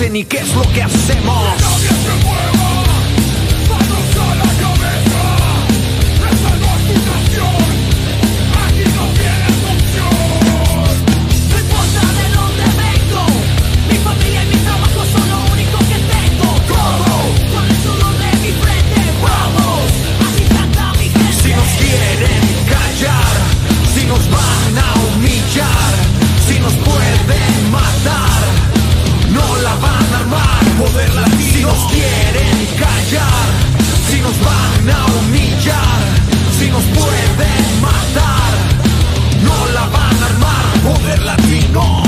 sé ni qué es lo que hacemos. nos quieren callar, si nos van a humillar, si nos pueden matar, no la van a armar, poder latino.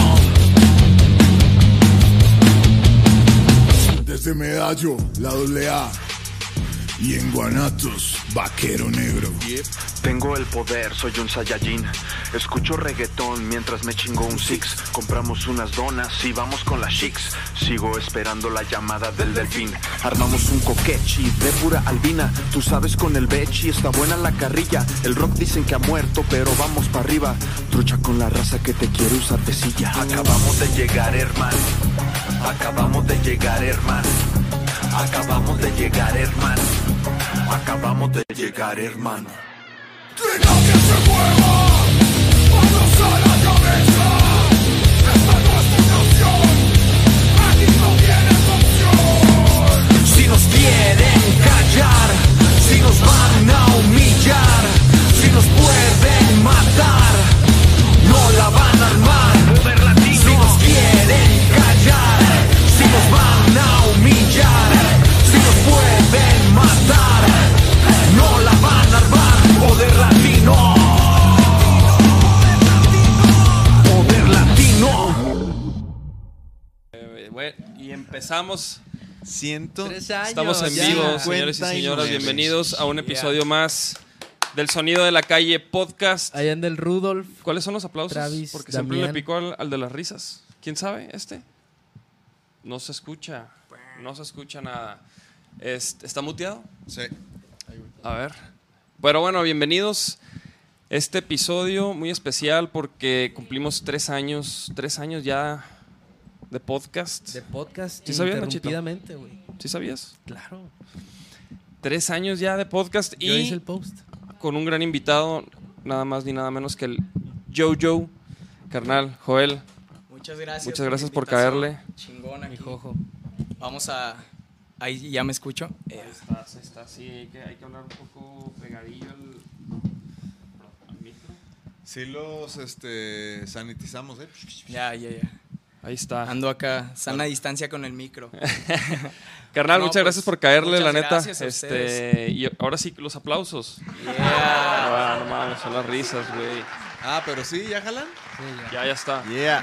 Desde Medallo, la doble A y en Guanatos, vaquero negro. Tengo el poder, soy un Saiyajin. Escucho reggaetón mientras me chingo un six. Compramos unas donas y vamos con las chicks. Sigo esperando la llamada del delfín. Armamos un coquechi de pura albina. Tú sabes con el bechi está buena la carrilla. El rock dicen que ha muerto, pero vamos para arriba. Trucha con la raza que te quiere usar de silla. Acabamos de llegar, hermano. Acabamos de llegar, hermano. Acabamos de llegar, hermano. Acabamos de llegar, hermano. Esta no es tu nación, aquí tienes opción. Si nos quieren callar, si nos van a humillar, si nos pueden matar, no la van a armar. Si nos quieren callar, si nos van a humillar, bueno, y empezamos. Ciento. Tres años. Estamos en ya. vivo, señores y señoras. 59. Bienvenidos a un episodio más del Sonido de la Calle podcast. Allá en el Rudolf. ¿Cuáles son los aplausos? Travis, Porque siempre le Damián. picó al, al de las risas. ¿Quién sabe? Este. No se escucha. No se escucha nada. Este, ¿Está muteado? Sí. A ver. Pero bueno, bienvenidos. Este episodio muy especial porque cumplimos tres años, tres años ya de podcast. De podcast. ¿Sí sabías, Nachito? interrumpidamente, güey. ¿Sí sabías? Claro. Tres años ya de podcast Yo hice y el post. con un gran invitado, nada más ni nada menos que el Jojo, carnal, Joel. Muchas gracias. Muchas gracias por caerle. Chingón aquí. Mi jojo. Vamos a. Ahí ya me escucho. Eh, estás, ahí estás, sí, hay que, hay que hablar un poco pegadillo al, micro. Sí los este, sanitizamos, ¿eh? ya, ya, ya. Ahí está. Ando acá, sana distancia con el micro. Carnal, No, muchas pues, gracias por caerle, la neta. gracias a este, y ahora sí, los aplausos. Yeah. Ah, no mames, son las risas, güey. Ah, pero sí, ¿ya jalan? Ya, ya está. Yeah.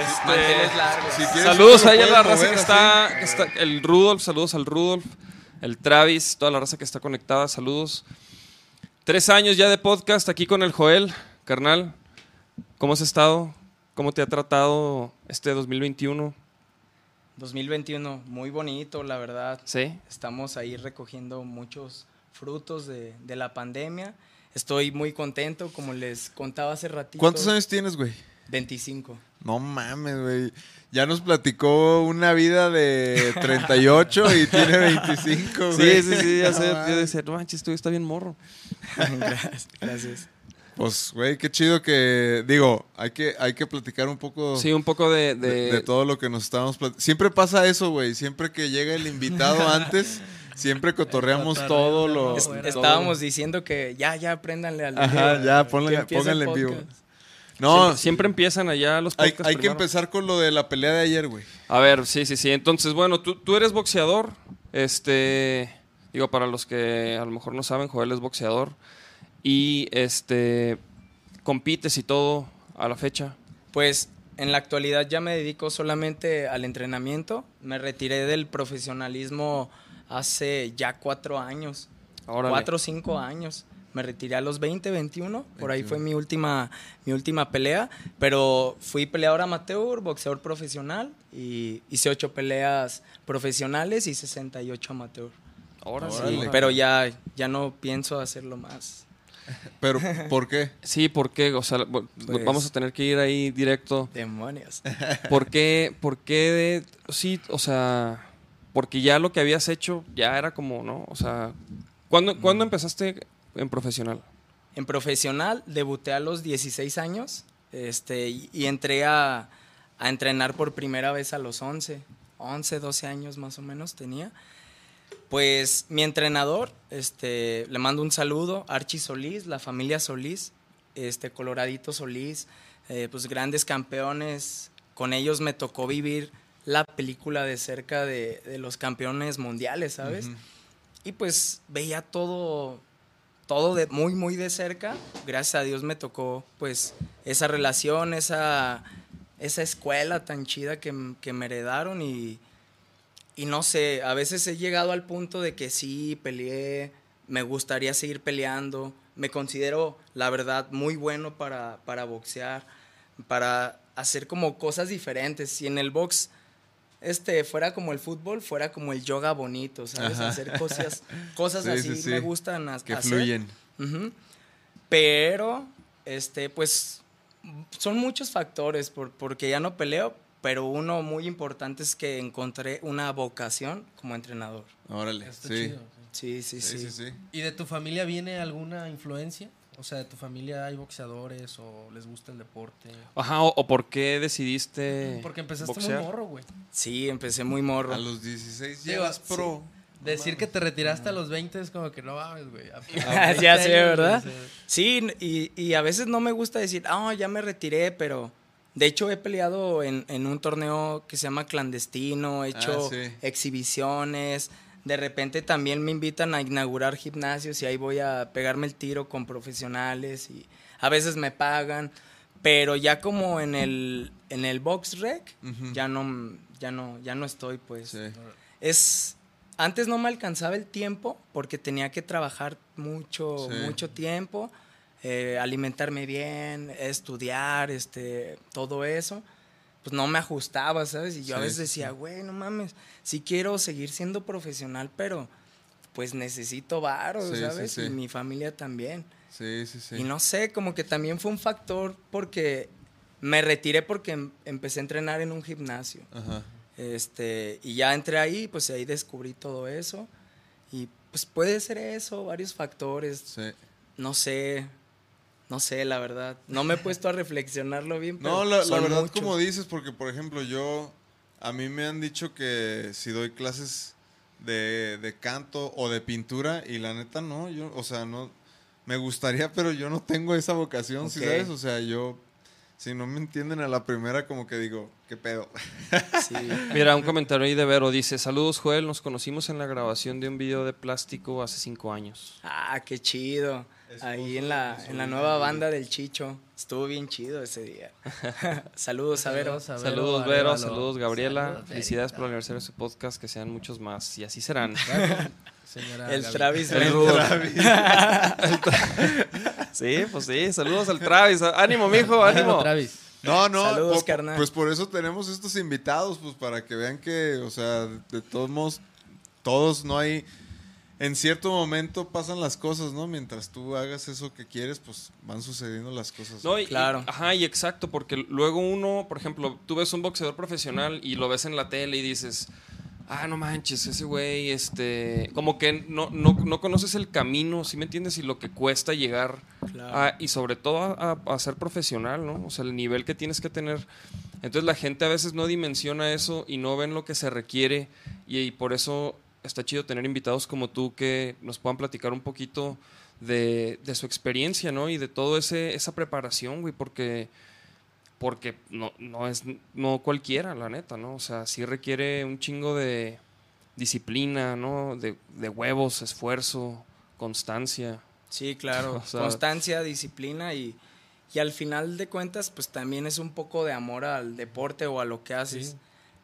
Este. Si quieres, Saludos a la puedes raza que está, que está, el Rudolf, saludos al Rudolf, el Travis, toda la raza que está conectada, saludos. Tres años ya de podcast aquí con el Joel, carnal. ¿Cómo has estado? ¿Cómo te ha tratado este 2021? 2021, muy bonito, la verdad. ¿Sí? Estamos ahí recogiendo muchos frutos de, de la pandemia. Estoy muy contento, como les contaba hace ratito. ¿Cuántos años tienes, güey? 25. No mames, güey. Ya nos platicó una vida de 38 y tiene 25, güey. Sí, sí, sí, ya No sé. Yo decía, no manches, tú está bien morro. gracias. gracias. Pues, güey, qué chido que. Digo, hay que, hay que platicar un poco Sí, un poco de... de, de- de todo lo que nos estábamos platicando. Siempre pasa eso, güey. Siempre que llega el invitado antes, siempre cotorreamos cotorreo, todo lo. Es- todo- Estábamos diciendo que ya, ya apréndanle al Ajá, video, ya, ponle- pónganle en vivo. No, siempre, siempre empiezan allá los hay, podcasts hay que empezar con lo de la pelea de ayer, güey. A ver, sí, sí, sí. Entonces, bueno, tú, tú eres boxeador. Este, digo, para los que a lo mejor no saben, Joel es boxeador. Y este, compites y todo a la fecha. Pues en la actualidad ya me dedico solamente al entrenamiento. Me retiré del profesionalismo hace ya cuatro años. Órale. Cuatro o cinco años. Me retiré a los 20, 21. Por ahí fue mi última, mi última pelea. Pero fui peleador amateur, boxeador profesional. Y hice ocho peleas profesionales y 68 amateur. Ahora sí. Pero ya, ya no pienso hacerlo más. Pero, ¿por qué? Sí, ¿por qué? O sea, Pues- vamos a tener que ir ahí directo. Demonios. ¿Por qué? ¿Por qué? de- sí, o sea, porque ya lo que habías hecho ya era como, ¿no? O sea, ¿cuándo, ¿cuándo empezaste en profesional? En profesional debuté a los 16 años este, y, y entré a, a entrenar por primera vez a los 11, 11, 12 años más o menos tenía. Pues mi entrenador, este, le mando un saludo, Archie Solís, la familia Solís, este, Coloradito Solís, eh, pues grandes campeones. Con ellos me tocó vivir la película de cerca de, de los campeones mundiales, ¿sabes? Y pues veía todo, todo de muy, muy de cerca. Gracias a Dios me tocó, pues, esa relación, esa, esa escuela tan chida que, que me heredaron y, y no sé, a veces he llegado al punto de que sí, peleé, me gustaría seguir peleando, me considero, la verdad, muy bueno para, para boxear, para hacer como cosas diferentes. Si en el box este fuera como el fútbol, fuera como el yoga bonito, ¿sabes? Ajá. Hacer cosas, cosas Sí, así sí, sí. me gustan Que hacer. fluyen. Pero, este, pues, son muchos factores por- porque ya no peleo, pero uno muy importante es que encontré una vocación como entrenador. Órale, Está sí. chido. Sí, sí, Sí, sí. sí, sí. ¿Y de tu familia viene alguna influencia? O sea, ¿de tu familia hay boxeadores o les gusta el deporte? Ajá, o, o por qué decidiste Porque empezaste boxear? muy morro, güey. Sí, empecé muy morro. A los 16 Digo, ya eras pro. Decir que te retiraste a los 20 es como que no mames, güey. Ah, ya sé, ¿verdad? Sí. Sí, y, y a veces no me gusta decir, ah, ya me retiré, pero de hecho he peleado en, en un torneo que se llama clandestino, he hecho Ah, sí. exhibiciones, de repente también me invitan a inaugurar gimnasios y ahí voy a pegarme el tiro con profesionales y a veces me pagan, pero ya como en el, en el box rec, ya no, ya no, ya no estoy pues Sí. es antes no me alcanzaba el tiempo porque tenía que trabajar mucho Sí. mucho tiempo eh, alimentarme bien estudiar este todo eso pues no me ajustaba sabes y yo a veces decía güey no mames sí quiero seguir siendo profesional pero pues necesito varo Sí, sí, sabes sí. y mi familia también Sí, sí, sí. y no sé, como que también fue un factor porque me retiré porque em- empecé a entrenar en un gimnasio. Ajá. Este, y ya entré ahí, pues ahí descubrí todo eso. Y pues puede ser eso, varios factores. Sí. No sé, no sé, la verdad. No me he puesto a reflexionarlo bien. Pero No, la, verdad, muchos. como dices, porque por ejemplo, yo. A mí me han dicho que si doy clases de, de canto o de pintura, y la neta no, yo, o sea, no. Me gustaría, pero yo no tengo esa vocación, ¿sí Ok. sabes? O sea, yo. Si no me entienden a la primera, como que digo, ¿qué pedo? Sí. Mira, un comentario ahí de Vero dice, saludos Joel, nos conocimos en la grabación de un video de plástico hace cinco años. Ah, qué chido. Ahí en la, en la nueva banda del Chicho. Estuvo bien chido ese día. Saludos a Vero. Saludos a Saludos Vero, saludos Gabriela, Saludos, felicidades por el aniversario de su podcast, que sean muchos más y así serán. Señora El Gaby. Travis El. Rudo. Sí, pues sí, saludos al Travis, ánimo mijo, Ánimo, ánimo. Travis. No, no, Saludos, po- carnal. pues por eso tenemos estos invitados, pues para que vean que, o sea, de todos modos, todos no hay, en cierto momento pasan las cosas, ¿no? Mientras tú hagas eso que quieres, pues van sucediendo las cosas. No, y, Claro. y- ajá, y exacto, porque luego uno, por ejemplo, tú ves un boxeador profesional y lo ves en la tele y dices, ah, no manches, ese güey, este, como que no, no, no conoces el camino, ¿sí me entiendes? Y lo que cuesta llegar Claro. a- y sobre todo a, a- a ser profesional, ¿no? O sea, el nivel que tienes que tener. Entonces la gente a veces no dimensiona eso y no ven lo que se requiere y, y por eso está chido tener invitados como tú que nos puedan platicar un poquito de, de su experiencia, ¿no? Y de todo ese esa preparación, güey, porque porque no, no es no cualquiera, la neta, ¿no? O sea, sí requiere un chingo de disciplina, ¿no? De, de huevos, esfuerzo, constancia. Sí, claro. O sea- Constancia, disciplina y, y al final de cuentas, pues también es un poco de amor al deporte o a lo que haces. Sí.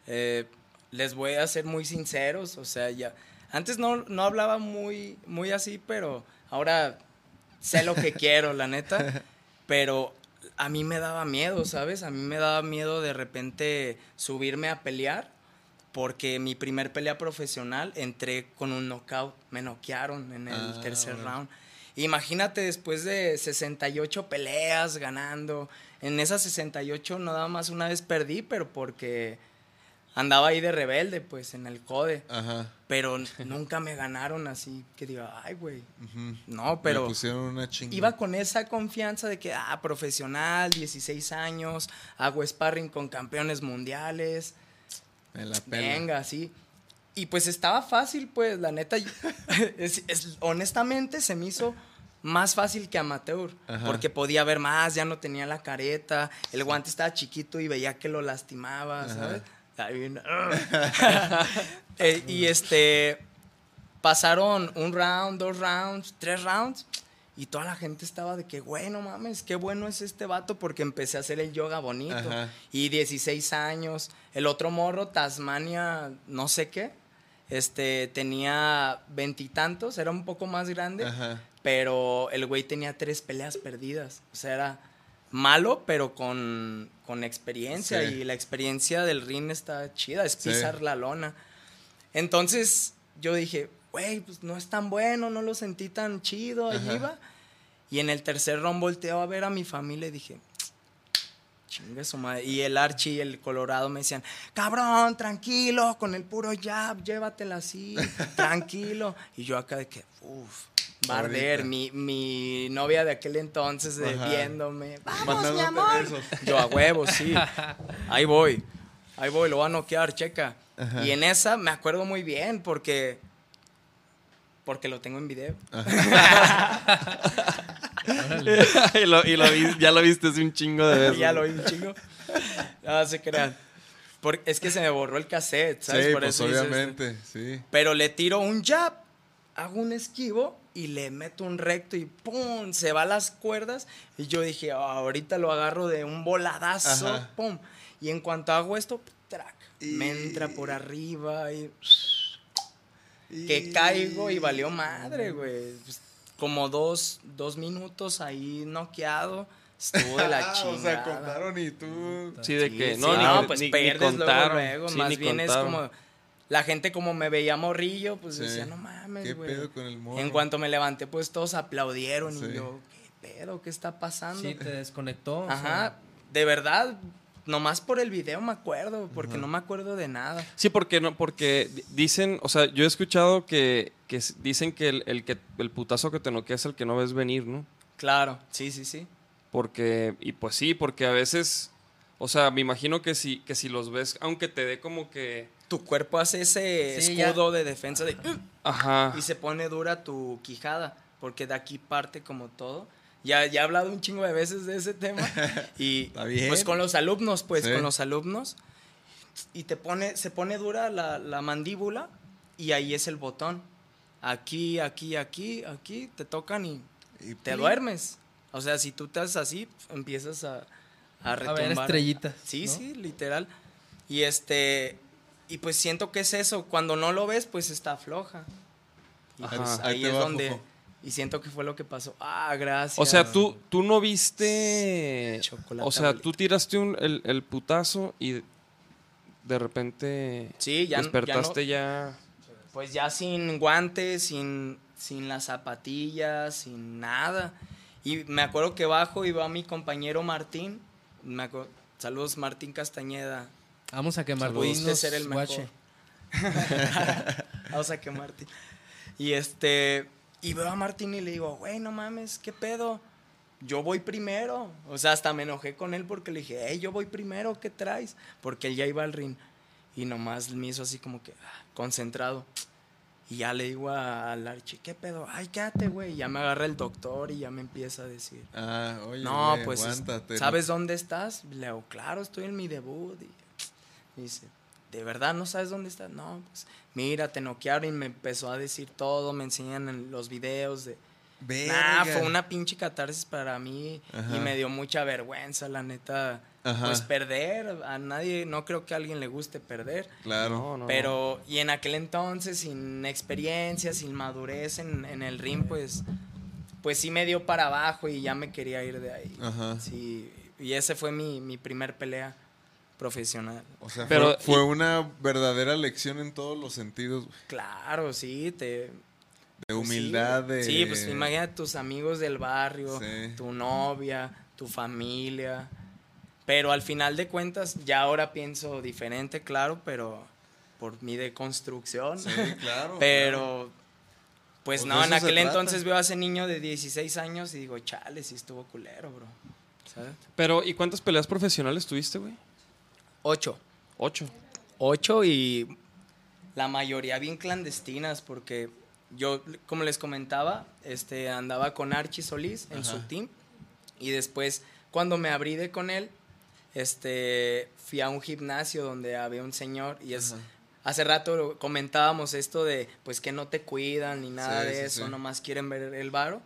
Eh, les voy a ser muy sinceros, o sea, ya. Antes no, no hablaba muy, muy así, pero ahora sé lo que quiero, la neta. Pero a mí me daba miedo, ¿sabes? A mí me daba miedo de repente subirme a pelear. Porque mi primer pelea profesional entré con un knockout. Me noquearon en el Ah, tercer round. Imagínate después de 68 peleas ganando. En esas 68 nada más una vez perdí, pero porque andaba ahí de rebelde, pues, en el code. Ajá. Pero nunca me ganaron así que diga, ay, güey. No, Me pero pusieron una chinga. iba con esa confianza de que, ah, profesional, 16 años, hago sparring con campeones mundiales. Me la pela. Venga, sí. Y pues estaba fácil, pues, la neta. es- es- honestamente se me hizo más fácil que amateur. Ajá. Porque podía ver más, ya no tenía la careta, el guante estaba chiquito y veía que lo lastimaba, Ajá. ¿sabes? Eh, y este. Pasaron un round, dos rounds, tres rounds. Y toda la gente estaba de que, güey, no mames, qué bueno es este vato porque empecé a hacer el yoga bonito. Ajá. Y 16 años. El otro morro, Tasmania, no sé qué. Este, tenía veintitantos, era un poco más grande, Ajá. pero el güey tenía tres peleas perdidas. O sea, era malo, pero con, con experiencia. Sí. Y la experiencia del ring está chida, es Sí. pisar la lona. Entonces yo dije, güey, pues no es tan bueno, no lo sentí tan chido, ahí iba. Y en el tercer round volteo a ver a mi familia y dije, chingue su madre. Y el Archie y el Colorado me decían, cabrón, tranquilo, con el puro jab, llévatela así, tranquilo. Y yo acá de que, uff, barder, Ahorita. mi, mi novia de aquel entonces de Ajá. viéndome, vamos, mi Mandándote amor. besos. Yo a huevo, sí. Ahí voy. Ahí voy, lo voy a noquear, checa. Ajá. Y en esa me acuerdo muy bien porque porque lo tengo en video. y lo, y lo vi- ya lo viste hace un chingo de veces. ya lo vi un chingo. No se crean. Por- es que se me borró el cassette, ¿sabes? Sí, Por pues eso obviamente, sí. Pero le tiro un jab, hago un esquivo y le meto un recto y ¡pum! Se va a las cuerdas. Y yo dije, "Ah, ahorita lo agarro de un voladazo, Ajá. ¡pum! Y en cuanto hago esto, track, me Y- entra por arriba y Y- que caigo y valió madre, güey. Pues, como dos, dos minutos ahí noqueado. Estuvo de la Ah, chingada. o sea, contaron y tú... Sí, de Sí, que sí, no, no, ni, pues ni- ni pierdes luego, contaron. luego, Sí, más ni bien contaron. es como la gente como me veía morrillo, pues Sí. decía, no mames, ¿Qué güey. pedo con el morro? En cuanto me levanté, pues todos aplaudieron Sí. y yo, ¿qué pedo? ¿Qué está pasando? Sí, te desconectó. o Ajá, sea, de verdad, nomás por el video me acuerdo, porque no me acuerdo de nada. Sí, porque no, porque di- dicen, o sea, yo he escuchado que, que dicen que el, el que el putazo que te noquea es el que no ves venir, ¿no? Claro, sí, sí, sí. Porque, y pues sí, porque a veces, o sea, me imagino que si, que si los ves, aunque te dé como que, Tu cuerpo hace ese Sí, ya. escudo de defensa de... ajá, y se pone dura tu quijada, porque de aquí parte como todo. Ya, ya he hablado un chingo de veces de ese tema. Y Está bien. pues con los alumnos, pues Sí. con los alumnos. Y te pone, se pone dura la, la mandíbula y ahí es el botón. Aquí, aquí, aquí, aquí, te tocan y Y te plin. duermes. O sea, si tú te haces así, empiezas a, a A retumbar. ver estrellitas. Sí, ¿no? sí, literal. Y este, y pues siento que es eso. Cuando no lo ves, pues está floja. Y Ajá. pues Ahí es va, donde. Y siento que fue lo que pasó. Ah, gracias. o sea, tú, tú no viste, Chocolate o sea, tú tiraste un, el, el putazo y de repente Sí, ya, despertaste ya, no- ya, Pues ya sin guantes, sin, sin las zapatillas, sin nada. Y me acuerdo que bajo y va mi compañero Martín. Me Saludos, Martín Castañeda. Vamos a quemar Pudiste ser el mejor. Vamos a que Martín. Y este. Y veo a Martín y le digo, güey, no mames, ¿qué pedo? Yo voy primero. O sea, hasta me enojé con él porque le dije, hey, yo voy primero, ¿qué traes? Porque él ya iba al ring. Y nomás me hizo así como que ah, concentrado. Y ya le digo a- al Archie, ¿qué pedo? Ay, quédate, güey. Y ya me agarra el doctor y ya me empieza a decir. Ah, oye, No, pues, es- aguántate. ¿sabes dónde estás? Le digo, claro, estoy en mi debut. Y dice, ¿de verdad no sabes dónde estás? No, pues, mira, te noquearon y me empezó a decir todo, me enseñan en los videos de... Nah, fue una pinche catarsis para mí Ajá. y me dio mucha vergüenza, la neta. Ajá. Pues perder, a nadie, no creo que a alguien le guste perder. Claro. no, no, Pero, y en aquel entonces, sin experiencia, sin madurez en, en el ring, pues, pues sí me dio para abajo y ya me quería ir de ahí. Ajá. Sí, y ese fue mi, mi primer pelea profesional. O sea, Pero- fue, fue una verdadera lección en todos los sentidos, güey. Claro, sí, te... De pues sí, humildad, de... Sí, pues imagínate tus amigos del barrio, Sí. tu novia, tu familia. Pero al final de cuentas, ya ahora pienso diferente, claro, pero por mi deconstrucción. Sí, claro. Pero, pues Pues no, en aquel entonces veo a ese niño de 16 años y digo, chale, sí estuvo culero, bro. ¿Sabes? Pero, ¿y cuántas peleas profesionales tuviste, güey? Ocho. Ocho. Ocho y la mayoría bien clandestinas porque yo, como les comentaba, este, andaba con Archie Solís en su team y después cuando me abrí de con él, este, fui a un gimnasio donde había un señor y es... Ajá. Hace rato comentábamos esto de, pues que no te cuidan ni nada Sí, de sí, eso, sí. nomás quieren ver el varo.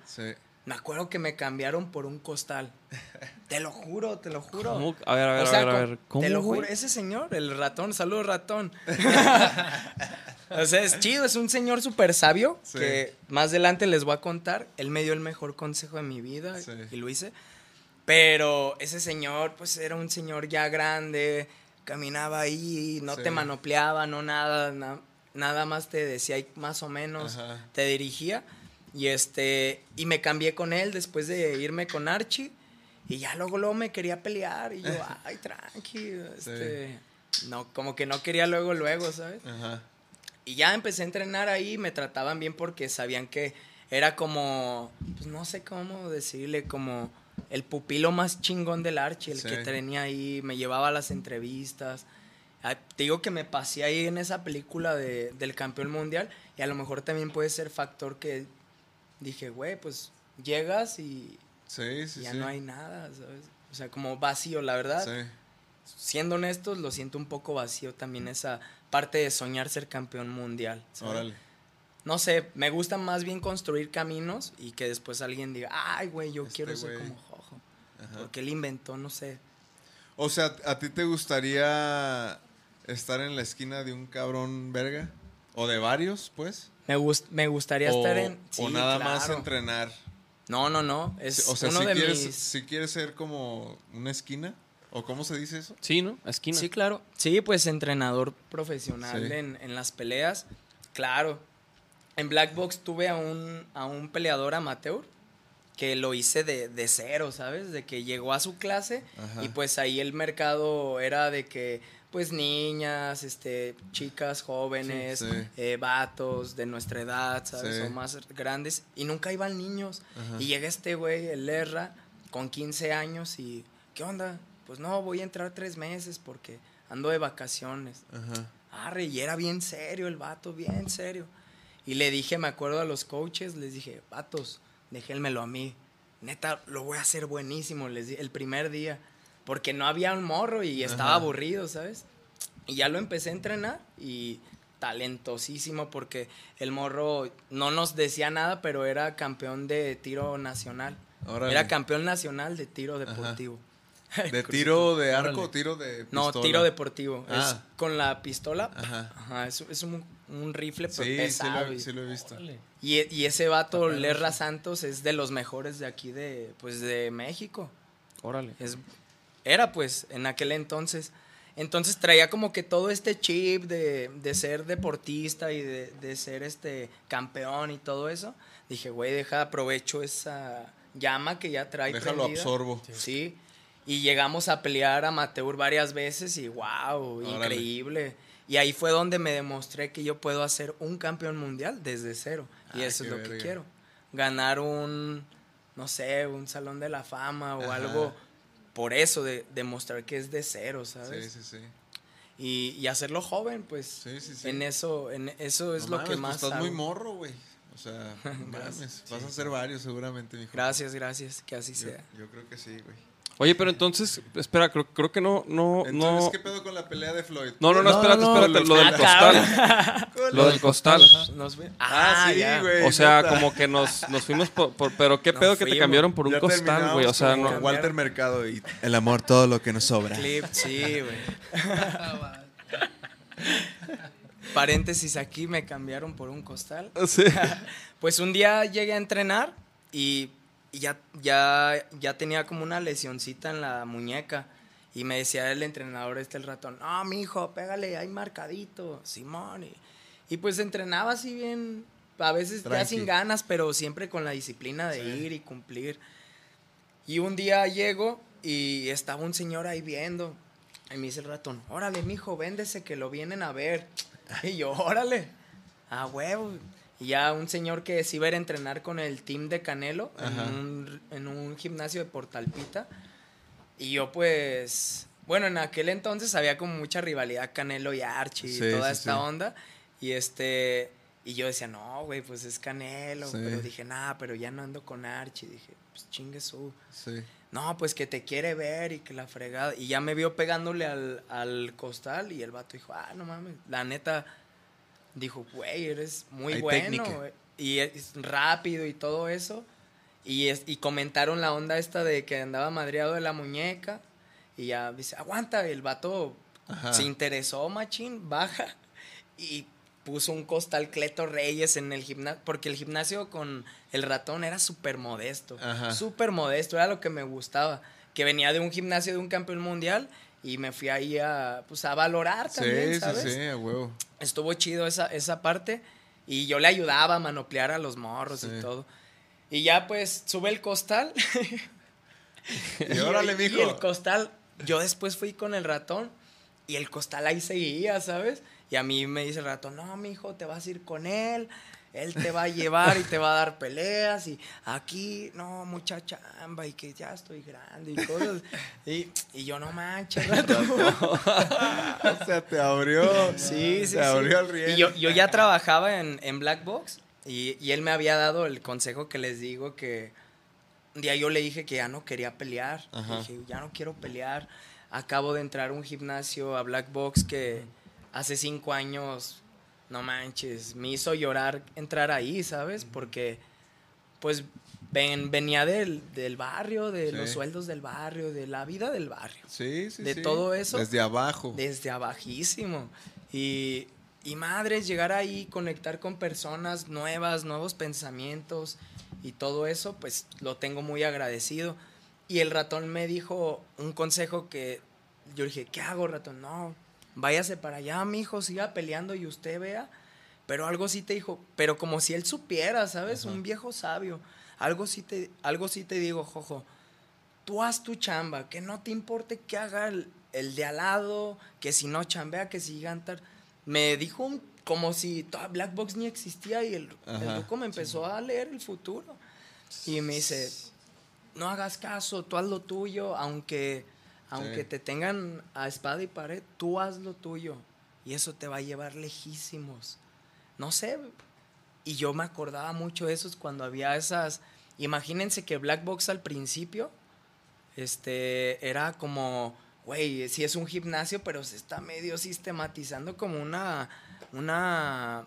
Me acuerdo que me cambiaron por un costal. te lo juro, te lo juro. ¿Cómo? A ver, a ver, O sea, a ver, a ver. ¿Cómo, te lo güey? juro, ese señor, el ratón, saludos ratón. O sea, es chido, es un señor súper sabio Sí. que más adelante les voy a contar. Él me dio el mejor consejo de mi vida Sí. y lo hice. Pero ese señor, pues era un señor ya grande, caminaba ahí, no Sí. te manopleaba, no nada, na- nada más te decía ahí más o menos, Ajá. te dirigía. Y este, y me cambié con él después de irme con Archie. Y ya luego, luego me quería pelear. Y yo, ay, tranqui. Este, No, como que no quería luego, luego, ¿sabes? Ajá. Y ya empecé a entrenar ahí, me trataban bien porque sabían que era como, pues no sé cómo decirle, como el pupilo más chingón del Archie, el Sí. que tenía ahí, me llevaba a las entrevistas. Ah, Te digo que me pasé ahí en esa película de, del campeón mundial y a lo mejor también puede ser factor que dije, güey, pues llegas y Sí, sí, ya sí. no hay nada, ¿sabes? O sea, como vacío, la verdad Sí. siendo honestos, lo siento un poco vacío también esa parte de soñar ser campeón mundial. ¿sabes? Órale. No sé, me gusta más bien construir caminos y que después alguien diga, ay, güey, yo Este quiero ser güey". como Jojo. Ajá. Porque él inventó, no sé. O sea, ¿a ti te gustaría estar en la esquina de un cabrón verga? ¿O de varios, pues? Me, gust- me gustaría o, estar en... o nada más entrenar. No, no, no. Es o sea, uno si, de quieres, mis... si quieres ser como una esquina, ¿o cómo se dice eso? Sí, ¿no? Esquina. Sí, claro. Sí, pues entrenador profesional Sí. en, en las peleas. Claro. En Black Box tuve a un, a un peleador amateur que lo hice de, de cero, ¿sabes? De que llegó a su clase Ajá. y pues ahí el mercado era de que pues niñas, este, chicas jóvenes, Sí, sí. eh, vatos de nuestra edad, ¿sabes? Sí. O más grandes y nunca iban niños. Ajá. Y llega este güey, el Erra, con 15 años y ¿qué onda? Pues no, voy a entrar tres meses porque ando de vacaciones. Ajá. Arre, y era bien serio el vato, bien serio. Y le dije, me acuerdo a los coaches, les dije, vatos, déjenmelo a mí. Neta, lo voy a hacer buenísimo, les di el primer día. Porque no había un morro y estaba Ajá. aburrido, ¿sabes? Y ya lo empecé a entrenar y talentosísimo porque el morro no nos decía nada, pero era campeón de tiro nacional. Órale. Era campeón nacional de tiro deportivo. ¿De tiro de arco Órale. o tiro de No, pistola? tiro deportivo. Ah. Es con la pistola. Ajá. Ajá, es, es un, un rifle pero Sí, sí pesado. lo, y, sí lo he visto. Y, y ese vato, Lerra Santos, es de los mejores de aquí de, pues, de México. Órale. Es, era pues en aquel entonces. Entonces traía como que todo este chip de, de ser deportista y de, de ser este campeón y todo eso. Dije, güey, deja, aprovecho esa llama que ya trae. Déjalo prendida. absorbo. Sí. Y llegamos a pelear amateur varias veces y wow, Órale. increíble. Y ahí fue donde me demostré que yo puedo hacer un campeón mundial desde cero. Y eso es lo que quiero. Ganar un, no sé, un salón de la fama o Ajá. algo por eso, de demostrar que es de cero, Sí, ¿sabes? sí, sí. Y, y hacerlo joven, pues. Sí, sí, sí. En eso, en eso es No lo mames, que pues más estás hago. muy morro, güey. O sea, no mames. Vas a hacer varios seguramente, mijo. Gracias, gracias, que así Yo, sea. yo creo que sí, güey. Oye, pero entonces, espera, creo, creo que no, no, Entonces, no. ¿qué pedo con la pelea de Floyd? No, no, no, No, espérate, no, espérate. Lo del Ah, costal. Lo del costal. Nos ve- Ah, sí, ya. güey. O sea, neta. como que nos, nos fuimos por, por- Pero qué Nos pedo que te cambiaron por un Ya costal, güey. O sea, no. Walter Mercado y el amor, todo lo que nos sobra. Clip, sí, güey. Paréntesis aquí, me cambiaron por un costal. Sí. Pues un día llegué a entrenar y, y ya, ya, ya tenía como una lesioncita en la muñeca. Y me decía el entrenador este el ratón, no, mijo, pégale, hay marcadito, Simón. Y, y pues entrenaba así bien, a veces ya sin ganas, pero siempre con la disciplina de ir y cumplir. Y un día llego y estaba un señor ahí viendo. Y me dice el ratón, órale, mijo, véndese que lo vienen a ver. Y yo, órale, a huevo. Y ya un señor que se iba a ir a entrenar con el team de Canelo en un, en un gimnasio de Portalpita. Y yo pues, bueno, en aquel entonces había como mucha rivalidad Canelo y Archie Sí, y toda sí, esta sí. onda. Y este, y yo decía, no, güey, pues es Canelo. Pero dije, nah, pero ya no ando con Archie. Dije, pues chingue su. Sí. No, pues que te quiere ver y que la fregada. Y ya me vio pegándole al, al costal y el vato dijo, ah, no mames. La neta, dijo, güey, eres muy Hay bueno. técnica. güey". Y es rápido y todo eso. Y, es, y comentaron la onda esta de que andaba madreado de la muñeca. Y ya dice, aguanta, el vato Ajá. se interesó, machín, baja. Y puso un costal Cleto Reyes en el gimnasio, porque el gimnasio con el ratón era súper modesto, súper modesto, era lo que me gustaba, que venía de un gimnasio de un campeón mundial y me fui ahí a, pues, a valorar también, Sí, ¿sabes? sí, sí, a huevo. Estuvo chido esa, esa parte y yo le ayudaba a manoplear a los morros Sí. y todo. Y ya pues sube el costal. Y órale, y mijo. el costal, yo después fui con el ratón y el costal ahí seguía, ¿sabes? Y a mí me dice el ratón, no, mijo, te vas a ir con él, él te va a llevar y te va a dar peleas y aquí, no, mucha chamba y que ya estoy grande y cosas. Y, y yo, no manches, ratón. O sea, te abrió. Sí, sí, Te abrió el riel. Y yo, yo ya trabajaba en, en Black Box y, y él me había dado el consejo que les digo que un día yo le dije que ya no quería pelear. Ajá. Dije, ya no quiero pelear. Acabo de entrar a un gimnasio a Black Box que hace cinco años, no manches, me hizo llorar entrar ahí, ¿sabes? Porque pues ven, venía del, del barrio, de Sí. los sueldos del barrio, de la vida del barrio Sí, sí, de sí. todo eso. Desde abajo. desde abajísimo. Y, y madres, llegar ahí, conectar con personas nuevas, nuevos pensamientos y todo eso, pues lo tengo muy agradecido. Y el ratón me dijo un consejo que yo dije, ¿qué hago, ratón? No, váyase para allá, mi hijo, siga peleando y usted vea. Pero algo sí te dijo, pero como si él supiera, ¿sabes? Un viejo sabio. Algo sí te, algo sí te digo, Jojo tú haz tu chamba, que no te importe que haga el, el de al lado, que si no chambea, que si cantar. Me dijo un- como si toda Black Box ni existía y el, el ruco me empezó a leer el futuro. Y me dice, no hagas caso, tú haz lo tuyo, aunque, aunque Sí. te tengan a espada y pared, tú haz lo tuyo. Y eso te va a llevar lejísimos. No sé. Y yo me acordaba mucho de esos cuando había esas... Imagínense que Black Box al principio este, era como, güey, sí es un gimnasio, pero se está medio sistematizando como una, una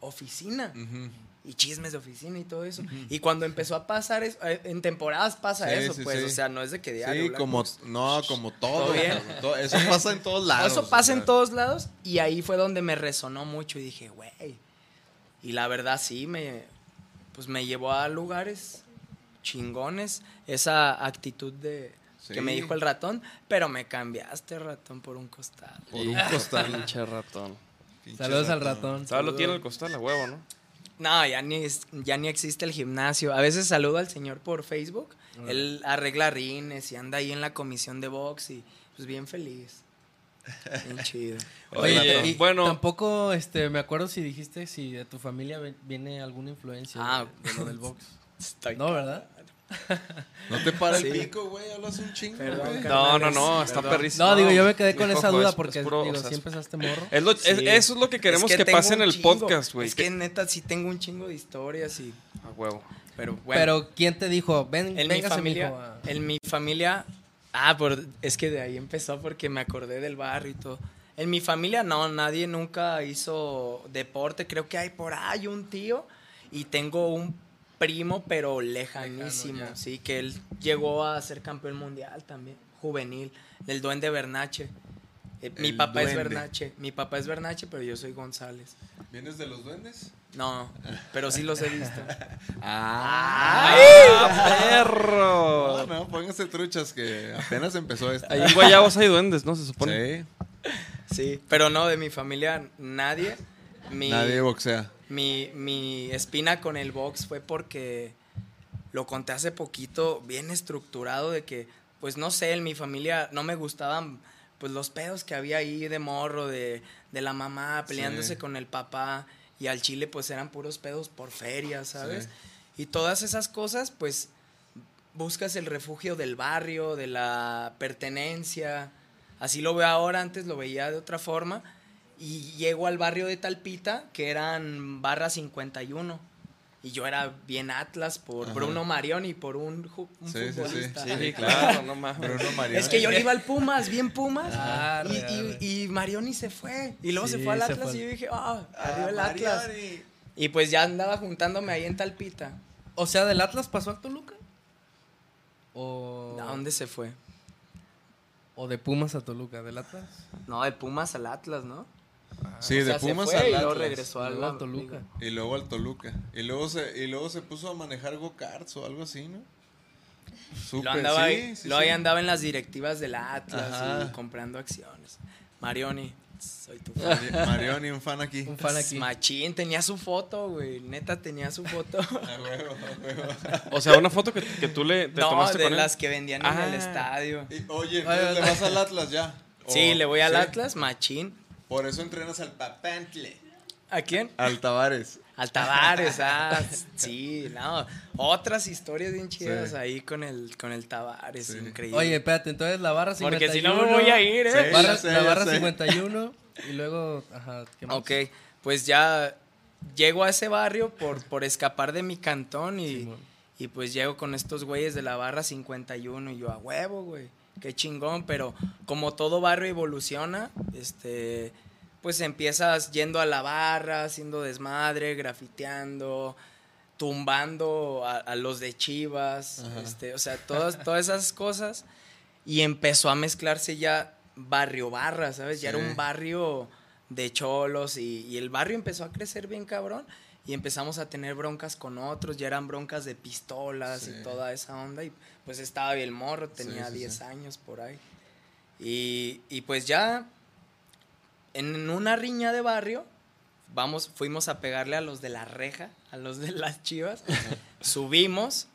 oficina. Ujú. Y chismes de oficina y todo eso. Y cuando empezó a pasar eso, eh, en temporadas pasa Sí, eso, sí, pues, sí. o sea, no es de que diario. Sí, como, no, como todo. ¿Todo bien? todo- eso pasa en todos lados. Eso o pasa sea. en todos lados y ahí fue donde me resonó mucho y dije, güey. Y la verdad sí, me, pues me llevó a lugares chingones esa actitud de que me dijo el ratón, pero me cambiaste ratón por un costal. Por un costal. Pinche ratón. pinche Saludos al ratón. ¿Sabes lo tiene el costal a huevo, no? No, ya ni, es- ya ni existe el gimnasio. A veces saludo al señor por Facebook. Él arregla rines y anda ahí en la comisión de box y pues bien feliz. Bien chido. Oye, Oye, y bueno. tampoco este, me acuerdo si dijiste si de tu familia viene alguna influencia Ah. de, de lo del box. Estoy No, ¿verdad? No te para Sí. el pico, güey. Hablas un chingo, Perdón. No, no, no, está Perdón. perrísimo. No, digo, yo me quedé con esa duda es- porque es puro, digo, o sea, si empezaste morro. es lo- es- Sí. eso es lo que queremos Es que, pase en el chingo. podcast, güey. Es que neta sí tengo un chingo de historias y... A huevo. Pero bueno. Pero ¿quién te dijo? Ven, en mi familia... mijo, a- En mi familia... Ah, por, es que de ahí empezó porque me acordé del barrio y todo. En mi familia no, nadie nunca hizo deporte. Creo que hay por ahí un tío y tengo un primo, pero lejanísimo. Lejano, sí, que él llegó a ser campeón mundial también, juvenil, del Duende Bernache. Eh, mi papá es. Bernache. Mi papá es Bernache, pero yo soy González. ¿Vienes de los duendes? No, pero sí los he visto. Ah, ¡Perro! no, no, pónganse truchas que apenas empezó esto. Ahí en Guayabos hay duendes, ¿no? Se supone. Sí, Sí, pero no, de mi familia nadie. Mi, nadie boxea. Mi, mi espina con el box fue porque lo conté hace poquito, bien estructurado, de que, pues no sé, en mi familia no me gustaban pues los pedos que había ahí de morro, de, de la mamá peleándose Sí. con el papá, y al chile pues eran puros pedos por feria, ¿sabes? Sí. Y todas esas cosas, pues buscas el refugio del barrio, de la pertenencia. Así lo veo ahora, antes lo veía de otra forma. Y llego al barrio de Talpita, que eran barra 51. Y yo era bien Atlas por Ajá. Bruno Marión y por un, ju- un Sí, sí, sí. futbolista. Sí, claro, no mames. Bruno Mariano. Es que yo le iba al Pumas, bien Pumas. Arre, y, y, arre. y Marioni se fue. Y luego se fue al Atlas fue. y yo dije, ah, Ah, arriba el Atlas. Y pues ya andaba juntándome ahí en Talpita. O sea, ¿del Atlas pasó a Toluca? O, ¿A dónde se fue? o de Pumas a Toluca, ¿del Atlas? No, de Pumas al Atlas, ¿no? Sí, O sea, de Pumas al y luego Atlas. regresó al Luego al Toluca. Y luego al Toluca. Y luego se, y luego se puso a manejar go-karts o algo así, ¿no? Súper, Lo andaba, sí, ahí, sí, lo sí. ahí andaba en las directivas del Atlas y comprando acciones. Marioni, soy tu fan. Mari- Marioni, un fan aquí. Un fan aquí. Machín, tenía su foto, güey. Neta, tenía su foto. A huevo, a huevo. O sea, una foto que, que tú le te no, tomaste de con él. las que vendían en el Ah. estadio. Y, oye, entonces le vas al Atlas ya. Sí, le voy al sí. Atlas, machín. Por eso entrenas al Papantle. ¿A quién? Al Tavares. Al Tavares, ah, sí, no. Otras historias bien chidas Sí. ahí con el, con el Tavares, Sí. increíble. Oye, espérate, entonces la barra 51. Porque si no me voy a ir, ¿eh? Sí. Barra- sé, la barra sé. 51 y luego, ajá, ¿qué más? Ok, pues ya llego a ese barrio por, por escapar de mi cantón y, y pues llego con estos güeyes de la barra 51 y yo a huevo, güey, qué chingón, pero como todo barrio evoluciona, este, pues empiezas yendo a la barra, haciendo desmadre, grafiteando, tumbando a, a los de Chivas, este, o sea, todas, todas esas cosas. Y empezó a mezclarse ya barrio barra, ¿sabes? Ya era un barrio de cholos y, y el barrio empezó a crecer bien cabrón y empezamos a tener broncas con otros, ya eran broncas de pistolas Sí. y toda esa onda y pues estaba bien morro, tenía sí, 10 sí. años por ahí. Y, y pues ya en una riña de barrio vamos, fuimos a pegarle a los de la reja, a los de las chivas, subimos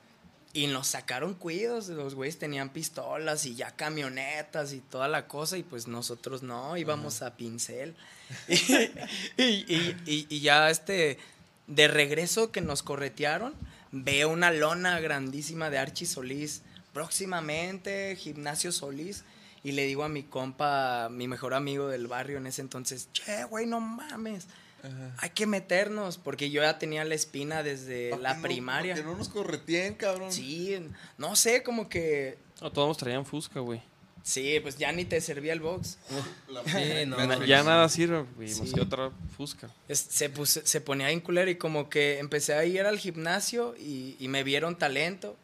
y nos sacaron cuidos, los güeyes tenían pistolas y ya camionetas y toda la cosa y pues nosotros no, íbamos a pincel. y, y- y- y ya este, de regreso que nos corretearon, veo una lona grandísima de Archie Solís, próximamente Gimnasio Solís. Y le digo a mi compa, mi mejor amigo del barrio en ese entonces, che, güey, no mames, hay que meternos, porque yo ya tenía la espina desde Pa' la no- primaria. Que no nos correteen, cabrón. Sí, no sé, como que. No, todos traían Fusca, güey. Sí, pues ya ni te servía el box. La- Sí, no. Ya nada sirve, güey. Sí. Quedó otra Fusca. Es- se, puse- se ponía bien culero y como que empecé a ir al gimnasio y, y me vieron talento.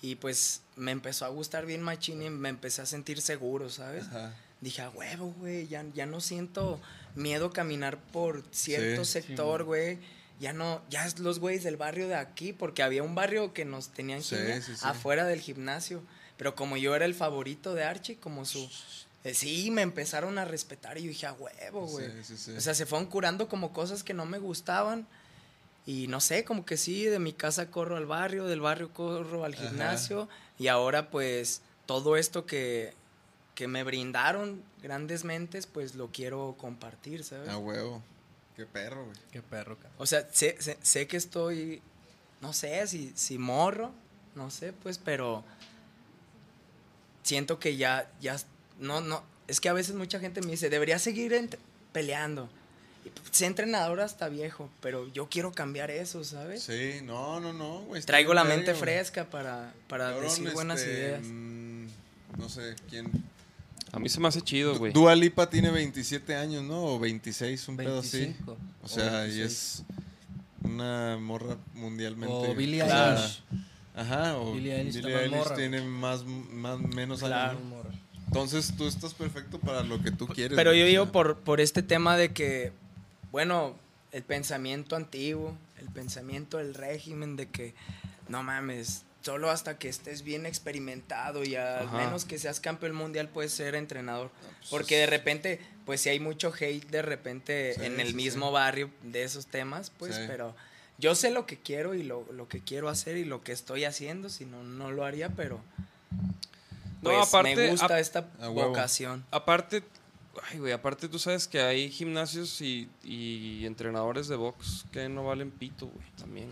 Y pues me empezó a gustar bien machín y me empecé a sentir seguro, ¿sabes? Ajá. Dije, a huevo, güey, ya, ya no siento miedo caminar por cierto Sí. sector, güey. Ya no, ya los güeyes del barrio de aquí, porque había un barrio que nos tenían Sí, quimio sí, sí. afuera del gimnasio. Pero como yo era el favorito de Archie, como su... eh, sí, me empezaron a respetar y yo dije, a huevo, güey. Sí, sí, sí. O sea, se fueron curando como cosas que no me gustaban. Y no sé, como que sí, de mi casa corro al barrio, del barrio corro al Ajá. gimnasio. Y ahora pues todo esto que, que me brindaron grandes mentes, pues lo quiero compartir, ¿sabes? A huevo. Qué perro, güey. Qué perro, cabrón. O sea, sé, sé, sé que estoy, no sé, si, si morro, no sé, pues, pero siento que ya, ya, no, no, es que a veces mucha gente me dice, debería seguir peleando. Pues, Sé entrenador hasta viejo, pero yo quiero cambiar eso, ¿sabes? Sí, no, no, no, güey. Traigo la mente güey. fresca para, para Cabrón, decir buenas este, ideas. mm, no sé, ¿quién? A mí se me hace chido, güey. Dua Lipa tiene 27 años, ¿no? O 26, un pedo así. 25. O sea, O y 26. es una morra mundialmente. O Billie. Eilish. Ajá, o Billie Billie Eilish morra, tiene más, más, menos Claro. años. Entonces tú estás perfecto para lo que tú quieres. Pero yo digo por, por este tema de que, bueno, el pensamiento antiguo, el pensamiento del régimen de que, no mames, solo hasta que estés bien experimentado y al Ajá. menos que seas campeón mundial puedes ser entrenador. pues Porque de repente, pues si hay mucho hate de repente Sí, en el sí, mismo sí. barrio de esos temas, pues, Sí. pero yo sé lo que quiero y lo, lo que quiero hacer y lo que estoy haciendo, si no, no lo haría, pero... No, Pues aparte- me gusta esta A vocación. Aparte, ay, güey, aparte tú sabes que hay gimnasios y, y entrenadores de box que no valen pito, güey, también.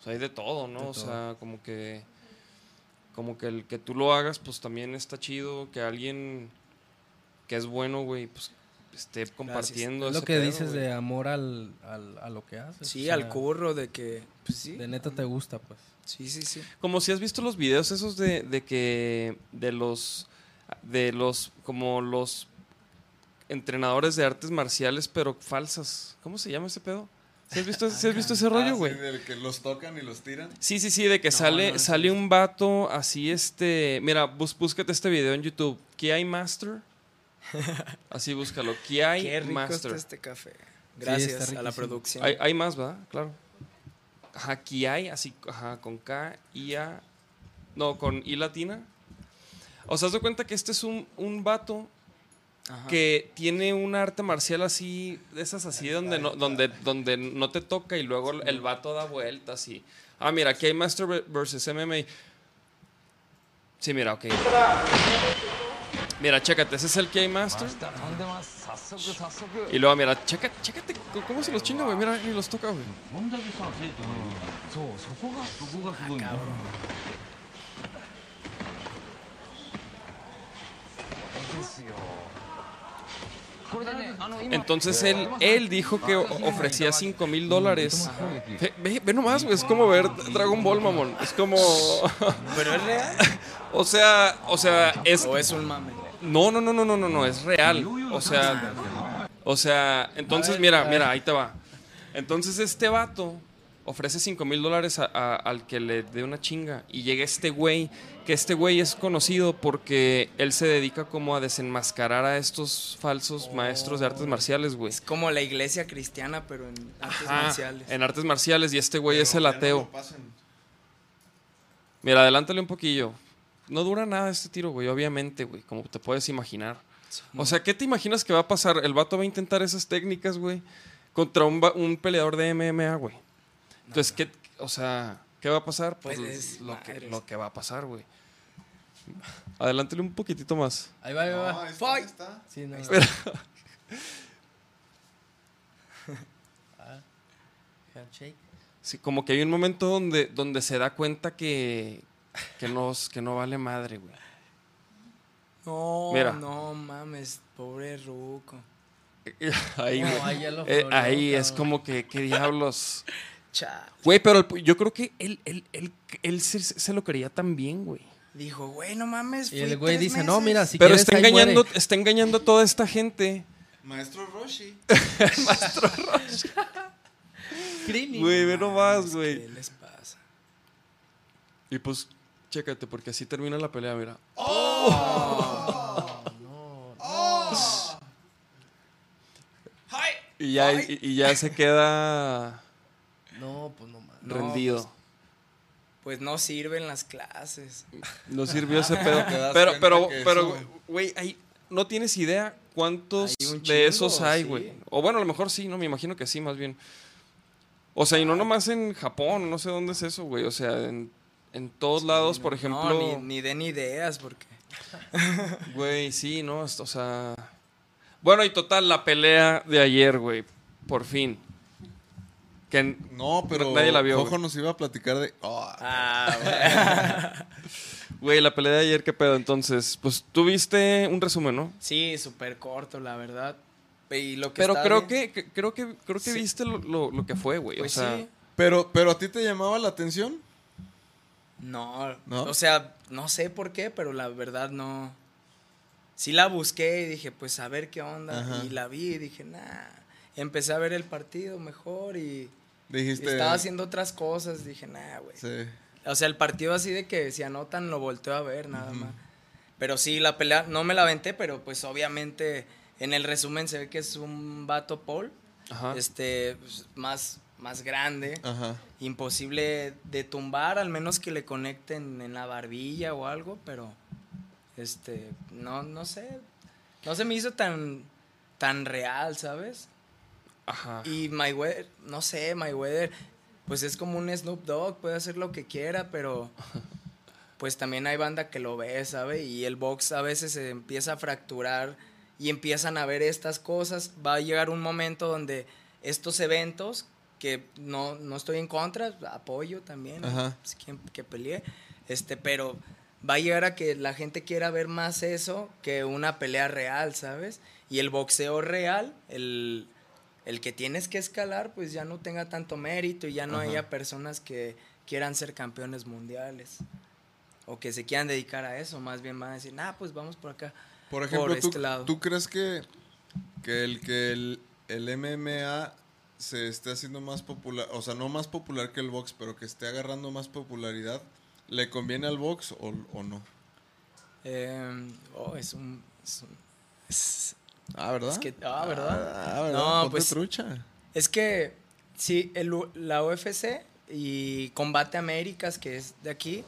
O sea, hay de todo, ¿no? De o todo. sea, como que como que el que tú lo hagas, pues también está chido que alguien que es bueno, güey, pues esté compartiendo Es lo que pedo, dices de amor al, al- a lo que haces. Sí, o sea, al curro de que, pues sí. De neta te gusta, pues. Sí, sí, sí. Como si has visto los videos esos de, de que de los de los como los entrenadores de artes marciales pero falsas. ¿Cómo se llama ese pedo? ¿Sí has visto, sí has visto ese Ah, rollo, sí, güey? del que los tocan y los tiran. Sí, sí, sí, de que No, sale, no, sí, sale sí. un vato así, este. Mira, bus, búscate este video en YouTube. ¿Qué hay Master? Así búscalo. Kiai Qué rico Master. está este café. Gracias a la producción. Hay, hay más, ¿verdad? Claro. Ajá, Kiai, así, ajá, con K, I, A. No, con I latina. O sea, haz de cuenta que este es un, un vato Ajá. que tiene un arte marcial así, de esas así, donde no, donde, donde no te toca y luego el vato da vueltas y... Ah, mira, aquí hay Master ve- versus MMA. Sí, mira, ok. Mira, chécate, ese es el K Master. Y luego, mira, chécate c- cómo se los chinga, güey. Mira, ni los toca, güey. Entonces él, él dijo que ofrecía 5 mil dólares. Ve, ve- ve nomás, güey, es como ver Dragon Ball, mamón. Es como. ¿Pero es real? o sea, o sea, es. ¿O es un mame? No, no, no, no, no, no, no, es real. O sea, o sea, entonces, mira, mira, ahí te va. Entonces este vato ofrece 5 mil dólares a- a- al que le dé una chinga. Y llega este güey, que este güey es conocido porque él se dedica como a desenmascarar a estos falsos maestros de artes marciales, güey. Es como la iglesia cristiana, pero en artes Ajá, marciales. En artes marciales y este güey es el no ateo. Mira, adelántale un poquillo. No dura nada este tiro, güey, obviamente, güey, como te puedes imaginar. O sea, ¿qué te imaginas que va a pasar? El vato va a intentar esas técnicas, güey, contra un, peleador de MMA, güey. Entonces, ¿qué, o sea, ¿qué va a pasar? Pues, Pues, lo, que, madres. lo que va a pasar, güey. Adelántale un poquitito más. Ahí va, ahí va. No, ahí está, ahí está. Sí, no. Espera. Handshake. Sí, como que hay un momento donde, donde se da cuenta que, que, no, que no vale madre, güey. No, Mira. no mames, pobre Ruco. Ahí, No, ahí ya lo Eh, ahí es como que, ¿qué diablos? Güey, pero el- yo creo que él, él, él, él se, se lo quería también, güey. Dijo, güey, no mames. Y el güey dice, no, meses". mira, si pero quieres está engañando, muere. está engañando a toda esta gente. Maestro Roshi. Krillin. Güey, ve nomás, ¿Qué güey. les pasa? Y pues, chécate, porque así termina la pelea, mira. Y ya, y, y ya se queda No, pues no. No, rendido. Pues no sirven las clases. No sirvió ese pedo. Pero, pero, pero, güey, ahí no tienes idea cuántos un de chingo, esos hay, sí. güey. O bueno, a lo mejor sí, no, me imagino que sí, más bien. O sea, y no nomás en Japón, no sé dónde es eso, güey. O sea, en, en todos lados, por ejemplo. No, ni, ni den ideas porque... Güey, sí, ¿no? O sea. Bueno, y total, la pelea de ayer, güey. Por fin. Que No, pero Nadie la vio, güey. nos iba a platicar de. Oh, Ah, güey. Güey, la pelea de ayer, ¿qué pedo? Entonces, pues tú viste un resumen, ¿no? Sí, súper corto, la verdad. Y lo que Pero creo que, que- creo que creo que Sí. viste lo, lo- lo que fue, güey. Pues o sea, sí. Pero, pero a ti te llamaba la atención. No, ¿No? o sea, no sé por qué, pero la verdad no. Sí la busqué y dije, pues a ver qué onda. Ajá. Y la vi y dije, nah. Empecé a ver el partido mejor y Dijiste. estaba haciendo otras cosas. Dije, nah, güey. Sí. O sea, el partido así de que si anotan lo volteo a ver, nada más. Pero sí, la pelea, no me la aventé, pero pues obviamente en el resumen se ve que es un vato Paul. Ajá. Este, pues, más, más grande. Ajá. Imposible de tumbar, al menos que le conecten en la barbilla o algo, pero este, no, no sé. No se me hizo tan, tan real, ¿sabes? Ajá. Y Mayweather, no sé, Mayweather, pues es como un Snoop Dogg, puede hacer lo que quiera, pero pues también hay banda que lo ve, ¿sabe? Y el box a veces se empieza a fracturar y empiezan a ver estas cosas. Va a llegar un momento donde estos eventos, que no, no estoy en contra, apoyo también, Ajá. pues, que pelee, este, pero va a llegar a que la gente quiera ver más eso que una pelea real, ¿sabes? Y el boxeo real, el, el que tienes que escalar, pues ya no tenga tanto mérito y ya no Ajá. haya personas que quieran ser campeones mundiales o que se quieran dedicar a eso, más bien van a decir, nah, pues vamos por acá. Por ejemplo, ¿tú, este lado. ¿tú crees que, que el que el, el MMA se esté haciendo más popular, o sea, no más popular que el box, pero que esté agarrando más popularidad, ¿le conviene al box o, o no? Eh, oh, es un, es un, Ah, ¿verdad? Es que- ah, ¿verdad? Ah, ¿verdad? No, Ponte pues- trucha. Es que sí, el la UFC y Combate Américas, que es de aquí,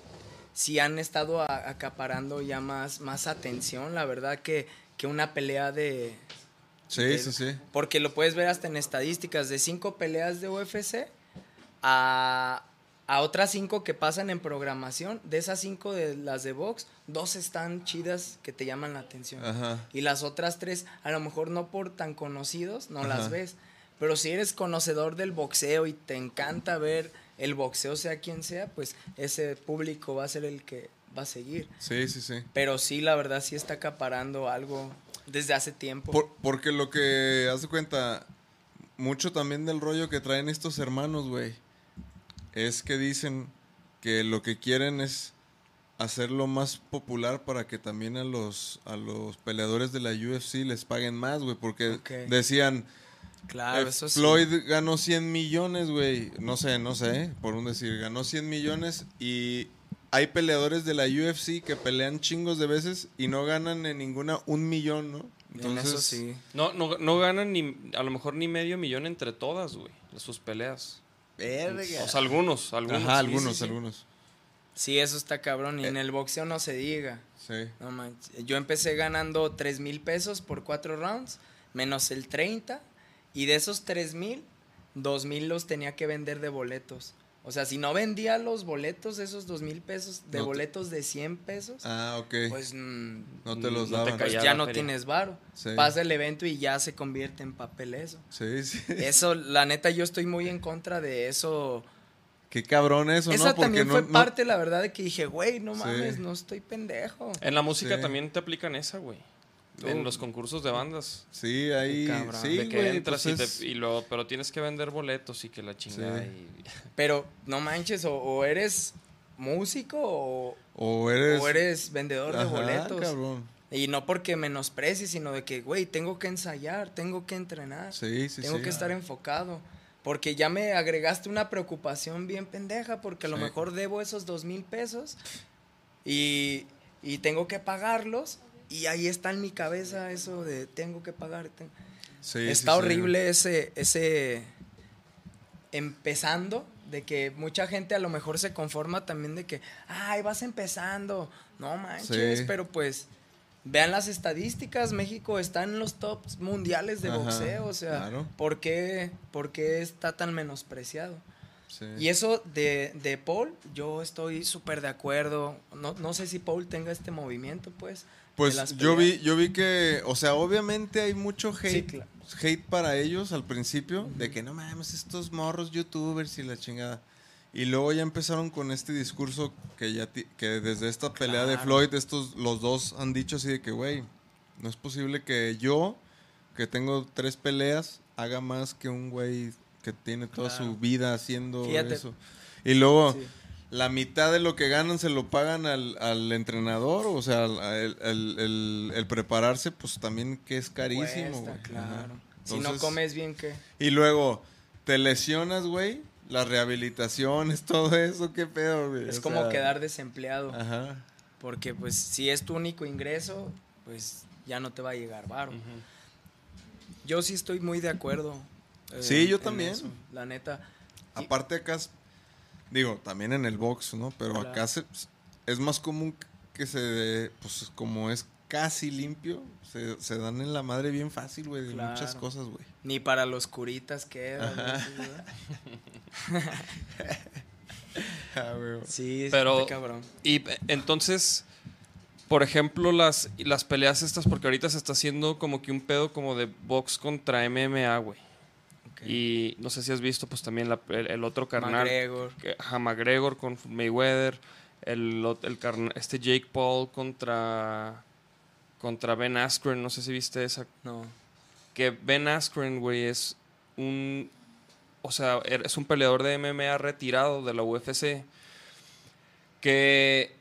sí han estado a- acaparando ya más, más atención, la verdad, que, que una pelea de... Sí, sí, sí. Porque lo puedes ver hasta en estadísticas, de cinco peleas de UFC a, a otras cinco que pasan en programación, de esas cinco de las de box, dos están chidas que te llaman la atención. Ajá. Y las otras tres, a lo mejor no por tan conocidos, no Ajá. las ves. Pero si eres conocedor del boxeo y te encanta ver el boxeo, sea quien sea, pues ese público va a ser el que va a seguir. Sí, sí, sí. Pero sí, la verdad, sí está acaparando algo desde hace tiempo. Por- porque lo que hace cuenta, mucho también del rollo que traen estos hermanos, güey, es que dicen que lo que quieren es hacerlo más popular para que también a los a los peleadores de la UFC les paguen más, güey, porque decían claro, eh, eso sí. Floyd ganó 100 millones, güey, no sé, no sé, por un decir, ganó 100 millones y hay peleadores de la UFC que pelean chingos de veces y no ganan en ninguna un millón, ¿no? en eso sí. No, no, no ganan ni, a lo mejor ni medio millón entre todas, güey, de sus peleas. O sea, algunos, algunos. Ajá, sí, algunos, sí, sí. algunos. Sí, eso está cabrón. Eh. Y en el boxeo no se diga. Sí. No manches. Yo empecé ganando 3 mil pesos por cuatro rounds, menos el 30. Y de esos 3 mil, 2 mil los tenía que vender de boletos. O sea, si no vendía los boletos, esos 2 mil pesos, de No te- boletos de 100 pesos, Ah, ok. pues, mm, no te los no te daban. pues ya no feria. tienes varo. Sí. Pasa el evento y ya se convierte en papel eso. Sí, sí. Eso, la neta, yo estoy muy en contra de eso. Qué cabrón eso, Esa también no, fue no- parte, la verdad, de que dije, güey, no Sí. mames, no estoy pendejo. En la música Sí. también te aplican esa, güey. En los concursos de bandas. Sí, ahí. Cabrón. Sí, de que güey, entras pues y, te- es- y luego, pero tienes que vender boletos y que la chingada. Sí. y- Pero no manches, o, o eres músico o, O eres. o eres vendedor de Ajá, boletos. cabrón. Y no porque menosprecies, sino de que, güey, tengo que ensayar, tengo que entrenar, Sí, sí, tengo sí. que estar enfocado. Porque ya me agregaste una preocupación bien pendeja, porque a lo mejor debo esos dos mil pesos y, y tengo que pagarlos. Y ahí está en mi cabeza eso de tengo que pagar. Sí, Está sí. horrible ese, ese empezando, de que mucha gente a lo mejor se conforma también de que, ay, vas empezando. No manches, pero pues vean las estadísticas, México está en los tops mundiales de Ajá, boxeo, o sea, claro. ¿por, qué, por qué está tan menospreciado? Sí. Y eso de, de Paul, yo estoy súper de acuerdo. No, no sé si Paul tenga este movimiento, pues. Pues yo vi, yo vi que, o sea, obviamente hay mucho hate, Sí, claro. hate para ellos al principio, de que no mames, estos morros youtubers y la chingada. Y luego ya empezaron con este discurso que ya que desde esta pelea de. Floyd, estos los dos han dicho así de que, güey, no es posible que yo, que tengo tres peleas, haga más que un güey que tiene toda Claro. su vida haciendo Fíjate. eso. Y luego Sí. La mitad de lo que ganan se lo pagan al, al entrenador, o sea, el, el- el- el prepararse, pues también que es carísimo, Cuesta, claro. Si no comes bien, ¿qué? Y luego, te lesionas, güey, las rehabilitaciones, todo eso, qué pedo, güey. Es O como sea, quedar desempleado. Ajá. Porque pues si es tu único ingreso, pues ya no te va a llegar varo. Yo sí estoy muy de acuerdo. eh, Sí, yo también. eso, la neta. Aparte acá, digo, también en el box, ¿no? Pero Claro. acá se- es más común que se, pues como es casi limpio, se, se dan en la madre bien fácil, güey, de muchas cosas, güey. Ni para los curitas queda. güey, sí, ¿verdad? Ah, güey. Sí, Pero- cabrón. Y eh, entonces, por ejemplo, las, las peleas estas, porque ahorita se está haciendo como que un pedo como de box contra MMA, güey. Y no sé si has visto, pues también la- el, el otro carnal. McGregor. que- ajá, McGregor con Mayweather. El, el carna- este Jake Paul contra, contra Ben Askren. No sé si viste esa. No. Que Ben Askren, güey, es un. O sea, er- es un peleador de MMA retirado de la UFC. Que.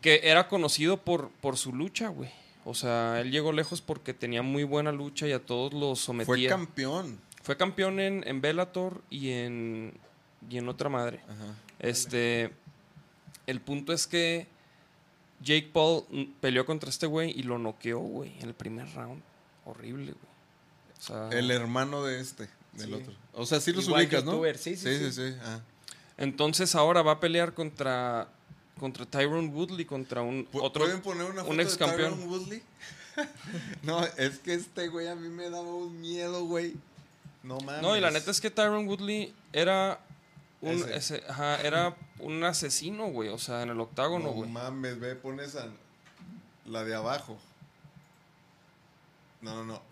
Que era conocido por, por su lucha, güey. O sea, él llegó lejos porque tenía muy buena lucha y a todos los sometía. Fue campeón. Fue campeón en, en Bellator y en, y en otra madre. Ajá. Este, el punto es que Jake Paul peleó contra este güey y lo noqueó, güey, en el primer round. Horrible, güey. O sea, El hermano de este, del Sí. otro. O sea, sí los Igual ubicas, ¿no? sí, sí, sí. sí. sí, ah. entonces ahora va a pelear contra contra Tyron Woodley contra un otro ¿Pueden poner una foto un ex de campeón. Tyron Woodley? no, es que este güey a mí me daba un miedo, güey. No mames. No, y la neta es que Tyron Woodley era un Ese. ese- ajá, era un asesino, güey, o sea, en el octágono, No güey. mames, ve, pones a la de abajo. No, no, no.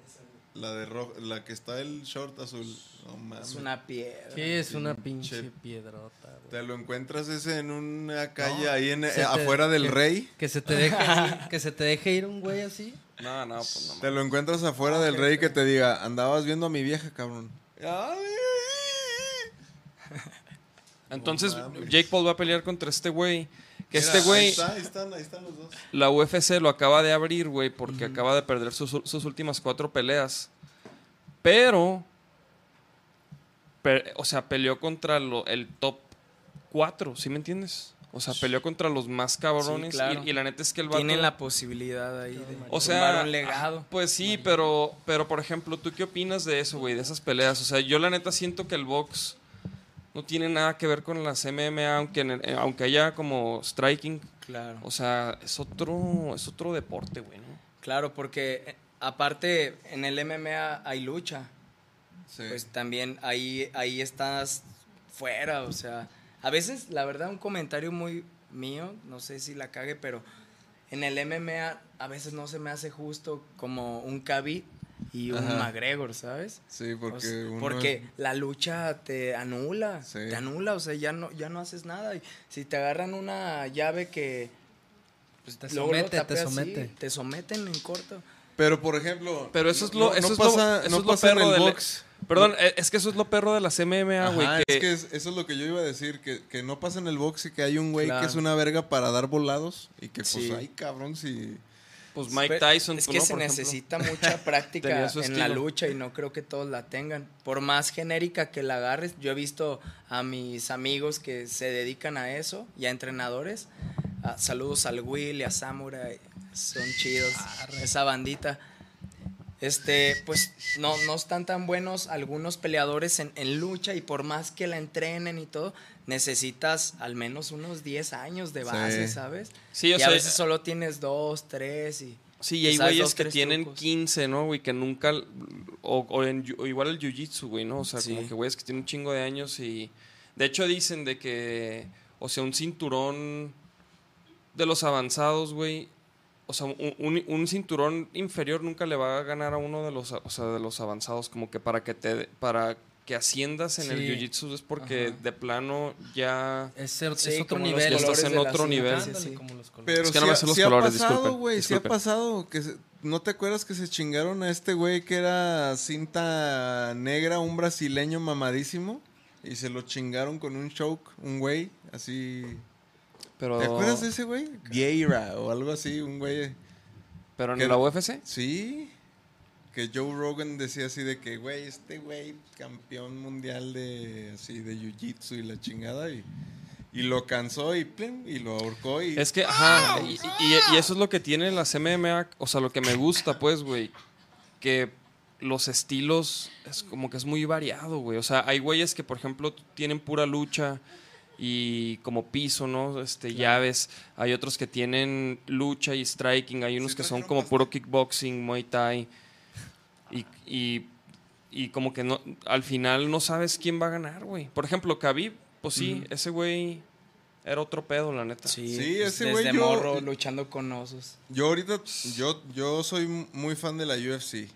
La de rojo, la que está el short azul. No mames. Es una piedra. Sí, es una Pinche- pinche piedrota, güey. Te lo encuentras ese en una calle No, ahí en, eh, te- afuera del que- Rey. Que se te deje ir, que se te deje ir un güey así. No, no, pues no. Te lo encuentras afuera del Rey que te diga, andabas viendo a mi vieja, cabrón. Entonces. Jake Paul va a pelear contra este güey. Que Mira, este Ahí, güey, está, ahí están, ahí están los dos. la UFC lo acaba de abrir, güey, porque acaba de perder sus, sus últimas cuatro peleas. Pero, pe- o sea, peleó contra lo- el top cuatro, ¿sí me entiendes? O sea, peleó contra los más cabrones. Sí, claro. y, y la neta es que el vato... Tienen la posibilidad ahí de O sea, un legado. Pues sí, pero, pero por ejemplo, ¿tú qué opinas de eso, güey? De esas peleas. O sea, yo la neta siento que el box no tiene nada que ver con las MMA, aunque, en el- eh, aunque haya como striking. Claro. O sea, es otro, es otro deporte, güey, ¿no? Claro, porque eh, aparte en el MMA hay lucha. Sí. Pues también ahí, ahí estás fuera, o sea, a veces la verdad un comentario muy mío, no sé si la cague, pero en el MMA a veces no se me hace justo como un Khabib y un Ajá. McGregor, ¿sabes? sí, O porque sea, uno porque es- la lucha te anula, Sí. te anula, o sea, ya no, ya no haces nada. Y si te agarran una llave que pues, Te somete, te somete. te someten en corto. Pero, por ejemplo... Pero eso es lo, no eso es pasa, lo, eso no es lo pasa en perro el del box. Perdón, eh, es que eso es lo perro de las MMA, güey. Que- es que es- eso es lo que yo iba a decir, que, que no pasa en el box y que hay un güey Claro. que es una verga para dar volados y que pues Sí. ay cabrón si... pues Mike Tyson, Es tú, que ¿no? se necesita mucha práctica en la lucha y no creo que todos la tengan. Por más genérica que la agarres, yo he visto a mis amigos que se dedican a eso y a entrenadores. Ah, saludos al Will y a Samurai, son chidos. Esa bandita. Este, pues no, no están tan buenos algunos peleadores en, en lucha y por más que la entrenen y todo, necesitas al menos unos 10 años de base, Sí. ¿sabes? Sí, o y sea, a veces solo tienes dos, tres y... Sí, y hay güeyes que tienen trucos. 15, ¿no, güey? Que nunca. O, o en yu- o igual el jiu-jitsu, güey, ¿no? O sea, Sí. como que güeyes que tienen un chingo de años y. De hecho, dicen de que. O sea, un cinturón de los avanzados, güey. O sea, un, un- un cinturón inferior nunca le va a ganar a uno de los, o sea, de los avanzados. Como que para que te. Para que asciendas en el jiu-jitsu es porque Ajá. de plano ya. Es, Sí, es otro nivel. Estás la cinta, nivel. sí, sí. como los colores. Pero Es que no me ha- sé los sí colores, ha pasado, güey, ha pasado. Que se- ¿No te acuerdas que se chingaron a este güey que era cinta negra, un brasileño mamadísimo? Y se lo chingaron con un choke, un güey, así... Pero, ¿Te acuerdas de ese güey? Guerra o algo así, un güey... pero en que- la UFC. Sí, que Joe Rogan decía así de que, güey, este güey, campeón mundial de así de jiu-jitsu y la chingada y, y lo cansó y y lo ahorcó y Es que, ajá, y, y- y eso es lo que tiene las MMA, o sea, lo que me gusta, pues, güey, que los estilos es como que es muy variado, güey. O sea, hay güeyes que, por ejemplo, tienen pura lucha y como piso, ¿no? Este, llaves. Hay otros que tienen lucha y striking. Hay unos Sí, que son como puro kickboxing, muay thai. Y, y, y como que no, al final no sabes quién va a ganar, güey. Por ejemplo, Khabib, pues sí, ese güey era otro pedo, la neta. Sí, Sí, ese desde güey yo- morro luchando con osos. Yo ahorita, yo, yo soy muy fan de la UFC.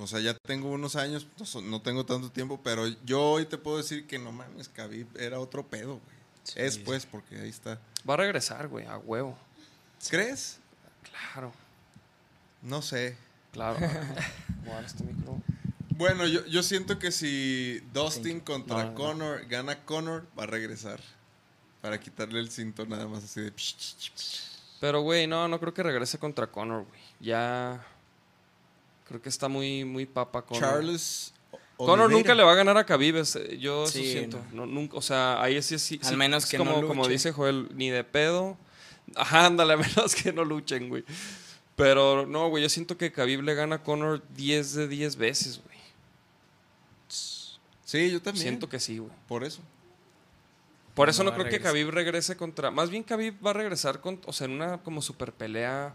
O sea, ya tengo unos años, no, tengo tanto tiempo, pero yo hoy te puedo decir que no mames, Khabib era otro pedo, güey. Es pues, porque ahí está. Va a regresar, güey, a huevo. ¿Crees? Claro, No sé. claro. Este micro. Bueno, yo, yo siento que si Dustin contra No, no, no. Conor gana Conor, va a regresar. Para quitarle el cinto nada más así de... Pero, güey, no, no creo que regrese contra Conor, güey. Ya. Creo que está muy, muy papa Conor. Charles Conor Oliveira. nunca le va a ganar a Khabib, es- yo eso Sí, siento. No, nunca, o sea, ahí sí, sí, Al sí, menos es que como, no como luche. dice Joel, ni de pedo. Ajá, ándale, a menos que no luchen, güey. Pero no, güey, yo siento que Khabib le gana a Conor 10 de 10 veces, güey. Sí, yo también. Siento que sí, güey. Por eso. Por eso No creo que. Khabib regrese contra... Más bien Khabib va a regresar con, o sea, en una como super pelea,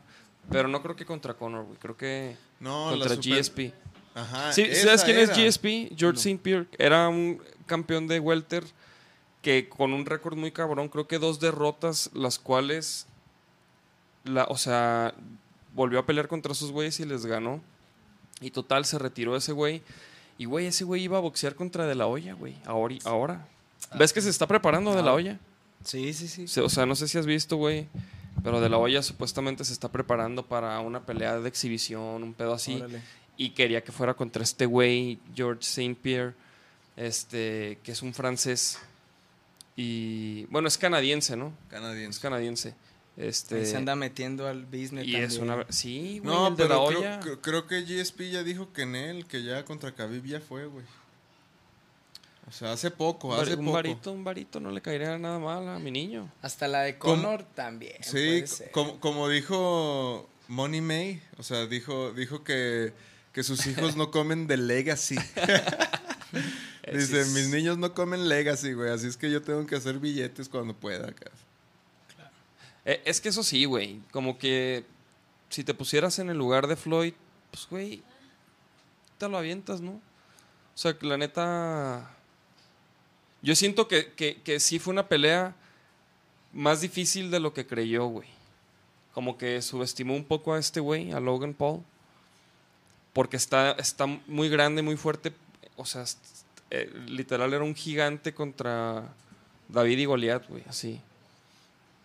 pero no creo que contra Conor, güey. Creo que No, contra la super- GSP. Ajá. Sí, ¿Sabes quién era. es GSP? George St. Pierre. Era un campeón de welter que con un récord muy cabrón, creo que dos derrotas, las cuales, la, o sea, volvió a pelear contra esos güeyes y les ganó. Y total, se retiró ese güey. Y, güey, ese güey iba a boxear contra De La Hoya, güey. Ahora. ahora. ¿Ves que se está preparando De La Hoya? Sí, sí, sí. O sea, no sé si has visto, güey. Pero De La Hoya supuestamente se está preparando para una pelea de exhibición, un pedo así Órale. y quería que fuera contra este güey, George St. Pierre, este, que es un francés. Y bueno, es canadiense, ¿no? Es Canadiense. canadiense. Este, se anda metiendo al business y es también. una. Sí, güey, No, el de la pero olla. creo- creo que GSP ya dijo que en él, que ya contra Khabib ya fue, güey. O sea, hace poco, hace un poco. varito, un varito no le caería nada mal a mi niño. Hasta la de ¿Cómo? Conor también. Sí, puede ser. como, como dijo Money May, o sea, dijo, dijo que, que sus hijos no comen de Legacy. Dice, es- mis niños no comen Legacy, güey, así es que yo tengo que hacer billetes cuando pueda. acá". Eh, es que eso sí, güey. Como que si te pusieras en el lugar de Floyd, pues, güey, te lo avientas, ¿no? O sea, que la neta. Yo siento que, que, que sí fue una pelea más difícil de lo que creyó, güey. Como que subestimó un poco a este güey, a Logan Paul. Porque está, está muy grande, muy fuerte. O sea, eh, literal era un gigante contra David y Goliat, güey, así.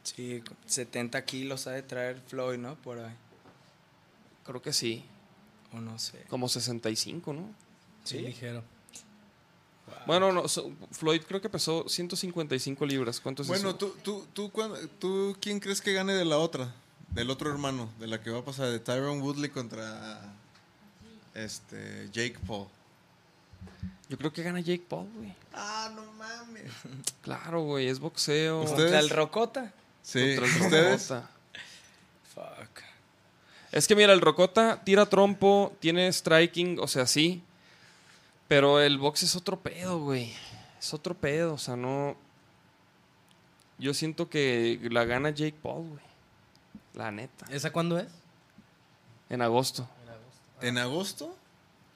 Sí, 70 kilos ha de traer Floyd, ¿no? Por ahí. Creo que sí. O no sé. Como 65, ¿no? Sí, ligero. Bueno, no, so- Floyd creo que pesó 155 libras. ¿Cuánto es Bueno, eso? ¿tú, tú, tú, tú, ¿quién crees que gane de la otra? Del otro hermano, de la que va a pasar, de Tyron Woodley contra este Jake Paul. Yo creo que gana Jake Paul, güey. Ah, no mames. Claro, güey, es boxeo. ¿Ustedes? ¿Contra el Rocota? Sí, Contra el ¿ustedes? Rocota. Fuck. Es que mira, el Rocota tira trompo, tiene striking, o sea, sí. Pero el box es otro pedo, güey. Es otro pedo, o sea, no. Yo siento que la gana Jake Paul, güey. La neta. ¿Esa cuándo es? En agosto. ¿En agosto?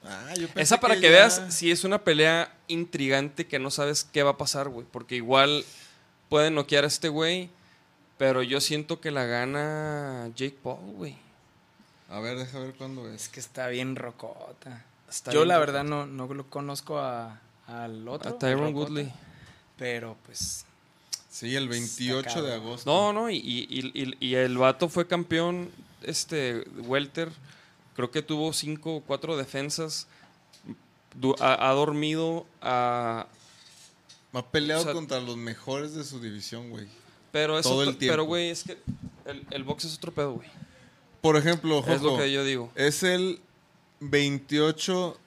Ah, yo pensé Esa para que, ya- veas si es una pelea intrigante que no sabes qué va a pasar, güey. Porque igual pueden noquear a este güey, pero yo siento que la gana Jake Paul, güey. A ver, deja ver cuándo Es es. que está bien Rocota. Está Yo la verdad no, no lo conozco a, al otro. A Tyron Rocota, Woodley. Pero pues Sí, el 28 de agosto. No, no, y, y- y- y el vato fue campeón, este, welter. Creo que tuvo cinco o cuatro defensas. Ha, ha dormido a... Ha peleado o sea- contra los mejores de su división, güey. Pero, es Todo el tiempo. pero güey, es que el, el box es otro pedo, güey. Por ejemplo, Es lo que yo digo. es el 28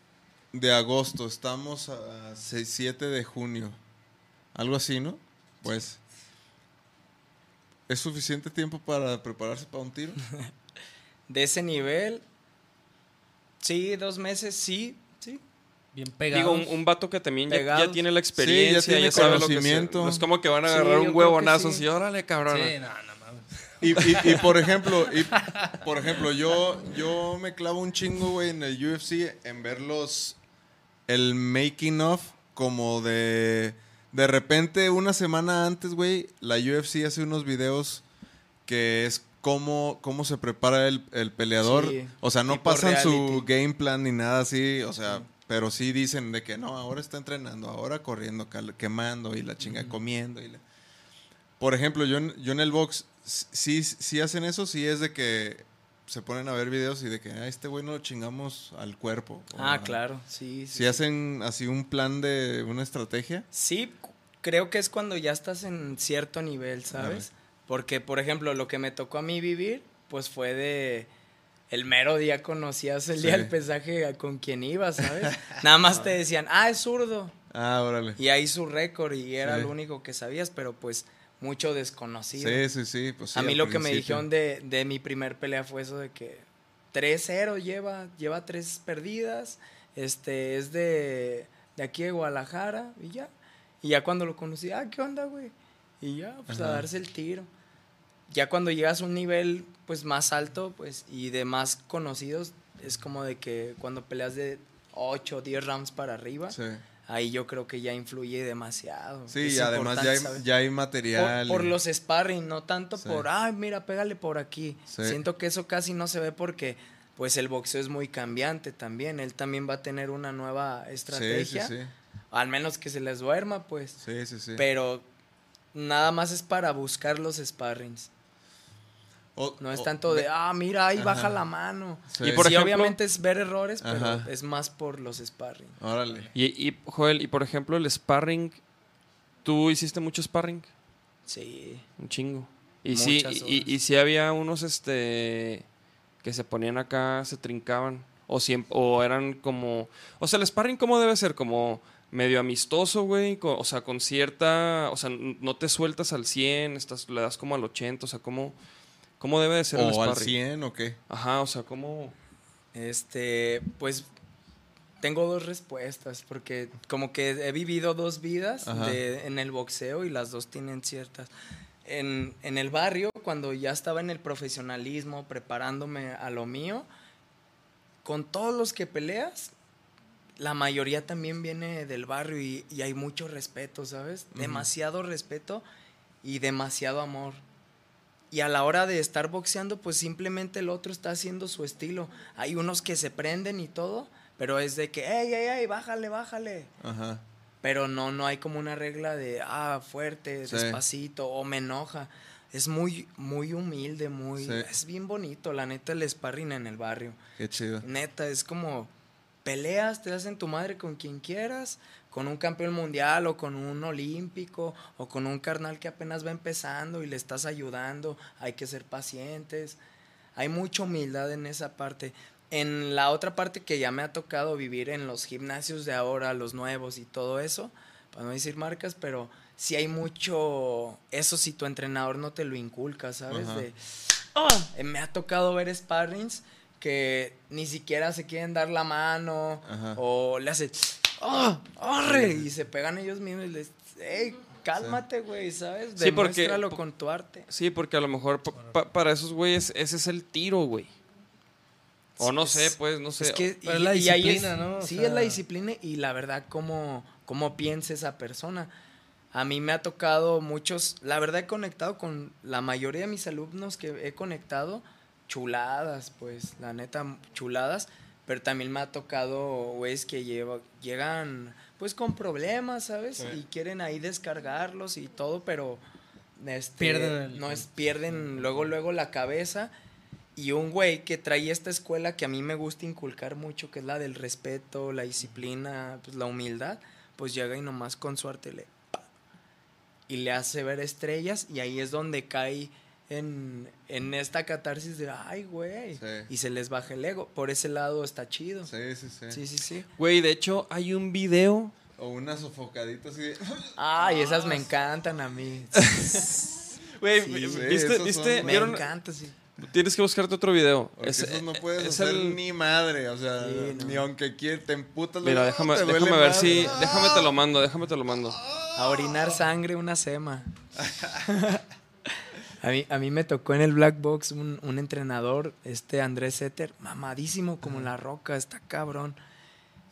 de agosto. Estamos a 6, 7 de junio. Algo así, ¿no? Pues. ¿Es suficiente tiempo para prepararse para un tiro? de ese nivel, sí, dos meses, sí, sí. Bien pegado. Digo, un, un vato que también ya, ya tiene la experiencia, Sí, ya tiene sabe lo que se-. No es como que van a agarrar un huevonazo que sí. y órale, cabrón. Sí, no, no. Y, y- y por ejemplo, y, por ejemplo, yo, yo me clavo un chingo, güey, en el UFC en ver los el making of como de de repente una semana antes, güey, la UFC hace unos videos que es cómo, cómo se prepara el, el peleador. Sí, o sea, no pasan su game plan ni nada así, o sea, pero sí dicen de que no, ahora está entrenando, ahora corriendo, quemando y la chinga comiendo y la- por ejemplo, yo yo en el box, sí, sí hacen eso, sí es de que se ponen a ver videos y de que a este güey no lo chingamos al cuerpo. Ah, a- claro, sí. Si hacen así un plan de una estrategia. Sí, creo que es cuando ya estás en cierto nivel, ¿sabes? Porque, por ejemplo, lo que me tocó a mí vivir, pues fue de... El mero día conocías el día Sí. del pesaje con quien ibas, ¿sabes? Nada más te decían, ah, es zurdo. Ah, órale. Y ahí su récord y era Sí. lo único que sabías, pero pues mucho desconocido. Sí, sí, sí. Pues sí, a mí lo que me dijeron de, de mi primer pelea fue eso de que 3-0 lleva, lleva tres perdidas, este, es de, de aquí de Guadalajara y ya. Y ya cuando lo conocí, ah, ¿qué onda, güey? Y ya, pues a darse el tiro. Ya cuando llegas a un nivel pues más alto, pues, y de más conocidos, es como de que cuando peleas de 8 o 10 rounds para arriba, Sí, ahí yo creo que ya influye demasiado. Sí, Es y además ya hay, ya hay material. por los sparring, no tanto Sí. por, ay, mira, pégale por aquí. Sí. Siento que eso casi no se ve porque, pues, el boxeo es muy cambiante también. Él también va a tener una nueva Sí, sí, estrategia. sí. Al menos que se les duerma, pues. Sí, sí, sí. Pero nada más es para buscar los sparrings. O- No es o- tanto de, ah, mira, ahí Ajá. baja la mano. Sí. Y por sí, ejemplo- obviamente es ver errores, pero Ajá. es más por los sparring. Órale. Y, y, Joel, y por ejemplo, el sparring, ¿tú hiciste mucho sparring? Sí. Un chingo. Y sí, Muchas y, horas. y sí había unos este que se ponían acá, se trincaban. O, siempre, o eran como. O sea, el sparring, ¿cómo debe ser? Como medio amistoso, güey. O sea, con cierta. O sea, no te sueltas al 100, estás, le das como al 80. O sea, ¿cómo, cómo debe de ser el ¿O al sparring? 100 o qué? Ajá, o sea, ¿cómo. Este, pues tengo dos respuestas, porque como que he vivido dos vidas de- en el boxeo y las dos tienen ciertas. En, en el barrio, cuando ya estaba en el profesionalismo, preparándome a lo mío, con todos los que peleas, la mayoría también viene del barrio y, y hay mucho respeto, ¿sabes? Demasiado respeto y demasiado amor. Y a la hora de estar boxeando, pues simplemente el otro está haciendo su estilo. Hay unos que se prenden y todo, pero es de que, ey, ey, ey, bájale, bájale. Ajá. Pero no, no hay como una regla de, ah, fuerte, Sí. despacito, o me enoja. Es muy, muy humilde, muy... Sí. Es bien bonito, la neta, el sparring en el barrio. Qué chido. Neta, es como peleas, te das en tu madre con quien quieras, con un campeón mundial o con un olímpico o con un carnal que apenas va empezando y le estás ayudando. Hay que ser pacientes. Hay mucha humildad en esa parte. En la otra parte que ya me ha tocado vivir en los gimnasios de ahora, los nuevos y todo eso, para no decir marcas, pero sí hay mucho, eso si tu entrenador no te lo inculca, ¿sabes? De, eh, me ha tocado ver sparrings que ni siquiera se quieren dar la mano o le hace ¡Ah! ¡Arre! y se pegan ellos mismos y les ¡Ey! Cálmate, güey, ¿sabes? Sí, porque- Demuéstralo con tu arte. Sí, porque a lo mejor pa- pa- para esos güeyes ese es el tiro, güey. O no Es- sé, pues, no sé. Es que Pero es la y ahí disciplina, ¿no? O sí, sea- es la disciplina y la verdad, cómo, cómo piensa esa persona. A mí me ha tocado muchos, la verdad he conectado con la mayoría de mis alumnos que he conectado, chuladas, pues, la neta, chuladas, pero también me ha tocado güeyes que llegan pues con problemas, ¿sabes? Sí. Y quieren ahí descargarlos y todo, pero este, Pierden no es, pierden luego, luego la cabeza. Y un güey que trae esta escuela que a mí me gusta inculcar mucho, que es la del respeto, la disciplina, pues la humildad, pues llega y nomás con suerte le y le hace ver estrellas y ahí es donde cae en, en esta catarsis de ay güey Sí. y se les baja el ego. Por ese lado está chido. Sí, sí, sí. Sí, sí, sí. Güey, de hecho, hay un video. O una sofocadita así de... Ay, esas me encantan a mí. Güey, Sí, vi- sí, ¿viste? ¿viste? son- Me ¿Vieron? encanta, sí. Tienes que buscarte otro video. Es- esos no puedes es hacer el- ni madre, o sea, Sí, no. ni aunque quieras, te emputas. Mira, luego, déjame, te déjame ver si. Déjame te lo mando, déjame te lo mando. A orinar sangre, una sema. a, mí, a mí me tocó en el Black Box un, un entrenador, este Andrés Setter, mamadísimo como la roca, está cabrón.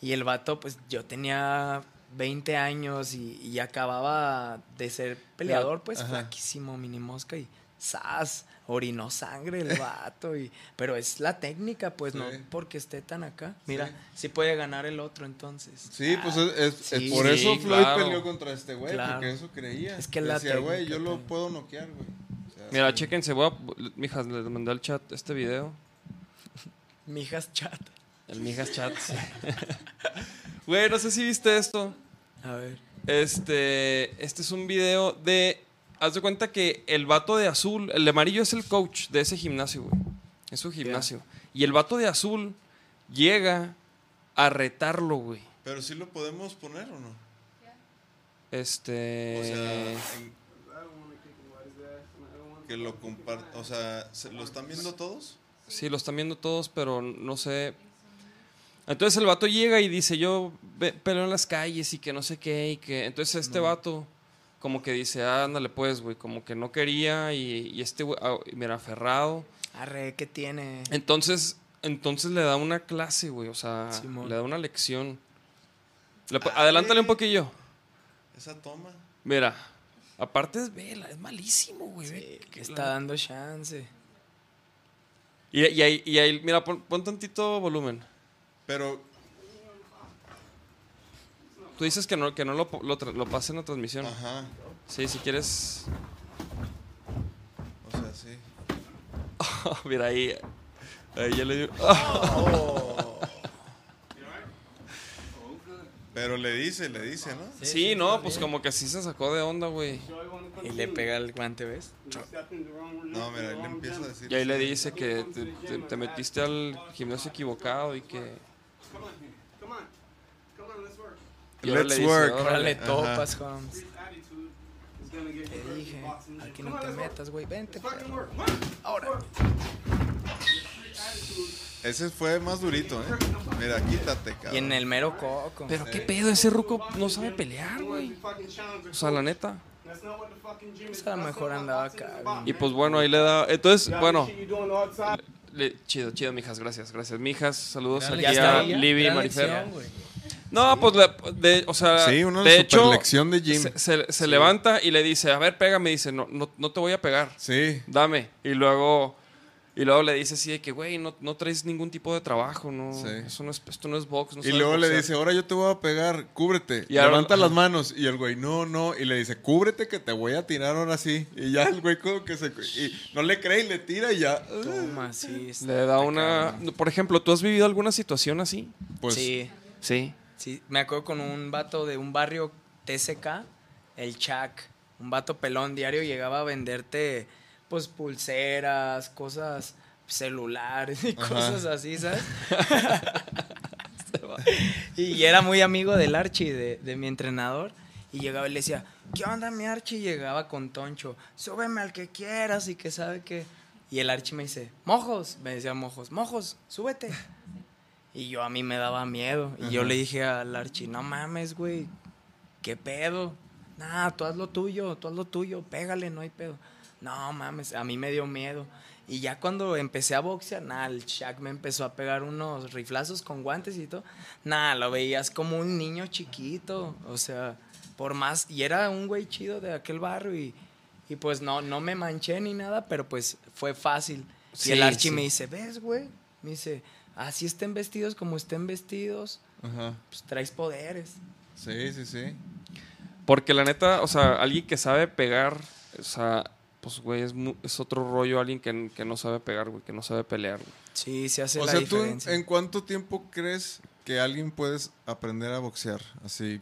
Y el vato, pues yo tenía 20 años y, y acababa de ser peleador, pues Ajá. flaquísimo, mini mosca y ¡zas! Orinó sangre el vato. Y, pero es la técnica, pues no Sí. porque esté tan acá. Mira, sí puede ganar el otro entonces. Sí, pues es, es- Sí, es por sí, eso Floyd claro. peleó contra este güey, Claro. porque eso creía. Es que la Decía, güey, yo lo puedo noquear, güey. Mira, sí. chéquense, voy a. Mijas, les mandé al chat este video. Mijas chat. El Mijas chat. sí. Güey, no sé si viste esto. A ver. Este, este es un video de. Haz de cuenta que el vato de azul, el de amarillo es el coach de ese gimnasio, güey. Es su gimnasio. Y el vato de azul llega a retarlo, güey. Pero sí lo podemos poner o no? Este. O sea, en- que lo compartan. O sea, ¿se- ¿lo están viendo todos? Sí, lo están viendo todos, pero no sé. Entonces el vato llega y dice, yo ve- peleo en las calles y que no sé qué, y que... Entonces este vato como que dice, "Ah, ándale pues, güey, como que no quería y, y este güey, ah, mira, aferrado. Arre, ¿qué tiene? Entonces, entonces le da una clase, güey, o sea, Simón. le da una lección. Le adelántale un poquillo. Esa toma. Mira, aparte es vela, es malísimo, güey. Sí, que está la- dando chance. Y, y ahí, y ahí, mira, pon, pon tantito volumen. Pero, Tú dices que no, que no lo, lo, lo pase en la transmisión. ajá. Sí, si quieres. O sea, sí. Mira ahí. Ahí ya le dio. Pero le dice, le dice, ¿no? Sí, no, pues como que sí se sacó de onda, güey. Y le pega el guante, ¿ves? No, mira, él le empieza a decir. Y ahí le dice que te, te- te metiste al gimnasio equivocado y que. Y ahora le Let's dice, work. "Órale". Órale, Ajá. topas, Holmes. Te dije, aquí no te metas, güey, vente. perro. Ahora. Ese fue más durito, ¿eh? Mira, quítate, cabrón. Y en el mero coco. Pero qué pedo, ese ruco no sabe pelear, güey. O sea, la neta. Pues a lo mejor andaba acá. güey. Y pues bueno, ahí le da. Entonces, bueno. le- chido, chido, mijas, gracias, gracias. Mijas, saludos aquí a Libby y. No, pues, le- de, o sea, Sí, una de hecho, superlección de se, se- se levanta y le dice, a ver, pégame, dice, no, no, no te voy a pegar, Sí. dame. Y luego, y luego le dice así de que, güey, no, no traes ningún tipo de trabajo, no, Sí. eso no es, esto no es box. No Y luego le boxear". dice, ahora yo te voy a pegar, cúbrete. Y ahora- Levanta ajá. las manos. Y el güey, no, no. Y le dice, cúbrete que te voy a tirar ahora sí. Y ya el güey como que se... Y no le cree y le tira y ya... Toma, sí. está- Le da una... cabrón. Por ejemplo, ¿tú has vivido alguna situación así? Pues Sí, Sí. sí. Me acuerdo con un vato de un barrio TCK, el Chac. Un vato pelón diario llegaba a venderte, pues, pulseras, cosas, celulares y Ajá. cosas así, ¿sabes? y era muy amigo del Archie, de, de mi entrenador. Y llegaba y le decía, ¿qué onda mi Archie? Y llegaba con Toncho, súbeme al que quieras y que sabe que... Y el Archie me dice, mojos, me decía mojos, mojos, súbete. Y yo a mí me daba miedo. Y yo le dije al Archie, no mames, güey, ¿qué pedo? Nah, tú haz lo tuyo, tú haz lo tuyo, pégale, no hay pedo. No mames, a mí me dio miedo. Y ya cuando empecé a boxear, nah, el Shaq me empezó a pegar unos riflazos con guantes y todo. Nah, lo veías como un niño chiquito. O sea, por más. Y era un güey chido de aquel barrio y, y pues no, no me manché ni nada, pero pues fue fácil. Sí, y el Archie sí. me dice, ¿ves, güey? Me dice, así estén vestidos como estén vestidos, Ajá. pues traes poderes. Sí, sí, sí. Porque la neta, o sea, alguien que sabe pegar, o sea, pues, güey, es, mu- es otro rollo alguien que, que no sabe pegar, güey, que no sabe pelear, güey. Sí, se hace O la sea, ¿tú en, diferencia. en cuánto tiempo crees que alguien puedes aprender a boxear? Así...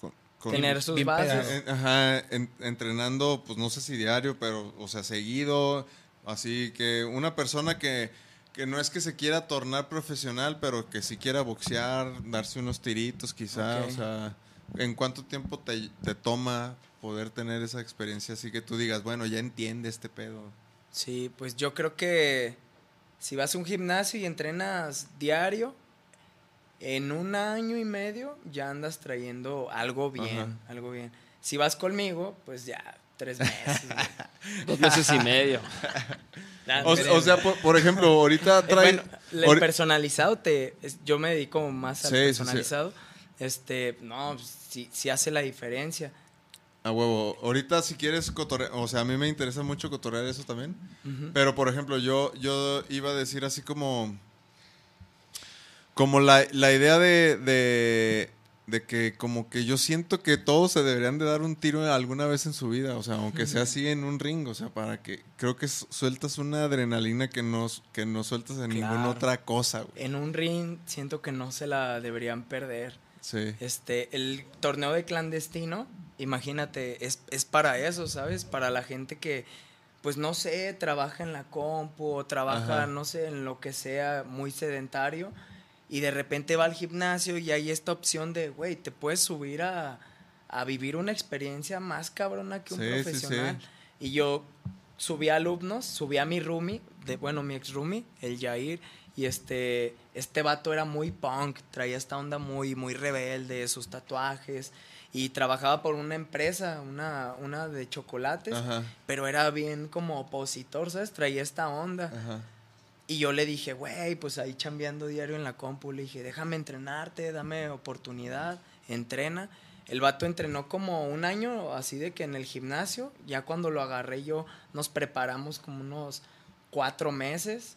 Con, con- Tener sus bases. En- ajá, en- entrenando, pues no sé si diario, pero, o sea, seguido. Así que una persona que, que no es que se quiera tornar profesional, pero que sí quiera boxear, darse unos tiritos quizá. O sea, ¿en cuánto tiempo te, te toma poder tener esa experiencia así que tú digas, bueno, ya entiende este pedo? Sí, pues yo creo que si vas a un gimnasio y entrenas diario, en un año y medio ya andas trayendo algo bien, Ajá. algo bien. Si vas conmigo, pues ya tres meses. Dos meses y medio. O, o sea, por, por ejemplo, ahorita Eh, trae... bueno, el personalizado te es- yo me dedico más al Sí, sí, sí. personalizado. Este, no, sí, sí hace la diferencia. A huevo. Ahorita si quieres cotorrear, o sea, a mí me interesa mucho cotorrear eso también. Pero por ejemplo, yo, yo iba a decir así como. Como la, la idea de, de, de que como que yo siento que todos se deberían de dar un tiro alguna vez en su vida. O sea, aunque sea así en un ring. O sea, para que creo que su- sueltas una adrenalina que no, que no sueltas en ninguna otra cosa, güey. En un ring siento que no se la deberían perder. Sí. Este, el torneo de clandestino, imagínate, es, es para eso, ¿sabes? Para la gente que, pues no sé, trabaja en la compu o trabaja, Ajá. no sé, en lo que sea, muy sedentario. Y de repente va al gimnasio y hay esta opción de, güey, te puedes subir a, a vivir una experiencia más cabrona que un Sí, sí, sí. profesional. Y yo, subí a alumnos, subí a mi roomie, de, bueno, mi ex roomie, el Jair, y este, este vato era muy punk, traía esta onda muy, muy rebelde, sus tatuajes, y trabajaba por una empresa, una, una de chocolates, Ajá. pero era bien como opositor, ¿sabes? Traía esta onda. Ajá. Y yo le dije, güey, pues ahí chambeando diario en la compu, le dije, déjame entrenarte, dame oportunidad, entrena. El vato entrenó como un año, así de que en el gimnasio, ya cuando lo agarré yo, nos preparamos como unos cuatro meses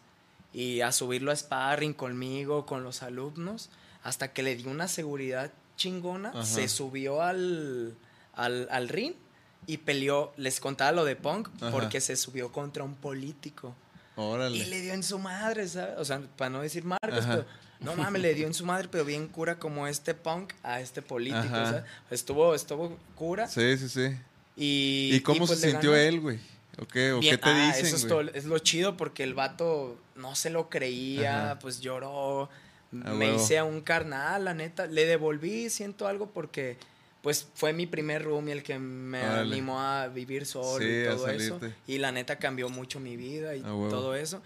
y a subirlo a sparring conmigo, con los alumnos, hasta que le di una seguridad chingona, Ajá. se subió al, al, al ring y peleó, les contaba lo de Punk, Ajá. porque se subió contra un político. Órale. Y le dio en su madre, ¿sabes? O sea, para no decir marcas, Ajá. pero no mames, le dio en su madre, pero bien cura como este punk a este político. Estuvo, estuvo cura. Sí, sí, sí. Y, ¿Y cómo pues se sintió ganó. él, güey? ¿O qué, o Bien, qué te ah, dicen, eso es, todo- es lo chido porque el vato no se lo creía, Ajá. pues lloró. Me huevo. hice a un carnal, la neta. Le devolví, siento algo porque pues fue mi primer roomie el que me Órale. animó a vivir solo Sí, y todo eso. Y la neta cambió mucho mi vida y todo eso.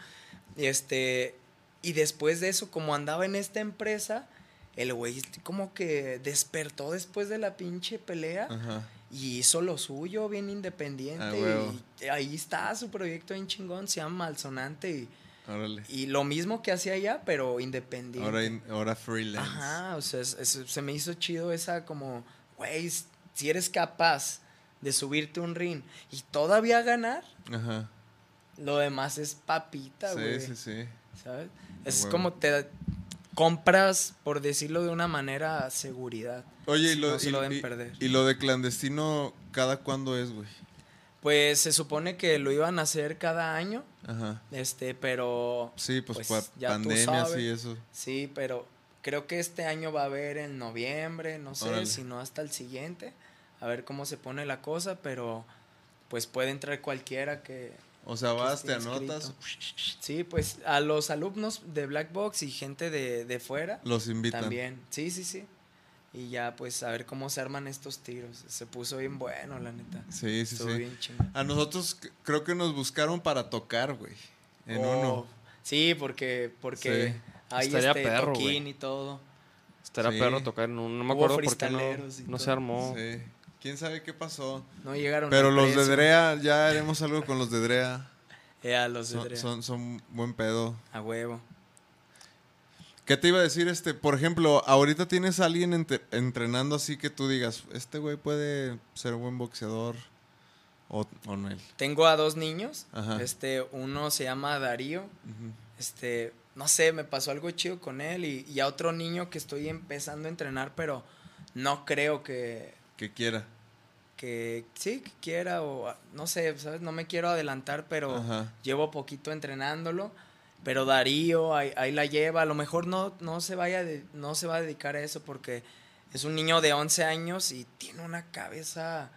Y este y después de eso, como andaba en esta empresa, el güey como que despertó después de la pinche pelea Ajá. y hizo lo suyo, bien independiente. Ah, y ahí está su proyecto en chingón, se llama Malsonante. Y, Órale. y lo mismo que hacía allá, pero independiente. Ahora, in- ahora freelance. Ajá, o sea, es- es- se me hizo chido esa como, güey, si eres capaz de subirte un ring y todavía ganar, Ajá. lo demás es papita, güey. Sí, sí, sí. ¿Sabes? Es como te compras, por decirlo de una manera, seguridad. Oye, y lo, No se lo y- perder. y lo de clandestino, ¿cada cuándo es, güey? Pues se supone que lo iban a hacer cada año, Ajá. este, pero Sí, pues, Pues, ya sabes. y eso. sí, pero creo que este año va a haber en noviembre, no sé, si no hasta el siguiente, a ver cómo se pone la cosa, pero pues puede entrar cualquiera que O sea, que vas, te anotas. Sí, pues a los alumnos de Black Box y gente de, de fuera los invitan. también. Sí, sí, sí. Y ya pues a ver cómo se arman estos tiros. Se puso bien bueno, la neta. Sí, sí, Estuvo sí. bien. A nosotros creo que nos buscaron para tocar, güey. En Oh, uno. Sí, porque, porque Sí. hay Estaría este perro, toquín güey. y todo. Estaría Sí. perro tocar en un. No me acuerdo por qué no, no se armó. Sí. ¿Quién sabe qué pasó? No llegaron Pero los de. Drea, ya haremos algo con los de Drea. Eh, a los de Son, Drea. son, son buen pedo. A huevo. ¿Qué te iba a decir? Este, por ejemplo, ahorita tienes a alguien entre- entrenando así que tú digas, este güey puede ser buen boxeador o, o no él. Tengo a dos niños. Ajá. Este, uno se llama Darío. Este, no sé, me pasó algo chido con él. Y, y a otro niño que estoy empezando a entrenar, pero no creo que, Que quiera. que sí, que quiera o no sé, ¿sabes? No me quiero adelantar, pero Ajá. llevo poquito entrenándolo. Pero Darío ahí, ahí la lleva, a lo mejor no, no, se vaya de- no se va a dedicar a eso porque es un niño de 11 años y tiene una cabeza,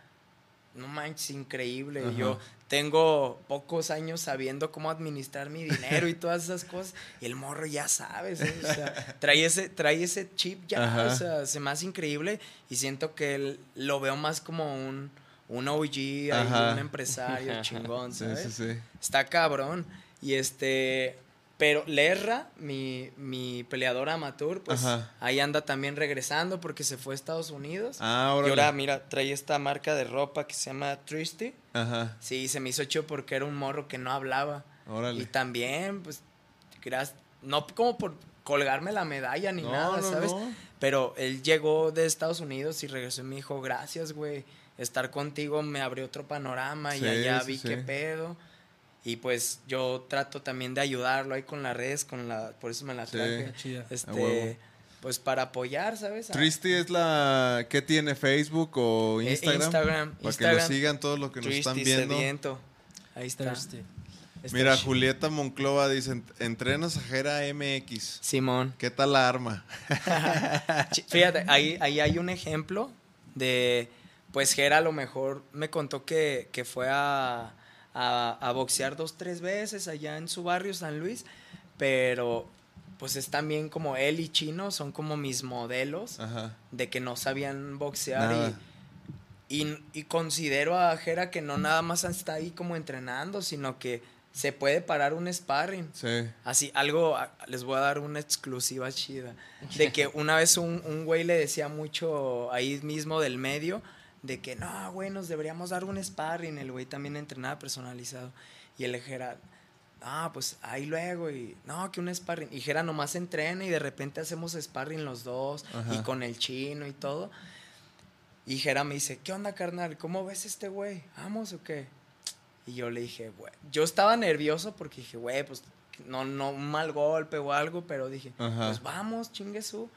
no manches, increíble. Yo tengo pocos años sabiendo cómo administrar mi dinero y todas esas cosas y el morro ya sabe, ¿sí? o sea, trae ese, trae ese chip ya, Ajá. o sea, se me hace increíble y siento que él lo veo más como un, un OG, ahí, un empresario chingón, Sí, ¿sabes? sí, sí. Está cabrón. Y este. Pero Lerra, mi, mi peleador amateur, pues Ajá. ahí anda también regresando porque se fue a Estados Unidos. Ah, y órale. ahora, mira, trae esta marca de ropa que se llama Tristy. Ajá. Sí, se me hizo chido porque era un morro que no hablaba. Órale. Y también, pues. No como por colgarme la medalla ni No, nada, no, ¿sabes? no. Pero él llegó de Estados Unidos y regresó y me dijo, gracias, güey. Estar contigo me abrió otro panorama y allá vi sí. qué pedo. Y pues yo trato también de ayudarlo ahí con las redes, con la, por eso me la Sí. traje. Chida. A Este, pues para apoyar, ¿sabes? Tristy es la que tiene Facebook o Eh, Instagram. Instagram, Para que lo sigan todos los que nos están Tristy viendo. Sediento. Ahí está. Está Mira. Julieta Monclova dice, entrenas a Jera MX. Simón. ¿Qué tal la arma? Fíjate, ahí, ahí hay un ejemplo de, pues Gera a lo mejor me contó que, que fue a, a, a boxear dos, tres veces allá en su barrio, San Luis, pero pues es también como él y Chino son como mis modelos Ajá. de que no sabían boxear y Y, y considero a Jera que no nada más está ahí como entrenando, sino que se puede parar un sparring. Sí. Así, algo, les voy a dar una exclusiva chida. De que una vez un, un güey le decía mucho ahí mismo del medio, de que no, güey, nos deberíamos dar un sparring. El güey también entrenaba personalizado. Y el Jera, no, pues ahí luego, y no, que un sparring. Y Jera nomás entrena y de repente hacemos sparring los dos, y con el chino y todo. Y Jera me dice, ¿qué onda, carnal? ¿Cómo ves este güey? ¿Vamos o qué? Y yo le dije, güey, yo estaba nervioso porque dije, güey, pues no, no, un mal golpe o algo, pero dije, Ajá. pues vamos, chingue su.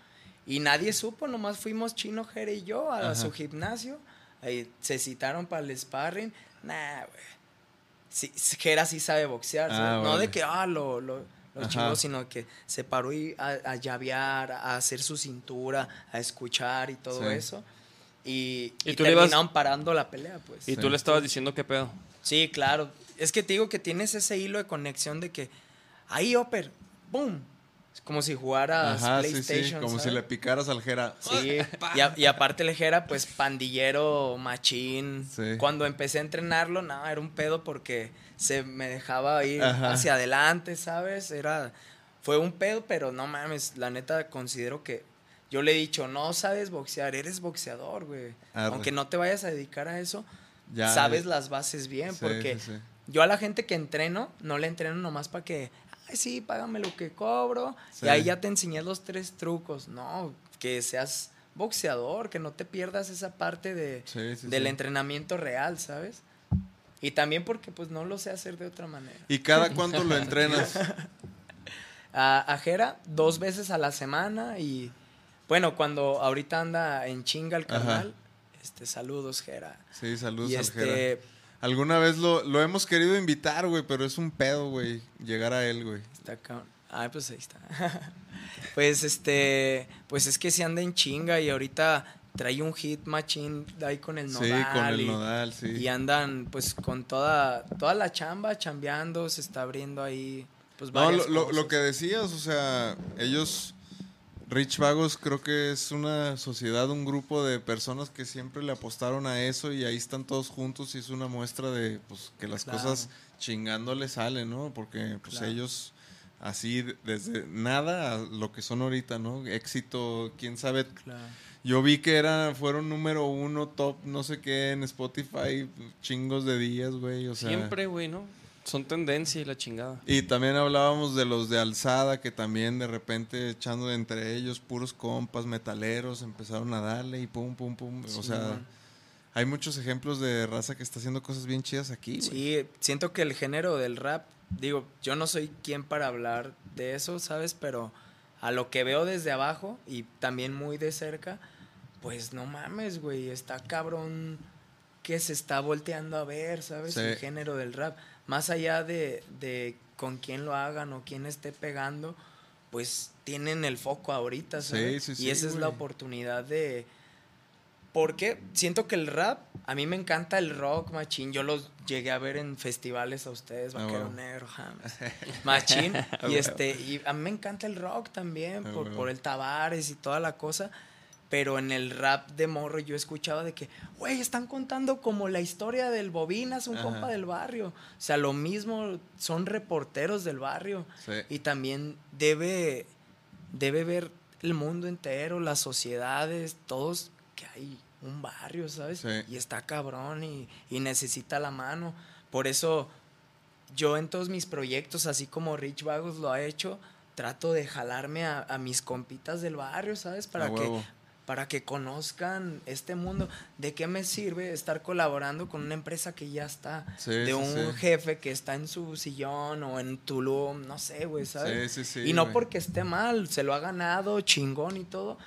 Y nadie supo, nomás fuimos Chino, Jera y yo a Ajá. su gimnasio. Ahí se citaron para el sparring. Nah, güey. Sí, Jera sí sabe boxear, Ah, ¿sabes? no de que, ah, lo, lo, lo chingó, sino que se paró y a, a llavear, a hacer su cintura, a escuchar y todo Sí. eso. Y, ¿Y y tú le ibas- terminaron parando la pelea, pues. Y tú le estabas diciendo qué pedo. Sí, claro. Es que te digo que tienes ese hilo de conexión de que ahí, Oper, ¡boom! Es como si jugaras Ajá, PlayStation. sí. Como si le picaras al Jera. Sí, y, a- y aparte el Jera, pues pandillero, machín. Sí. Cuando empecé a entrenarlo, no, era un pedo porque se me dejaba ir Ajá. hacia adelante, ¿sabes? Era, fue un pedo, pero no mames, la neta considero que yo le he dicho, no sabes boxear, eres boxeador, güey. Arre. Aunque no te vayas a dedicar a eso, Ya. sabes las bases bien, Sí, porque sí. yo a la gente que entreno, no le entreno nomás para que, ay, sí, págame lo que cobro, Sí. y ahí ya te enseñé los tres trucos. No, que seas boxeador, que no te pierdas esa parte de, Sí, sí, del entrenamiento real, ¿sabes? Y también porque pues no lo sé hacer de otra manera. ¿Y cada cuánto lo entrenas? A, a Jera dos veces a la semana y bueno, cuando ahorita anda en chinga el Ajá. carnal, este, saludos Jera. Sí, saludos y al Jera. Alguna vez lo, lo hemos querido invitar, güey, pero es un pedo, güey, llegar a él, güey. Está cabrón. Ah, pues ahí está. pues este, pues es que se anda en chinga y ahorita trae un hit machine ahí con el Sí, nodal. con el y, nodal, sí. Y andan pues con toda, toda la chamba chambeando, se está abriendo ahí pues No, lo, lo- lo que decías, o sea, ellos, Rich Vagos, creo que es una sociedad, un grupo de personas que siempre le apostaron a eso y ahí están todos juntos y es una muestra de pues, que las Claro. cosas chingando le salen, ¿no? Porque pues Claro. ellos así de- desde nada a lo que son ahorita, ¿no? Éxito, quién sabe. Claro. Yo vi que era, fueron número uno, top, no sé qué, en Spotify, chingos de días, güey, o sea. Siempre, güey, ¿no? Son tendencia y la chingada. Y también hablábamos de los de alzada, que también de repente echando entre ellos puros compas metaleros, empezaron a darle y pum, pum, pum. o sea, hay muchos ejemplos de raza que está haciendo cosas bien chidas aquí. Sí, siento que el género del rap, digo, yo no soy quien para hablar de eso, ¿sabes? Pero a lo que veo desde abajo y también muy de cerca, pues no mames, güey, está cabrón que se está volteando a ver, ¿sabes? Sí. El género del rap. Más allá de, de con quién lo hagan o quién esté pegando, pues tienen el foco ahorita, ¿sabes? Sí, sí, y sí, esa es la oportunidad de... Porque siento que el rap, a mí me encanta el rock, machín. Yo los llegué a ver en festivales a ustedes, Ah, Vaquero. Negro, James. Machín. Ah, y este, y a mí me encanta el rock también, Ah, por, por el Tavares y toda la cosa. Pero en el rap de morro yo escuchaba de que, güey, están contando como la historia del Bobinas, un Ajá. compa del barrio. O sea, lo mismo, son reporteros del barrio. Sí. Y también debe, debe ver el mundo entero, las sociedades, todos, que hay un barrio, ¿sabes? Sí. Y está cabrón y, y necesita la mano. Por eso yo en todos mis proyectos, así como Rich Vagos lo ha hecho, trato de jalarme a, a mis compitas del barrio, ¿sabes? Para que huevo. Para que conozcan este mundo. ¿De qué me sirve estar colaborando con una empresa que ya está? Sí, de sí, un sí. jefe que está en su sillón o en Tulum, no sé, güey, ¿sabes? Sí, sí, sí, y no porque esté mal, se lo ha ganado, chingón y todo,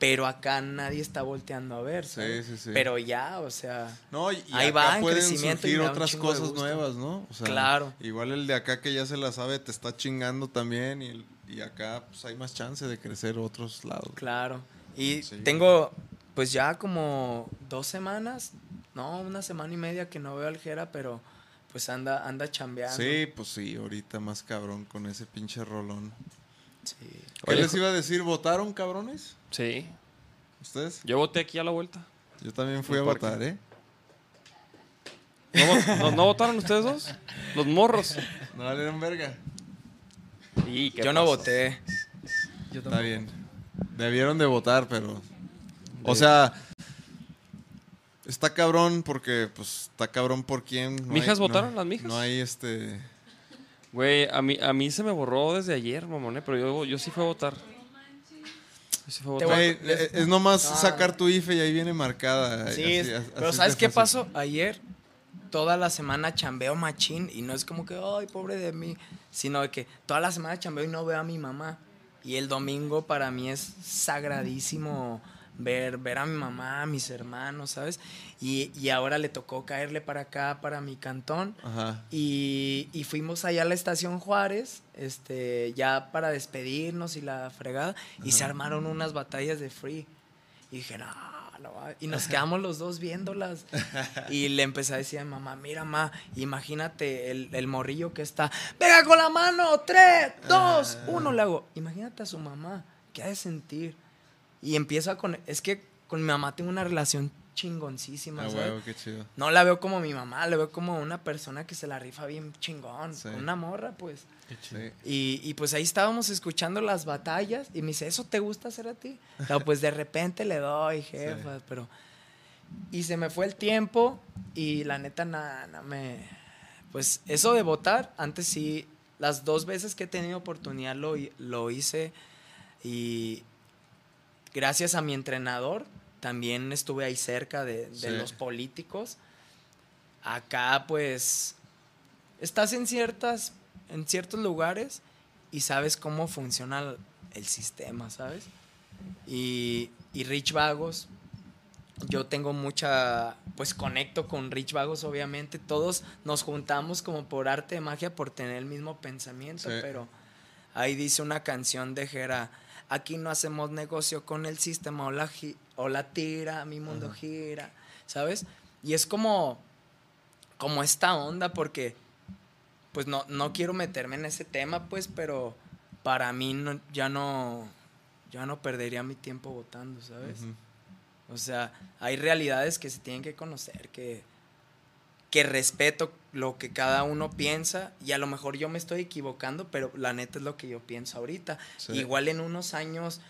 pero acá nadie está volteando a ver, Sí, ¿sabes? sí, sí. Pero ya, o sea, No, y Ahí acá va en pueden crecimiento y surgir otras cosas nuevas, ¿no? O sea, Claro. Igual el de acá que ya se la sabe te está chingando también y, y acá pues hay más chance de crecer otros lados. claro. Y Sí. tengo, pues ya como dos semanas, no, una semana y media que no veo al Jera, pero pues anda, anda chambeando. Sí, pues sí, ahorita más cabrón con ese pinche rolón. Sí. ¿Qué Oye, les iba a decir? ¿Votaron, cabrones? Sí. ¿Ustedes? Yo voté aquí a la vuelta. Yo también fui a votar, ¿eh? ¿No, vo- no- no votaron ustedes dos? Los morros. No valieron verga. Y, ¿qué Yo no voté. Yo Está bien. Debieron de votar, pero. O sea. Está cabrón porque, pues, está cabrón por quién. No ¿Mijas hay- no- votaron, las mijas? No hay este. Güey, a mí, a mí se me borró desde ayer, mamón, eh, pero yo, yo sí fui a votar. Yo sí fui a Te votar. voy Güey, es, es nomás Ah. sacar tu IFE y ahí viene marcada. Sí, así- es- así pero ¿sabes qué pasó? Ayer, toda la semana chambeo machín y no es como que, ay, pobre de mí, sino de que toda la semana chambeo y no veo a mi mamá. Y el domingo para mí es sagradísimo ver, ver a mi mamá, a mis hermanos, ¿sabes? Y, y ahora le tocó caerle para acá, para mi cantón. Ajá. Y, y fuimos allá a la estación Juárez, este, ya para despedirnos y la fregada, y se armaron unas batallas de free. Y dije, no, no va". Y nos quedamos los dos viéndolas. Y le empecé a decir a mamá, mira, ma, imagínate el, el morrillo que está, venga con la mano, tres, dos, uno, le hago, imagínate a su mamá, ¿qué ha de sentir? Y empieza con, es que con mi mamá tengo una relación chingoncísima, Ah, ¿sabes? huevo, qué chido. No la veo como mi mamá, la veo como una persona que se la rifa bien chingón, Sí. una morra, pues. Y, y pues ahí estábamos escuchando las batallas y me dice, ¿eso te gusta hacer a ti? No, pues de repente le doy, jefa, pero... Y se me fue el tiempo y la neta nada, no me... Pues eso de votar, antes sí, las dos veces que he tenido oportunidad lo, lo hice y gracias a mi entrenador también estuve ahí cerca de, de Sí. los políticos. Acá pues estás en ciertas en ciertos lugares y sabes cómo funciona el, sistema, ¿sabes? Y, y Rich Vagos, yo tengo mucha, pues conecto con Rich Vagos, obviamente. Todos nos juntamos como por arte de magia, por tener el mismo pensamiento, Sí. pero ahí dice una canción de Jera, aquí no hacemos negocio con el sistema o la, o la tira, mi mundo gira, ¿sabes? Y es como, como esta onda, porque pues no, no quiero meterme en ese tema, pues, pero para mí no- ya no, ya no perdería mi tiempo votando, ¿sabes? O sea, hay realidades que se tienen que conocer, que, que respeto lo que cada uno piensa y a lo mejor yo me estoy equivocando, pero la neta es lo que yo pienso ahorita. Sí. Igual en unos años,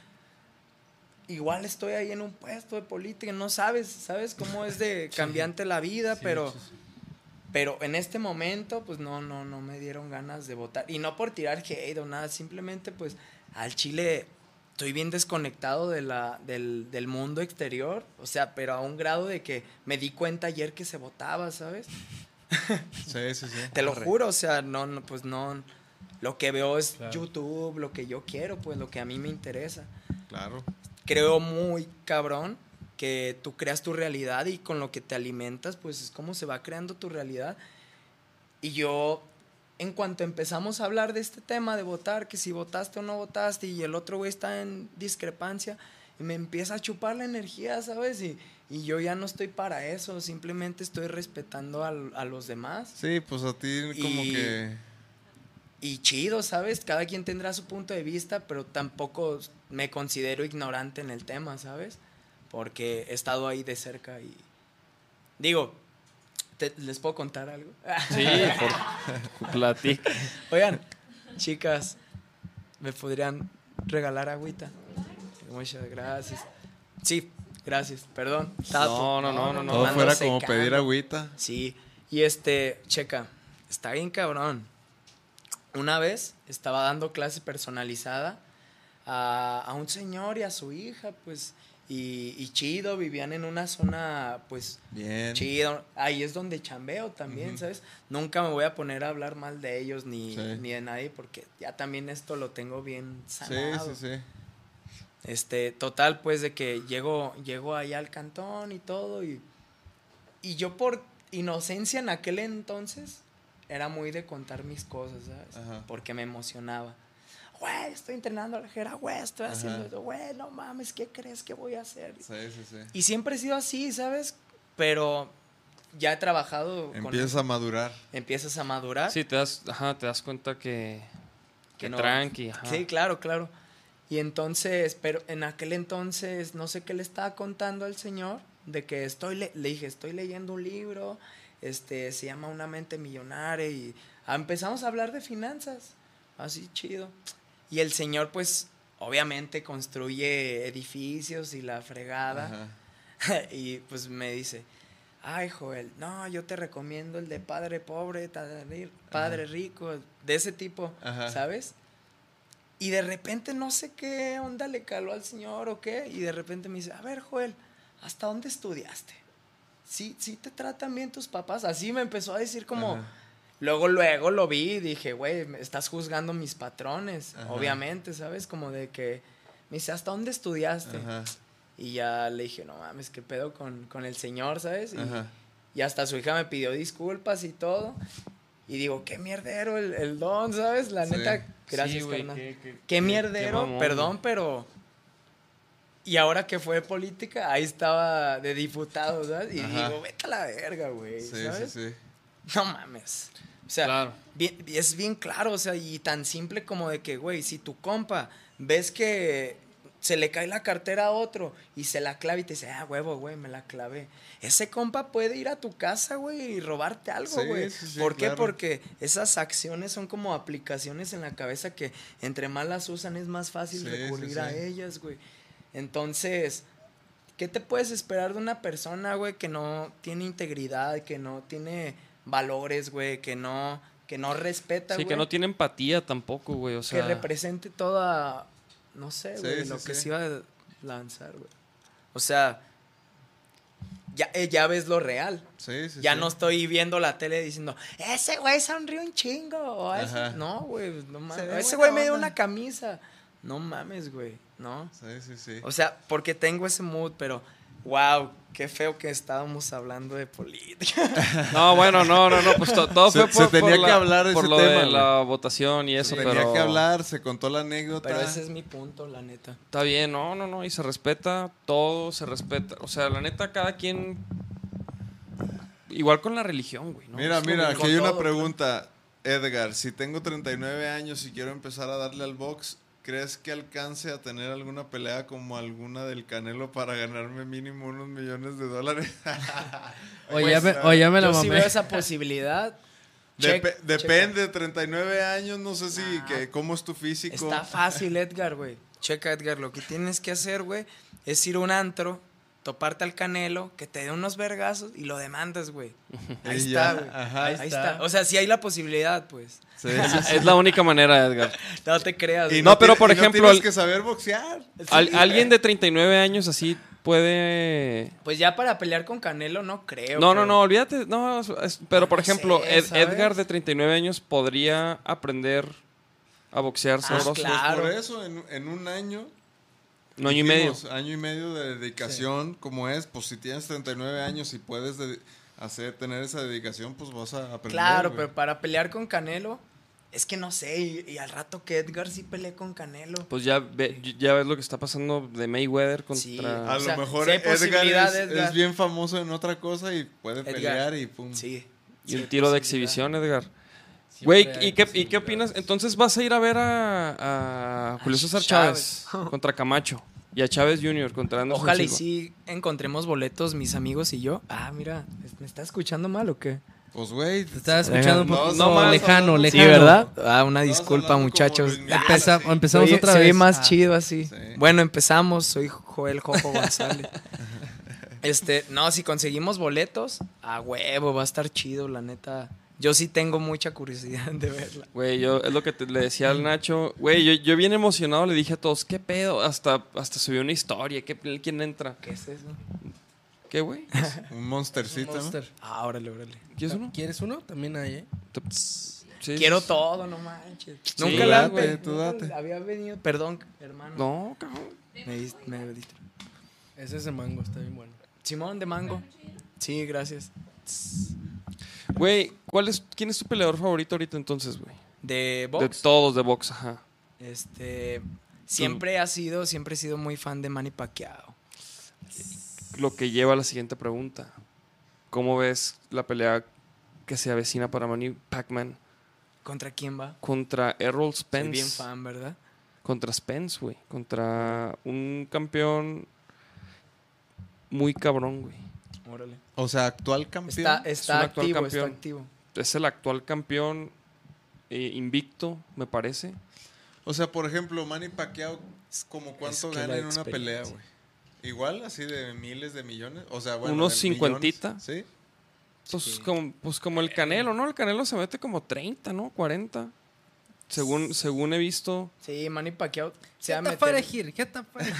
igual estoy ahí en un puesto de política, no sabes, sabes cómo es de cambiante la vida, pero... Pero en este momento, pues no, no, no me dieron ganas de votar. Y no por tirar hate o nada, simplemente pues al Chile estoy bien desconectado de la, del, del mundo exterior. O sea, pero a un grado de que me di cuenta ayer que se votaba, ¿sabes? Sí, sí, sí. Te lo juro, o sea, no, no, pues no. Lo que veo es Claro. YouTube, lo que yo quiero, pues lo que a mí me interesa Claro. creo muy cabrón que tú creas tu realidad y con lo que te alimentas, pues es como se va creando tu realidad. Y yo, en cuanto empezamos a hablar de este tema de votar, que si votaste o no votaste, y el otro güey está en discrepancia, y me empieza a chupar la energía, ¿sabes? Y, y yo ya no estoy para eso, simplemente estoy respetando a, los demás. Sí, pues a ti como Y- que... Y chido, ¿sabes? Cada quien tendrá su punto de vista, pero tampoco me considero ignorante en el tema, ¿sabes? Porque he estado ahí de cerca y... Digo, ¿te- ¿les puedo contar algo? Sí, por platica. Oigan, chicas, ¿me podrían regalar agüita? Muchas gracias. Sí, gracias, perdón. No, no, no, no, no. Todo fuera como secando. pedir agüita. Sí, y este, checa, está bien cabrón. Una vez estaba dando clase personalizada a, a un señor y a su hija, pues, y, y chido, vivían en una zona, pues, Bien. chido. Ahí es donde chambeo también. ¿sabes? Nunca me voy a poner a hablar mal de ellos ni, Sí. ni de nadie, porque ya también esto lo tengo bien Sí, sanado. sí, sí. Este, total, pues de que llego, llego allá al cantón y todo, y, y yo por inocencia en aquel entonces era muy de contar mis cosas, ¿sabes? Ajá. Porque me emocionaba. Güey, estoy entrenando a la jera, güey, estoy Ajá. haciendo esto, güey, no mames, ¿qué crees que voy a hacer? Sí, sí, sí. Y siempre he sido así, ¿sabes? Pero ya he trabajado con Empieza a madurar. empiezas a madurar. Sí, te das, ajá, te das cuenta que, que, Que no. tranqui. Ajá. Sí, claro, claro. Y entonces, pero en aquel entonces, no sé qué le estaba contando al señor, de que estoy, le, le dije, estoy leyendo un libro, este, se llama Una mente millonaria y empezamos a hablar de finanzas, así chido. Y el señor, pues, obviamente construye edificios y la fregada. Ajá. y pues me dice, ay Joel, no, yo te recomiendo el de padre pobre, padre rico, de ese tipo, Ajá. ¿sabes? Y de repente no sé qué onda le caló al señor o qué, y de repente me dice, a ver Joel, ¿hasta dónde estudiaste? ¿Sí, sí te tratan bien tus papás? Así me empezó a decir como... Luego, luego lo vi y dije, güey, estás juzgando mis patrones, Ajá. obviamente, ¿sabes? Como de que me dice, ¿hasta dónde estudiaste? Ajá. Y ya le dije, no mames, qué pedo con, con el señor, ¿sabes? Y, Ajá. y hasta su hija me pidió disculpas y todo. Y digo, qué mierdero el, el don, ¿sabes? La Sí. neta, gracias, Sí, qué- Qué, qué- qué mierdero, mamón, perdón, pero... Y ahora que fue política, ahí estaba de diputado, ¿sabes? Y Ajá. digo, vete a la verga, güey, Sí, sí, ¿sabes? sí. No mames. O sea, Claro. bien- es bien claro, o sea, y tan simple como de que, güey, si tu compa ves que se le cae la cartera a otro y se la clava y te dice, ah, huevo, güey, me la clavé. Ese compa puede ir a tu casa, güey, y robarte algo, Sí, güey. sí, sí, ¿Por qué? claro. Porque esas acciones son como aplicaciones en la cabeza que entre más las usan es más fácil recurrir a ellas, güey. Entonces, ¿qué te puedes esperar de una persona, güey, que no tiene integridad, que no tiene valores, güey, que no, que no respeta, Sí, güey? que no tiene empatía tampoco, güey. O sea, que represente toda, no sé, Sí, güey, sí, lo que se iba a lanzar, güey. O sea, ya, eh, ya ves lo real. Sí, sí, ya sí. no estoy viendo la tele diciendo, ese güey sonrió un chingo. o ese-". Ajá. No, güey, no mames. Ese güey me dio una camisa. No mames, güey, no. Sí, sí, sí. O sea, porque tengo ese mood, pero wow, qué feo que estábamos hablando de política. No, bueno, no, no, no, pues to- todo Se- fue por, se tenía por que la, hablar de por ese lo tema, de la votación y eso, Tenía pero que hablar, se contó la anécdota. Pero ese es mi punto, la neta. está bien, no, no, no, y se respeta todo, se respeta, o sea, la neta cada quien igual con la religión, güey, ¿no? Mira, Es mira, aquí hay una todo, pregunta. Edgar, si tengo 39 años y quiero empezar a darle al box, ¿crees que alcance a tener alguna pelea como alguna del Canelo para ganarme mínimo unos millones de dólares? Oye, ya me, oye, ya me la Yo mamé. veo esa posibilidad. Dep- Check- depende, 39 años, no sé si, Nah. que, cómo es tu físico. Está fácil, Edgar, güey. Checa, Edgar, lo que tienes que hacer, güey, es ir a un antro, toparte al canelo, que te dé unos vergazos y lo demandas, güey. Ahí Y está, ya, güey. ajá. Ahí, está. O sea, si hay la posibilidad, pues. Sí, sí, sí. Es la única manera, Edgar. No te creas. Y güey. No, pero por y no ejemplo, tienes al- que saber boxear. Al- Sí, alguien de 39 años así puede Pues ya para pelear con Canelo no creo. No, no, pero- no, olvídate. No, es- pero por No ejemplo, sé, Ed- ¿sabes? Edgar de 39 años podría aprender a boxear Ah, sabroso. claro. Por eso, en, en un año. Un año y medio. Año y medio de dedicación, como es, pues si tienes 39 años y puedes de- hacer, tener esa dedicación, pues vas a aprender. Claro, güey. pero para pelear con Canelo, es que no sé, y, y al rato que Edgar sí pelee con Canelo. Pues ya, ve- ya ves lo que está pasando de Mayweather contra... Sí. A o lo sea, mejor si Edgar, es, Edgar. es bien famoso en otra cosa y puede Edgar. pelear y pum. Sí. y sí un tiro de exhibición, Edgar. Siempre Güey, ¿y qué, ¿y qué opinas? Entonces vas a ir a ver a, a Julio César Chávez, Chávez. contra Camacho y a Chávez Jr. contra Anderson Ojalá y Silva. sí encontremos boletos mis amigos y yo. Ah, mira, ¿me está escuchando mal o qué? Pues, güey. Te estaba escuchando un No, poquito no más, lejano, hablando- Sí, lejano. ¿verdad? Ah, una disculpa, hablando como muchachos. Luis Miguel. Ah, Empeza- sí. empezamos oye- otra se vez. oye más Ah. chido así. Sí. Bueno, empezamos. Soy Joel Jojo González. este, no, si conseguimos boletos, a huevo, va a estar chido, la neta. Yo sí tengo mucha curiosidad de verla. Güey, yo es lo que te- le decía al Nacho. Güey, yo, yo bien emocionado le dije a todos, ¿qué pedo? Hasta, hasta subió una historia. ¿qué, ¿Quién entra? ¿Qué es eso? ¿Qué, güey? Un monstercito, ¿no? Monster. Ah, órale, órale. ¿Quieres uno? ¿Quieres uno? También hay, ¿eh? Sí, Quiero sí. todo, no manches. Sí, nunca la date, tú nunca date. había venido. Perdón, hermano. No, cabrón. Me, dis- me dist- Ese es de mango, está bien bueno. Simón de mango. Sí, gracias. Güey, ¿cuál es, ¿quién es tu peleador favorito ahorita entonces, güey? De De box. todos de box, ajá. Este, siempre ha sido, siempre he sido muy fan de Manny Pacquiao. Lo que lleva a la siguiente pregunta. ¿Cómo ves la pelea que se avecina para Manny Pacman ¿Contra quién va? contra Errol Soy Spence? bien fan, ¿verdad? Contra Spence, güey. Contra un campeón muy cabrón, güey. Órale. O sea, actual campeón. Está, un está actual activo, campeón. está activo. Es el actual campeón eh, invicto, me parece. O sea, por ejemplo, Manny Pacquiao, ¿como cuánto que gana en una pelea, güey? Igual, así de miles de millones. O sea, bueno. Unos cincuentita. Sí. Pues, como, pues como el Canelo, ¿no? El Canelo se mete como 30, ¿no? 40. Según, según he visto. Sí, Manny Pacquiao se va a ¿Qué te meter... parece? ¿Qué te parece?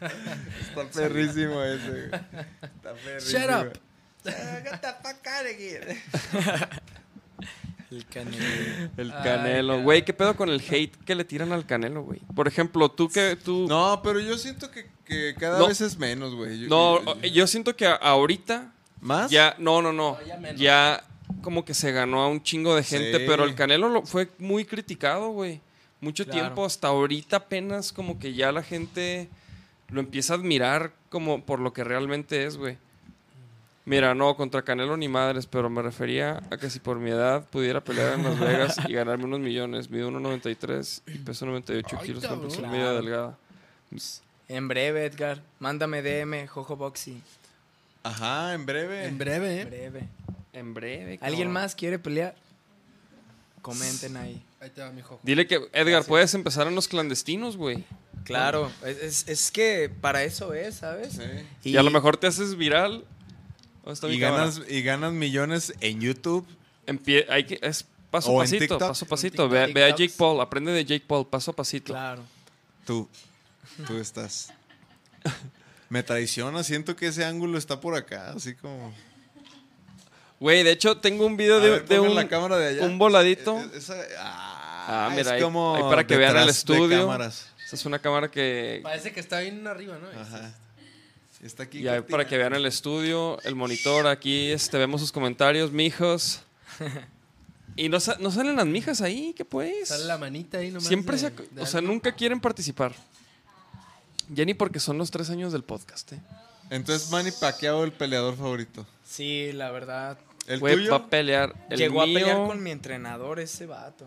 Está perrísimo ese. güey. Está perrísimo. Shut up. El Canelo. El Canelo. Güey, ¿qué pedo con el hate que le tiran al Canelo, güey? Por ejemplo, tú que tú... No, pero yo siento que, que cada No. vez es menos, güey. Yo- No, yo- yo siento que ahorita ¿Más? ya... No, no, no. No, ya menos. Ya como que se ganó a un chingo de gente, Sí. pero el Canelo lo, fue muy criticado, güey. Mucho Claro. tiempo, hasta ahorita apenas como que ya la gente lo empieza a admirar como por lo que realmente es, güey. Mira, no, contra Canelo ni madres, pero me refería a que si por mi edad pudiera pelear en Las Vegas y ganarme unos millones. Mido 1.93 y peso 98 Ay, kilos, cabrón. complexión media delgada. En breve, Edgar. Mándame DM, Jojo Boxy. Ajá, en breve. En breve, En ¿eh? breve. En breve. ¿Alguien cabrón. más quiere pelear? Comenten ahí. Ahí te va mi jojo. Dile que, Edgar, puedes empezar en los clandestinos, güey. Claro, es, es- es que para eso es, ¿sabes? Sí. Y, a lo mejor te haces viral. ¿Dónde está mi Y ganas, y ganas millones en YouTube. Hay que, es paso a en pasito, TikTok. paso a pasito. En Ve, a Jake Paul, aprende de Jake Paul, paso a pasito. Claro. Tú. Tú estás. Me traiciona, siento que ese ángulo está por acá, así como. Güey, de hecho, tengo un video A de, ver, de ponme un, la cámara de allá. un voladito. Esa- ah, Ah, mira, es ahí- como ahí para que vean el de estudio. cámaras. Esta es una cámara que... Parece que está bien arriba, ¿no? Ajá. Está aquí. Y ahí para que vean el estudio, el monitor, aquí este, vemos sus comentarios, mijos. Y no, sa- no salen las mijas ahí, ¿qué pues? Sale la manita ahí nomás. Siempre de- se... de O sea, nunca quieren participar. Ya ni porque son los tres años del podcast, ¿eh? Entonces, Manny Pacquiao, el peleador favorito. Sí, la verdad. ¿El tuyo? va a pelear. El Llegó mío, a pelear con mi entrenador ese vato.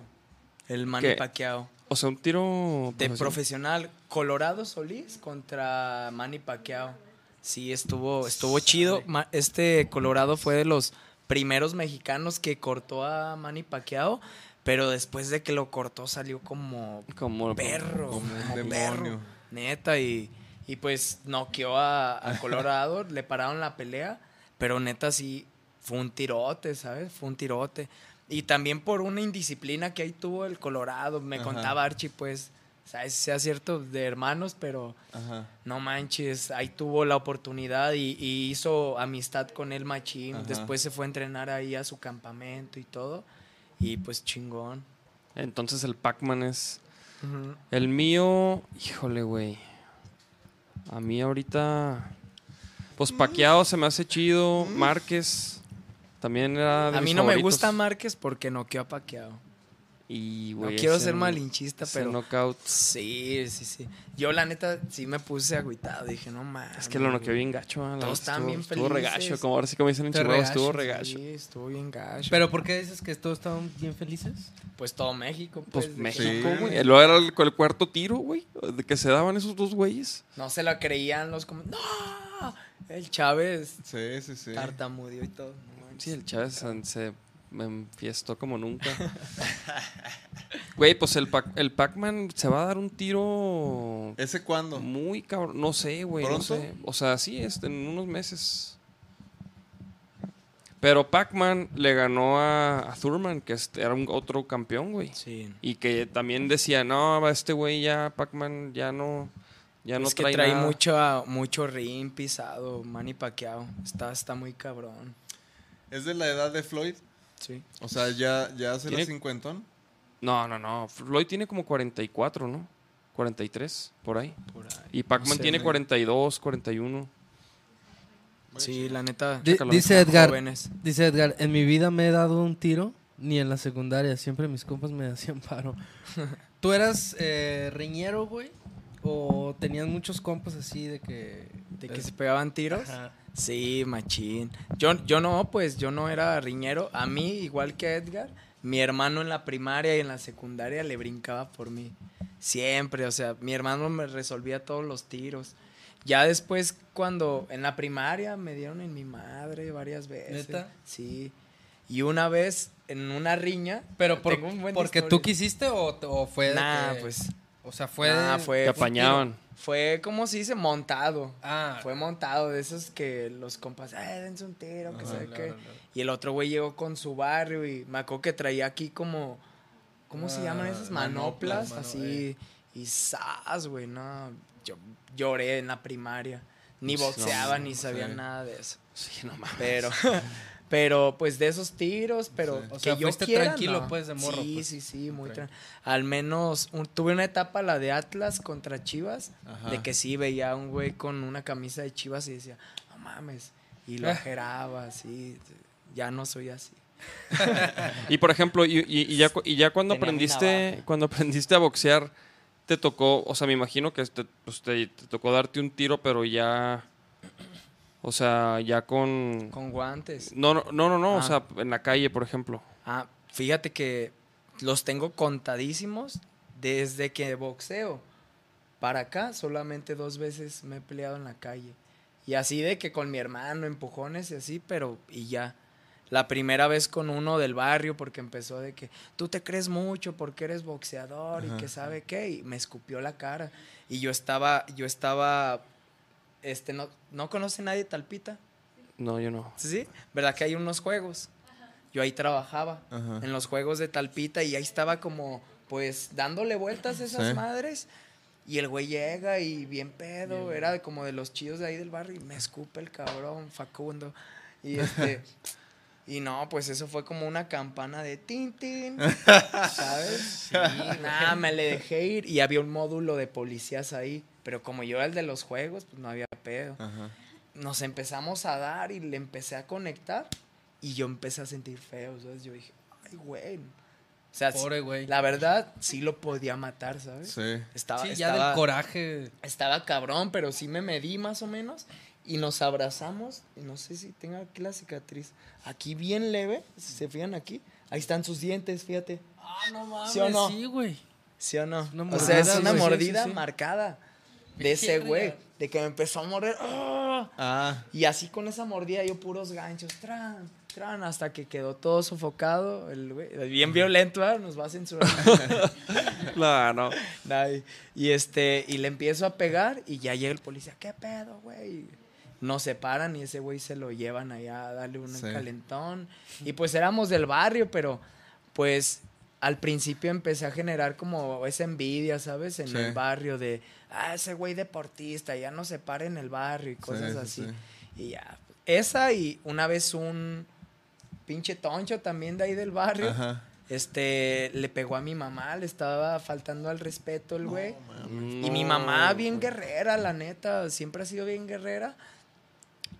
El Manny ¿Qué? Pacquiao. O sea, un tiro... De profesional. Colorado Solís contra Manny Pacquiao. Sí, estuvo, estuvo chido. Este Colorado fue de los primeros mexicanos que cortó a Manny Pacquiao. Pero después de que lo cortó salió como Como... perro. Como un demonio. perro. Neta, y, y pues noqueó a, a Colorado, le pararon la pelea, pero neta sí, fue un tirote, ¿sabes? Fue un tirote. Y también por una indisciplina que ahí tuvo el Colorado, me Ajá. contaba Archie, pues. Sea cierto, de hermanos, pero Ajá. no manches, ahí tuvo la oportunidad y, y hizo amistad con el machín. Ajá. Después se fue a entrenar ahí a su campamento y todo. Y pues chingón. Entonces el Pac-Man es... El mío... Híjole, güey. A mí ahorita... Pues Paqueado se me hace chido. Márquez también era de A mis mí no me favoritos. gusta Márquez porque noqueó a Pacquiao. Y, No güey, quiero ese- ser malinchista, ese pero. knockout. Sí, sí, sí. Yo, la neta, sí me puse agüitado. Dije, no mames. Es que lo noqueó bien gacho. la Todos estaban bien estuvo, estuvo felices. regacho. Como ahora sí como dicen en Chihuahua, estuvo sí. regacho. Sí, estuvo bien gacho. Pero ¿por qué dices que todos estaban bien felices? Pues todo México. Pues Pues, de México, güey. Luego era el, el cuarto tiro, güey. De que se daban esos dos güeyes. No se lo creían los como. ¡No! El Chávez Sí, sí, sí. tartamudeó y todo. Sí, el Chávez se, se me enfiestó como nunca. Güey, pues el, Pac- el Pac-Man se va a dar un tiro ¿Ese cuándo? muy cabrón. No sé, güey. No sé. O sea, sí, este, en unos meses. Pero Pac-Man le ganó a, a Thurman, que este era un otro campeón, güey. Sí. Y que también decía, no, este güey ya, Pac-Man ya no, ya no es que trae, trae nada". mucho, mucho ring pisado, Manny Pacquiao. Está, está muy cabrón. ¿Es de la edad de Floyd? Sí. O sea, ya, ya hace la Tiene- cincuentón. No, no, no. Floyd tiene como 44, ¿no? 43, por ahí. Por ahí. Y Pac-Man tiene güey. 42, 41. Sí, la neta. Chécalo. dice Edgar, jóvenes. dice Edgar, en mi vida me he dado un tiro, ni en la secundaria, siempre mis compas me hacían paro. ¿Tú eras eh, riñero, güey? ¿O tenías muchos compas así de que... ¿De que se pegaban tiros? Ajá. Sí, machín. Yo, yo no, pues yo no era riñero. A mí, igual que Edgar, mi hermano en la primaria y en la secundaria le brincaba por mí. Siempre, o sea, mi hermano me resolvía todos los tiros. Ya después, cuando en la primaria me dieron en mi madre varias veces. ¿Neta? Sí. Y una vez en una riña. Pero por, un porque tú quisiste o, o fue Nah, que- pues. O sea, fue... Nah, fue. Te apañaban. Fue, como se dice? Montado. Ah. Fue montado, de esos que los compas, eh, dense un tiro, que sabe qué. Y el otro güey llegó con su barrio y me acuerdo que traía aquí como, ¿cómo se Ah, llaman esas? manoplas, Manoplas, mano, así. Y sas, güey, no. Yo lloré en la primaria. Ni boxeaba, no, ni sabía nada de eso. Sí, no mames. Pero, pero pues de esos tiros, pero Sí. O que sea, yo fuiste quiera, tranquilo, no. pues, de morro, Sí, pues. sí, sí, muy Ok. tranquilo. Al menos un- tuve una etapa, la de Atlas contra Chivas, Ajá. de que sí veía a un güey con una camisa de Chivas y decía, no mames. Y lo Ah. ajeraba, así. Ya no soy así. Y por ejemplo, y, y- y ya, cu- y ya cuando Tenía aprendiste, cuando aprendiste a boxear, te tocó, o sea, me imagino que te, pues, te- te tocó darte un tiro, pero ya, o sea, ya con... Con guantes. No, no, no, no, no, o Ah. sea, en la calle, por ejemplo. Ah, fíjate que los tengo contadísimos desde que boxeo. Para acá solamente dos veces me he peleado en la calle. Y así de que con mi hermano, empujones y así, pero y ya. La primera vez con uno del barrio porque empezó de que tú te crees mucho porque eres boxeador y que sabe qué y me escupió la cara y yo estaba yo estaba este no no conoce nadie Talpita No, yo no. ¿Sí? sí? ¿Verdad que hay unos juegos? Yo ahí trabajaba Ajá. en los juegos de Talpita y ahí estaba como, pues, dándole vueltas a esas Sí. madres. Y el güey llega y bien pedo, era de como de los chillos de ahí del barrio y me escupe el cabrón, Facundo. Y este... Y no, pues eso fue como una campana de tin, tin, ¿sabes? Sí, nada, me le dejé ir y había un módulo de policías ahí. Pero como yo era el de los juegos, pues no había pedo Ajá. nos empezamos a dar y le empecé a conectar y yo empecé a sentir feo, ¿sabes? Yo dije, ay, güey. O sea, Pobre güey. la verdad, sí lo podía matar, ¿sabes? Sí. Estaba, Sí, ya estaba, del coraje. estaba cabrón, pero sí me medí más o menos y nos abrazamos. Y no sé si tengo aquí la cicatriz. Aquí bien leve, si se fijan aquí. Ahí están sus dientes, fíjate. Ah, no mames. ¿Sí o no? Sí, güey. ¿Sí o no? Una o sea, es mordida, una. Sí, mordida sí, sí. marcada de ese güey. De que me empezó a morder. ¡ah! Ah. Y así con esa mordida yo puros ganchos, tran, tran, hasta que quedó todo sofocado. El güey, bien violento, nos va a censurar. Claro. Ay, y este, y le empiezo a pegar y ya llega el policía, ¿qué pedo, güey? Nos separan y ese güey se lo llevan allá a darle un Sí. calentón. Y pues éramos del barrio, pero pues al principio empecé a generar como esa envidia, ¿sabes? En Sí. el barrio de, ah, ese güey deportista, ya no se para en el barrio y cosas sí, así. sí. Y ya, esa y una vez un pinche toncho también de ahí del barrio. Ajá. Este, le pegó a mi mamá, le estaba faltando al respeto el güey. y mi mamá, bien guerrera, la neta, siempre ha sido bien guerrera.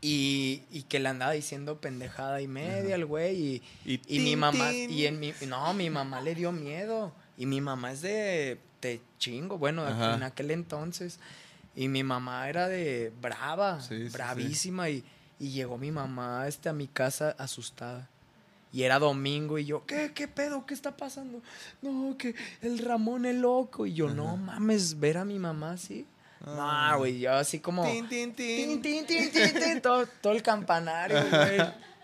Y, y que le andaba diciendo pendejada y media al güey. Y, Y y mi mamá, y en mi, no, mi mamá le dio miedo. Y mi mamá es de, de chingo, bueno, Ajá. en aquel entonces. Y mi mamá era de brava, Sí, sí, sí. bravísima. Y, y llegó mi mamá este, a mi casa asustada. Y era domingo y yo, ¿qué, qué pedo? ¿Qué está pasando? No, que el Ramón es loco. Y yo, no mames, ver a mi mamá así. No, güey, yo así como... Tin, tin, Tin, tin. tin, tin, tin, todo, todo el campanario, güey.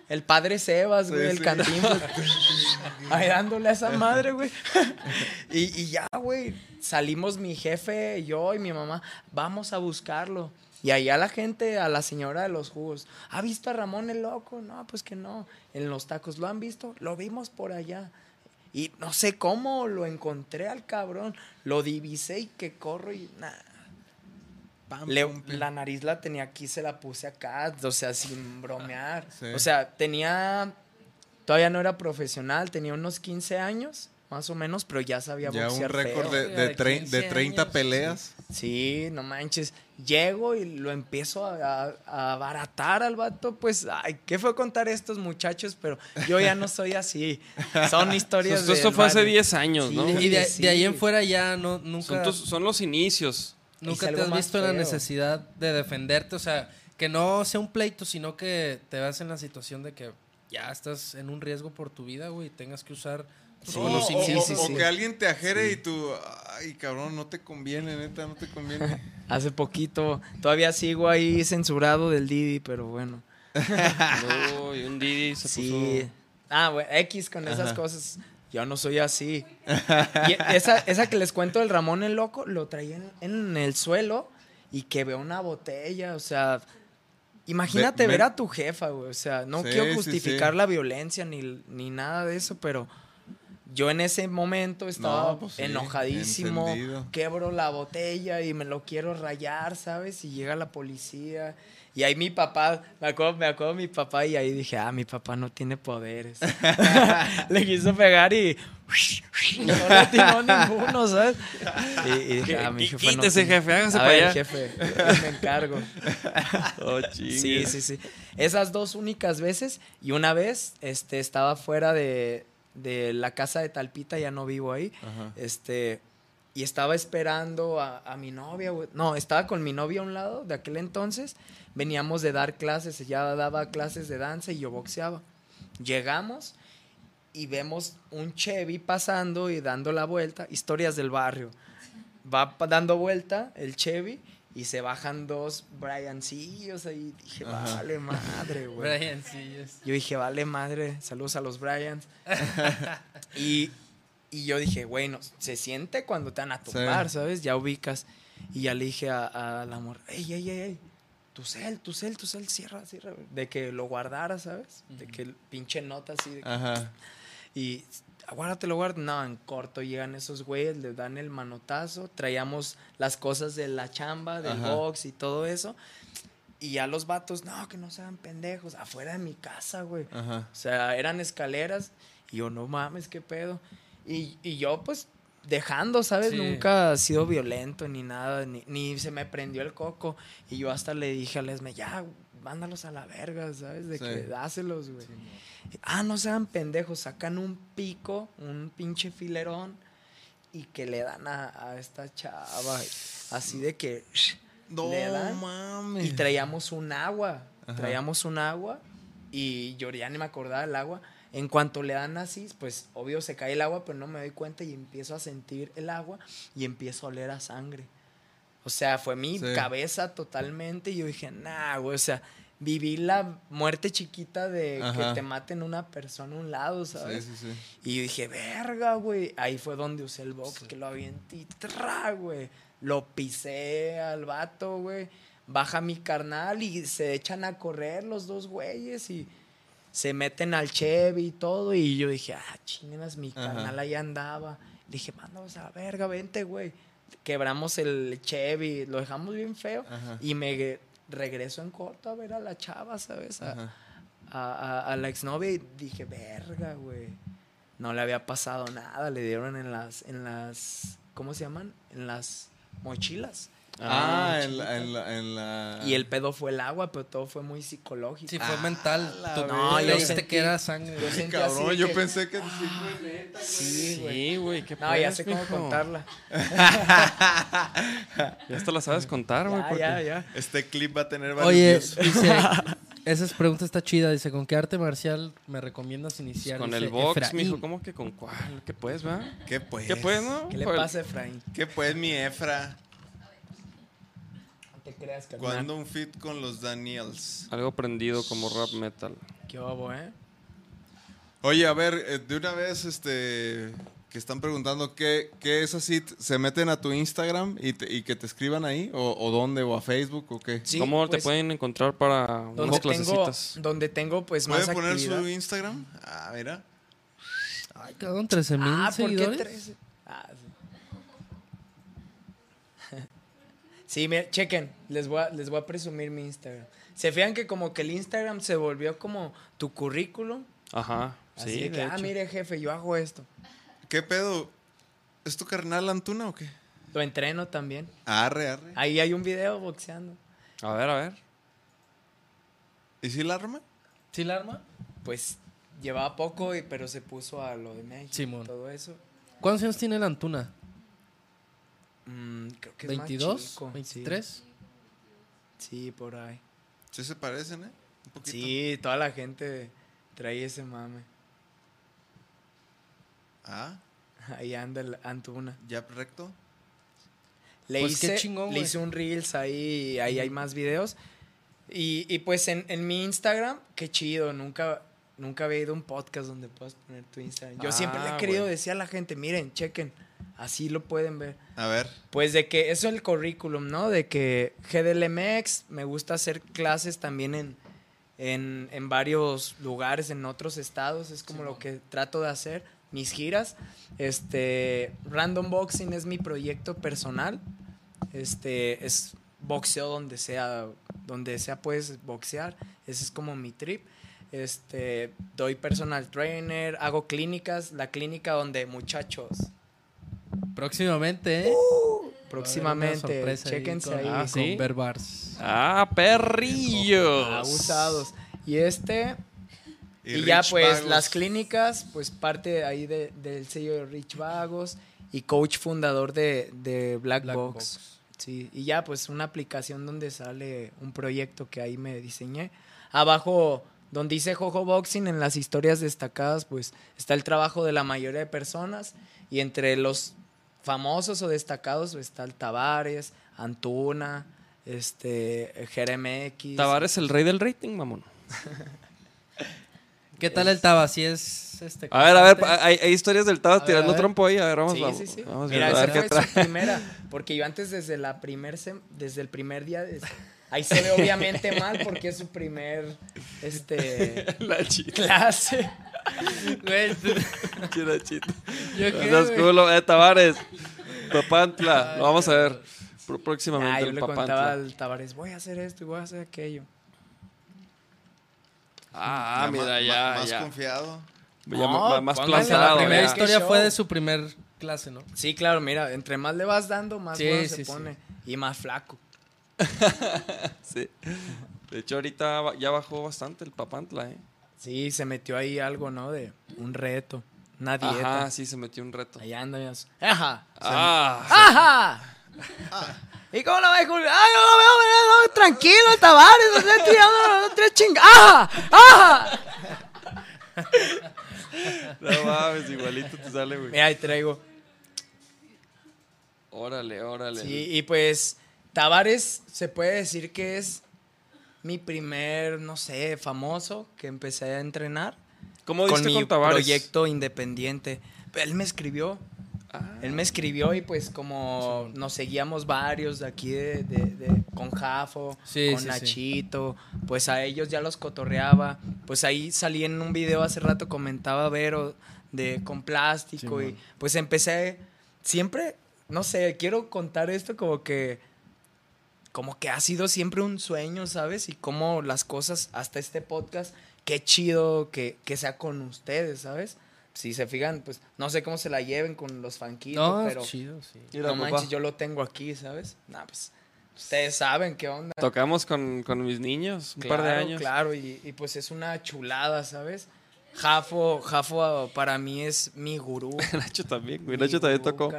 El padre Sebas, güey, Sí, el sí. cantín. Ahí dándole a esa madre, güey. Y, y ya, güey, salimos mi jefe, yo y mi mamá, vamos a buscarlo. Y allá la gente, a la señora de los jugos, ¿ha visto a Ramón el loco? No, pues que no. En los tacos, ¿lo han visto? Lo vimos por allá. Y no sé cómo lo encontré al cabrón. Lo divisé y que corro y nada. Pam, Le- pum, pim. la nariz la tenía aquí, se la puse acá, o sea, sin bromear. Sí. O sea, tenía, todavía no era profesional, tenía unos 15 años, más o menos, pero ya sabía Ya un boxear récord de, de, De trein- 15 de 30 años, peleas. Sí, no manches. Llego y lo empiezo a, a- a abaratar al vato, pues, ay, qué fue contar estos muchachos, pero yo ya no soy así. Son historias Esto, fue hace barrio. 10 años, ¿no? Y de, Sí. de ahí en fuera ya no, nunca, Son, tus- son los inicios. Nunca te has visto la necesidad de defenderte. O sea, que no sea un pleito, sino que te veas en la situación de que ya estás en un riesgo por tu vida, güey, y tengas que usar Sí, O- conocimiento. o, Sí, sí, o sí. que alguien te ajere y tú, ay, cabrón, no te conviene, neta, no te conviene. Hace poquito, todavía sigo ahí censurado del Didi, pero bueno. Uy, un Didi se Sí. puso. Ah, bueno, X con esas cosas. Yo no soy así. Y esa, esa que les cuento del Ramón el Loco, lo traía en, en el suelo y que veo una botella. O sea, imagínate Ve- ver a tu jefa, güey. O sea, no Sí, quiero justificar sí. la violencia ni, ni nada de eso, pero yo en ese momento estaba No, pues enojadísimo. encendido. Quebro la botella y me lo quiero rayar, ¿sabes? Y llega la policía. Y ahí mi papá, me acuerdo, me acuerdo de mi papá y ahí dije, ah, mi papá no tiene poderes. le quiso pegar y no le tiró ninguno, ¿sabes? Y, y dije, ah, mi jefe no quítese, tiene- jefe, hágase A para ver, allá. jefe, me encargo. Oh, Sí, sí, sí. Esas dos únicas veces. Y una vez este, estaba fuera de, de la casa de Talpita, ya no vivo ahí. Ajá. Este, y estaba esperando a, a mi novia, güey. No, estaba con mi novia a un lado de aquel entonces. Veníamos de dar clases, ella daba clases de danza y yo boxeaba. Llegamos y vemos un Chevy pasando y dando la vuelta. Historias del barrio. Va dando vuelta el Chevy y se bajan dos Briancillos ahí. Dije, Ajá. vale madre, güey. Brian, sí, es- Yo dije, vale madre, saludos a los Bryans. y, y yo dije, bueno, se siente cuando te van a tumbar, Sí. ¿sabes? Ya ubicas. Y ya le dije a, a la amor, ey, ey, ey, ey, tu cel, tu cel, tu cel, cierra, cierra. De que lo guardara, ¿sabes? De que el pinche nota así. de que- Ajá. y aguárdatelo, guárdate. No, en corto llegan esos güeyes, les dan el manotazo. Traíamos las cosas de la chamba, del Ajá. box y todo eso. Y ya los vatos, no, que no sean pendejos, afuera de mi casa, güey. Ajá. O sea, eran escaleras. Y yo, no mames, qué pedo. Y, y yo, pues, dejando, ¿sabes? Sí. Nunca ha sido violento ni nada, ni, ni se me prendió el coco. Y yo hasta le dije a Lesme, ya, mándalos a la verga, ¿sabes? De Sí. que dáselos, güey. Ah, no sean pendejos, sacan un pico, un pinche filerón y que le dan a, a esta chava. Así de que No le dan mames. y traíamos un agua. Ajá. Traíamos un agua y yo ya ni me acordaba del agua. En cuanto le dan así, pues obvio se cae el agua, pero no me doy cuenta y empiezo a sentir el agua y empiezo a oler a sangre. O sea, fue mi Sí. cabeza totalmente y yo dije, nah, güey, o sea, viví la muerte chiquita de Ajá. que te maten una persona a un lado, ¿sabes? Sí, sí, sí. Y yo dije, verga, güey. Ahí fue donde usé el box, que lo avienté tra, güey. Lo pisé al vato, güey. Baja mi carnal y se echan a correr los dos güeyes y se meten al Chevy y todo. Y yo dije, ah, chingas, mi Ajá. carnal ahí andaba. Dije, mándanos a la verga, vente, güey. Quebramos el Chevy, lo dejamos bien feo. Ajá. Y me regreso en corto a ver a la chava, ¿sabes? A- a, a- a la exnovia y dije, verga, güey. No le había pasado nada, le dieron en las, en las, ¿cómo se llaman? En las mochilas. Ah, en la, en la, en la- Y el pedo fue el agua, pero todo fue muy psicológico. Sí, fue mental. Tú No, yo sentí- que era sangre. yo sentí Cabrón, así yo que- pensé que sí fue neta. Sí, güey. Sí, güey, qué No, ya pues, sé cómo contarla. Ya hasta la sabes contar, güey. Ya, porque- ya, ya. Este clip va a tener varios Oye, views. dice, esa pregunta está chida. Dice, ¿con qué arte marcial me recomiendas iniciar? Con Dice el box, Efraín. mijo, ¿cómo que con cuál? ¿Qué pues, va? ¿Qué pues? ¿Qué pues, no? ¿Qué le Joder. pasa, Efraín? ¿Qué pues, mi Efra? Te creas, carnal. ¿Cuándo un fit con los Daniels? Algo prendido como rap metal. ¿Qué bobo, eh? Oye, a ver, eh, de una vez, este, que están preguntando qué, qué es así, ¿se meten a tu Instagram y, te- y que te escriban ahí? ¿O, o dónde? ¿O a Facebook? ¿O qué? Sí, ¿Cómo te pues, pueden encontrar para donde unas tengo, clasecitas? donde tengo, pues, más ¿Puede poner actividad. su Instagram? Ah, mira. Ay, cabrón, 13 mil Ah, ¿por qué seguidores. 13? Ah, sí. Sí, mira, chequen, les voy, a, les voy a presumir mi Instagram. Se fijan que como que el Instagram se volvió como tu currículum. Ajá, Así sí, de que, de ah, hecho. mire, jefe, yo hago esto. ¿Qué pedo? ¿Es tu carnal Antuna o qué? Lo entreno también. Arre, arre. Ahí hay un video boxeando. A ver, a ver. ¿Y si la arma? ¿Sí la arma? Pues llevaba poco, y- pero se puso a lo de México. Simón. Todo eso. ¿Cuántos años tiene la Antuna? Mm, creo que es más ¿22? chico, sí. ¿23? Sí, por ahí. Sí se parecen, ¿eh? Un poquito. Sí, toda la gente trae ese mame. Ah, Ahí anda el Antuna. ya recto. Le, Pues qué hice, chingón, le hice un Reels ahí, ahí hay más videos. Y, y pues en, en mi Instagram, qué chido, nunca, nunca había ido a un podcast donde puedas poner tu Instagram. Yo siempre le Ah, he querido güey. decir a la gente, miren, chequen, así lo pueden ver. A ver. Pues de que eso es el currículum, ¿no? De que GDLMX, me gusta hacer clases también en, en, en varios lugares, en otros estados, es como lo que trato de hacer, mis giras. Este, Random Boxing es mi proyecto personal, este, es boxeo donde sea, donde sea puedes boxear, ese es como mi trip. Este, doy personal trainer, hago clínicas, la clínica donde muchachos, Próximamente, ¿eh? próximamente, sorpresa ahí chéquense con- ahí. Ah, sí. Con Bars. Ah, perrillos. abusados. Y este, y, ya pues Vagos. las clínicas, pues parte ahí de- del sello de Rich Vagos y coach fundador de, de Black, Black Box. Box. Sí, y ya pues una aplicación donde sale un proyecto que ahí me diseñé. Abajo, donde dice Jojo Boxing, en las historias destacadas, pues está el trabajo de la mayoría de personas y entre los famosos o destacados pues, está el Tavares, Antuna, este, Jeremex. Tavares el rey del rating, mamón. ¿Qué tal el Taba? Si es este. A ver, a ver, hay, hay historias del Tava tirando ver. trompo ahí. A ver, vamos, Sí, vamos. sí, sí. vamos Mira, a ver esa qué fue trae. su primera. Porque yo antes desde la primer sem- desde el primer día, ahí se ve obviamente mal porque es su primer este La clase. Güey, chita. ¿Yo qué, Estás güey? culo, eh, Tavares. Papantla. Lo vamos a ver próximamente. Ah, yo el le contaba Papantla. al Tavares, voy a hacer esto y voy a hacer aquello. Ah, Ya mira, ya, ma- Más ya. confiado. Ya ma- más póngale la plantado. primera ya. Historia show. fue de su primer clase, ¿no? Sí, claro, mira, entre más le vas dando, más Sí, bueno sí, se sí. pone y más flaco. Sí. De hecho, ahorita ba- ya bajó bastante el Papantla, ¿eh? Sí, se metió ahí algo, ¿no? De un reto, una dieta. Ajá, sí, se metió un reto. Ahí anda, ya. Ajá. Ah, ¡Ajá! ¿Y cómo lo ves, Julio? ¡Ay, no lo veo, no, tranquilo, Tavares! ¡No estoy tirando los tres. ¡Ajá! ¡Ajá! no mames, igualito te sale, güey. Mira, ahí traigo. Órale, órale. Sí, y pues Tavares se puede decir que es mi primer, no sé, famoso que empecé a entrenar. ¿Cómo con mi con proyecto independiente. Él me escribió. Ah. Él me escribió y pues como nos seguíamos varios de aquí de, de- de- con Jafo, Sí, con sí, sí. Nachito, pues a ellos ya los cotorreaba. Pues ahí salí en un video hace rato, comentaba Vero de con plástico y pues empecé siempre, no sé, quiero contar esto como que como que ha sido siempre un sueño, ¿sabes? Y cómo las cosas, hasta este podcast, qué chido que, que sea con ustedes, ¿sabes? Si se fijan, pues no sé cómo se la lleven con los fanquitos, No, pero chido, sí. No manches, yo lo tengo aquí, ¿sabes? Nah, pues ustedes saben qué onda. Tocamos con, con mis niños un par de años. Claro, y, y pues es una chulada, ¿sabes? Jafo, Jafo para mí es mi gurú. Nacho también, güey. mi Nacho también tocó.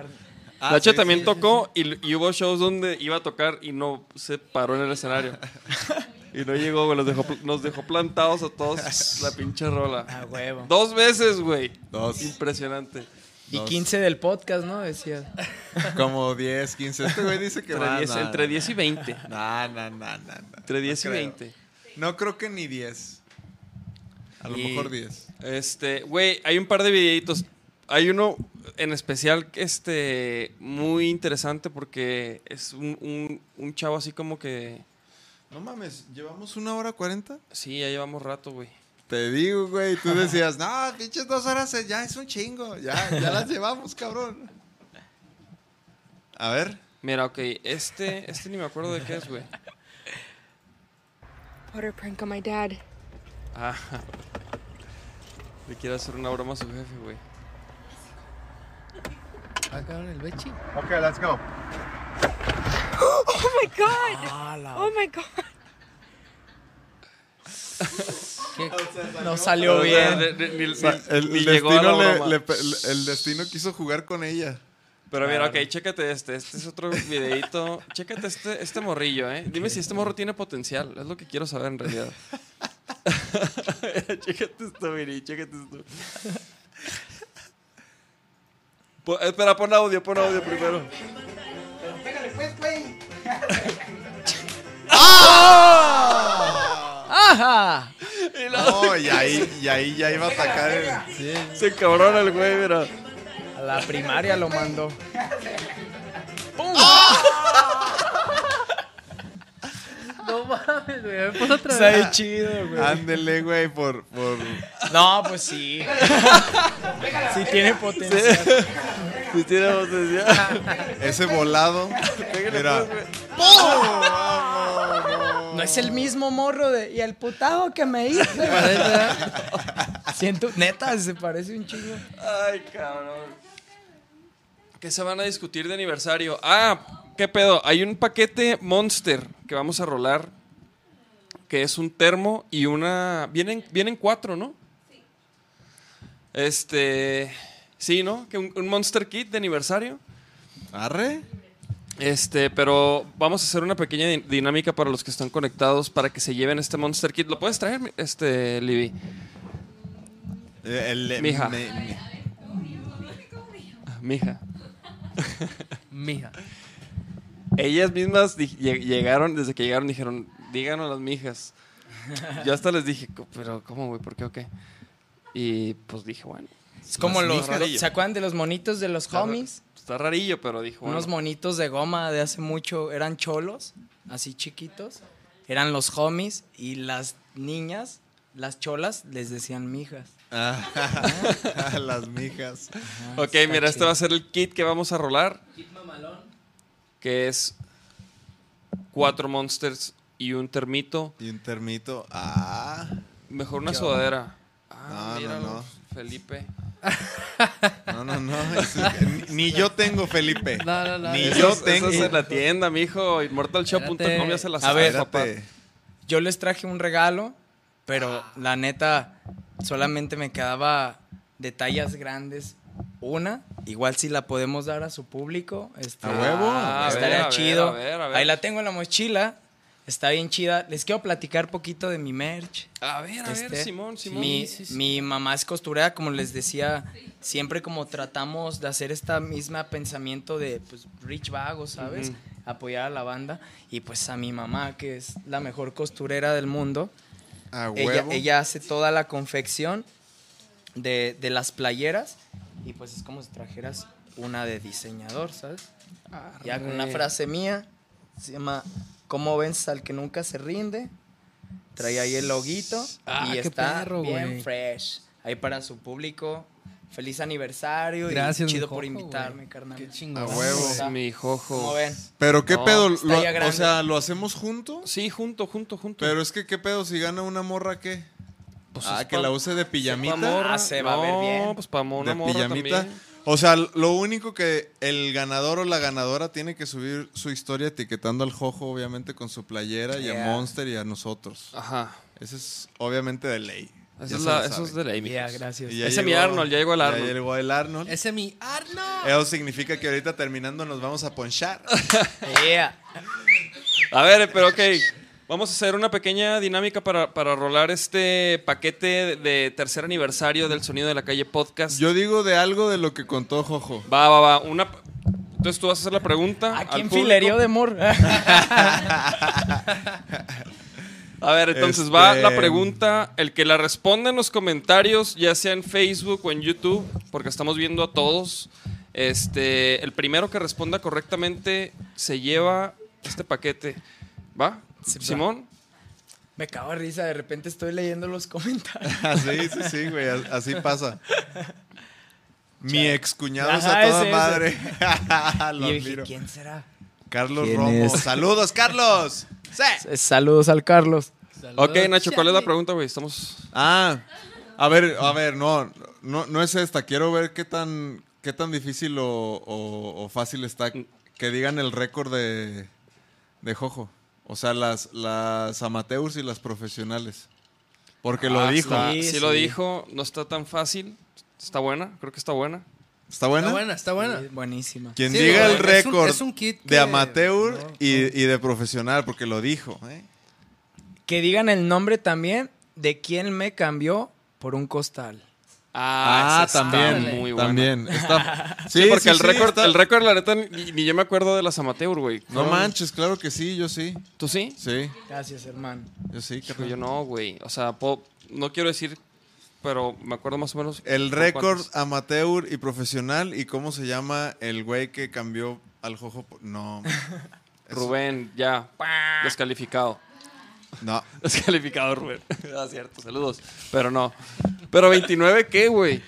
Ah, Nacho sí, también sí, tocó Y, y hubo shows donde iba a tocar y no se paró en el escenario. y no llegó, güey. Nos dejó, nos dejó plantados a todos la pinche rola. A huevo. Dos veces, güey. Dos. Impresionante. Y Dos. 15 del podcast, ¿no? Decía. Como 10, 15. Este güey dice que Entre, va. 10, entre 10 y 20. No, no, no, no. Entre 10 y creo. 20. No creo que ni 10. A lo Y- mejor 10. Este, güey, hay un par de videitos. Hay uno en especial este muy interesante porque es un, un, un chavo así como que No mames, ¿llevamos una hora cuarenta? sí, ya llevamos rato, güey. Te digo, güey. Tú decías, no, pinches dos horas eh, ya es un chingo. Ya, ya las llevamos, cabrón. A ver. Mira, ok, este este ni me acuerdo de qué es, güey. A prank on my dad. Ah. Le quiere hacer una broma a su jefe, güey. Ah, cabrón, el Bechi. Okay, let's go. Oh my god! Ah, Oh my god! No salió bien. Destino le- le pe- el destino quiso jugar con ella. Pero mira, ok, chécate este. Este es otro videito. Chécate este, este morrillo, ¿eh? Dime si este morro tiene potencial. Es lo que quiero saber en realidad. chécate esto, Miri, chécate esto. Po- espera, pon audio, pon audio primero. ¡Ajá! No, y ahí, y ahí ya iba a atacar el... Se cabrona el güey, mira. A la primaria lo mandó. No mames, güey. me pon otra Está vez. bien chido, güey. Ándele, güey, por, por... No, pues sí. Sí tiene potencial. Si tiene potencial. Ese volado. Mira. No es el mismo morro de. Y el putado que me hizo. Siento. Neta, se parece un chingo. Ay, cabrón. ¿Qué se van a discutir de aniversario? Ah, ¿qué pedo? Hay un paquete Monster que vamos a rolar. Que es un termo y una. Vienen, vienen cuatro, ¿no? Este. Sí, ¿no? Que un, un Monster Kit de aniversario. ¿Arre? Este, pero vamos a hacer una pequeña di- dinámica para los que están conectados para que se lleven este Monster Kit. ¿Lo puedes traer, este, Libby? Eh, El, Mija. me- mi- Mija. Mija. Ellas mismas llegaron, desde que llegaron dijeron, díganos las mijas. Yo hasta les dije, "Co- pero ¿cómo, güey? ¿Por qué o qué? Y pues dije, bueno. Es como los. ¿Se acuerdan de los monitos de los Está ra- homies? Está rarillo, pero dijo, bueno. Unos monitos de goma de hace mucho. Eran cholos, así chiquitos. Eran los homies y las niñas, las cholas, les decían mijas. Ah, las mijas. Ok, está mira, este chido. va a ser el kit que vamos a rolar. Que es cuatro monsters y un termito. Y un termito. Ah. Mejor una sudadera. Ah, No, no. Felipe. No, no, no. ni- ni yo tengo, Felipe. No, no, no. Ni Eso yo Eso tengo. es en la tienda, mijo. Immortalshop.com ya se las A ver, papá. Yo les traje un regalo, pero la neta, solamente me quedaba de tallas grandes. Una, igual si la podemos dar a su público. este, ¿A huevo? Ah, a ver, estaría a ver, chido. a ver, a ver. Ahí la tengo en la mochila. Está bien chida. Les quiero platicar poquito de mi merch. A ver, a ver, Este, Simón, Simón. Mi, Sí, sí, sí. mi mamá es costurera, como les decía, siempre como tratamos de hacer esta misma pensamiento de pues rich vago, ¿sabes? Ujú. Apoyar a la banda. Y pues a mi mamá, que es la mejor costurera del mundo, A ella, huevo. ella hace toda la confección de, de las playeras. Y pues es como si trajeras una de diseñador, ¿sabes? Ya con una Arre. frase mía, se llama ¿Cómo vence al que nunca se rinde? Trae ahí el loguito Ah, y está perro, bien güey. fresh. Ahí para su público. Feliz aniversario Gracias, y mi chido por jojo, invitarme, güey. carnal. Qué chingón. A huevo. Es mi jojo. ¿Cómo ven? Pero qué No, pedo, Lo- o sea, ¿lo hacemos juntos? Sí, junto, junto, junto. Pero es que qué pedo si gana una morra qué? Pues ah, que pa- la use de pijamita. morra. Ah, se va a ver No, bien. pues para una de morra pijamita. también. O sea, lo único que el ganador o la ganadora tiene que subir su historia etiquetando al Jojo, obviamente, con su playera, y a Yeah. Monster y a nosotros. Ajá. Ese es obviamente de ley. Ya es la- eso es de ley. Ya, gracias. Ya Ese mi llegó- Arnold, ya llegó el ya Arnold. llegó el Arnold. Ese es mi Arnold. Eso significa que ahorita terminando nos vamos a ponchar. Yeah. A ver, pero ok. Vamos a hacer una pequeña dinámica para, para rolar este paquete de tercer aniversario del Sonido de la Calle Podcast. Yo digo de algo de lo que contó Jojo. Va, va, va. Una... Entonces tú vas a hacer la pregunta. ¿A quién filerío de mor? A ver, entonces Este- va la pregunta. El que la responda en los comentarios, ya sea en Facebook o en YouTube, porque estamos viendo a todos. Este, el primero que responda correctamente se lleva este paquete. ¿Va? Sí. Simón. Me cago de risa, de repente estoy leyendo los comentarios. sí, sí, sí, güey. Así pasa. Mi ex cuñado es a toda ese, ese. madre. y yo dije. ¿quién será? Carlos ¿Quién Romo. es? Saludos, Carlos. Sí. Saludos al Carlos. Ok, Nacho, ¿cuál es la pregunta, güey? Estamos. Ah, a ver, a ver, no, no, no es esta. Quiero ver qué tan, qué tan difícil o, o- o fácil está que digan el récord de, de Jojo. O sea, las, las amateurs y las profesionales. Porque lo Ah, dijo. Sí, sí, lo dijo. No está tan fácil. Está buena, creo que está buena. ¿Está buena? Está buena, está buena. Sí, buenísima. Quien Sí, diga el es un- récord es un kit de amateur no, y, y de profesional, porque lo dijo. ¿eh? Que digan el nombre también de quién me cambió por un costal. Ah, está también. muy buena. también. Está- Sí, porque el sí, récord, está- el récord, la neta, ni, ni yo me acuerdo de las amateur, güey. No manches, claro que sí, yo sí. ¿Tú sí? Sí, Gracias, hermano. yo sí. Hijo, yo no, güey. O sea, puedo- no quiero decir, pero me acuerdo más o menos. El récord cuántos. amateur y profesional y cómo se llama el güey que cambió al Jojo. No, Rubén, ya. Descalificado. No. Descalificado, Rubén. Ah, cierto, saludos. Pero no. Pero 29, ¿qué, güey?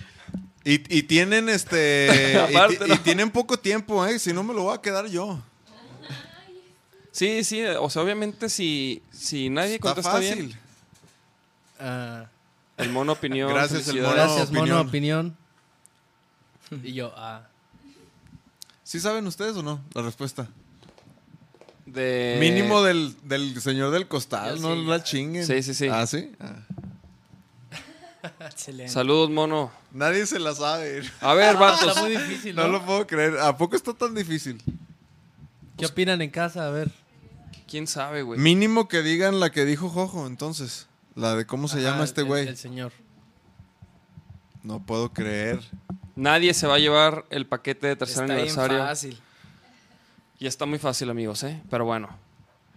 Y, y tienen este. y, Aparte, ti- ¿no? y tienen poco tiempo, ¿eh? Si no me lo voy a quedar yo. Sí, sí. O sea, obviamente, si, si nadie Está contesta fácil. bien, Ah, el mono opinión. Gracias, el mono. gracias, opinión. mono opinión. Y yo, ah. ¿Sí saben ustedes o no? La respuesta. De... Mínimo del, del señor del costal, Yo no sí, la chinguen. Sí, sí, sí. ¿Ah, sí? Ah. Excelente. Saludos, mono. Nadie se la sabe. A ver, vatos. Está muy difícil, No ¿no? lo puedo creer. ¿A poco está tan difícil? ¿Qué opinan en casa? A ver. ¿Quién sabe, güey? Mínimo que digan la que dijo Jojo, entonces. La de cómo se Ajá, llama este güey. El, señor. No puedo creer. Nadie se va a llevar el paquete de tercer Está bien aniversario. fácil. Y está muy fácil, amigos, ¿eh? Pero bueno.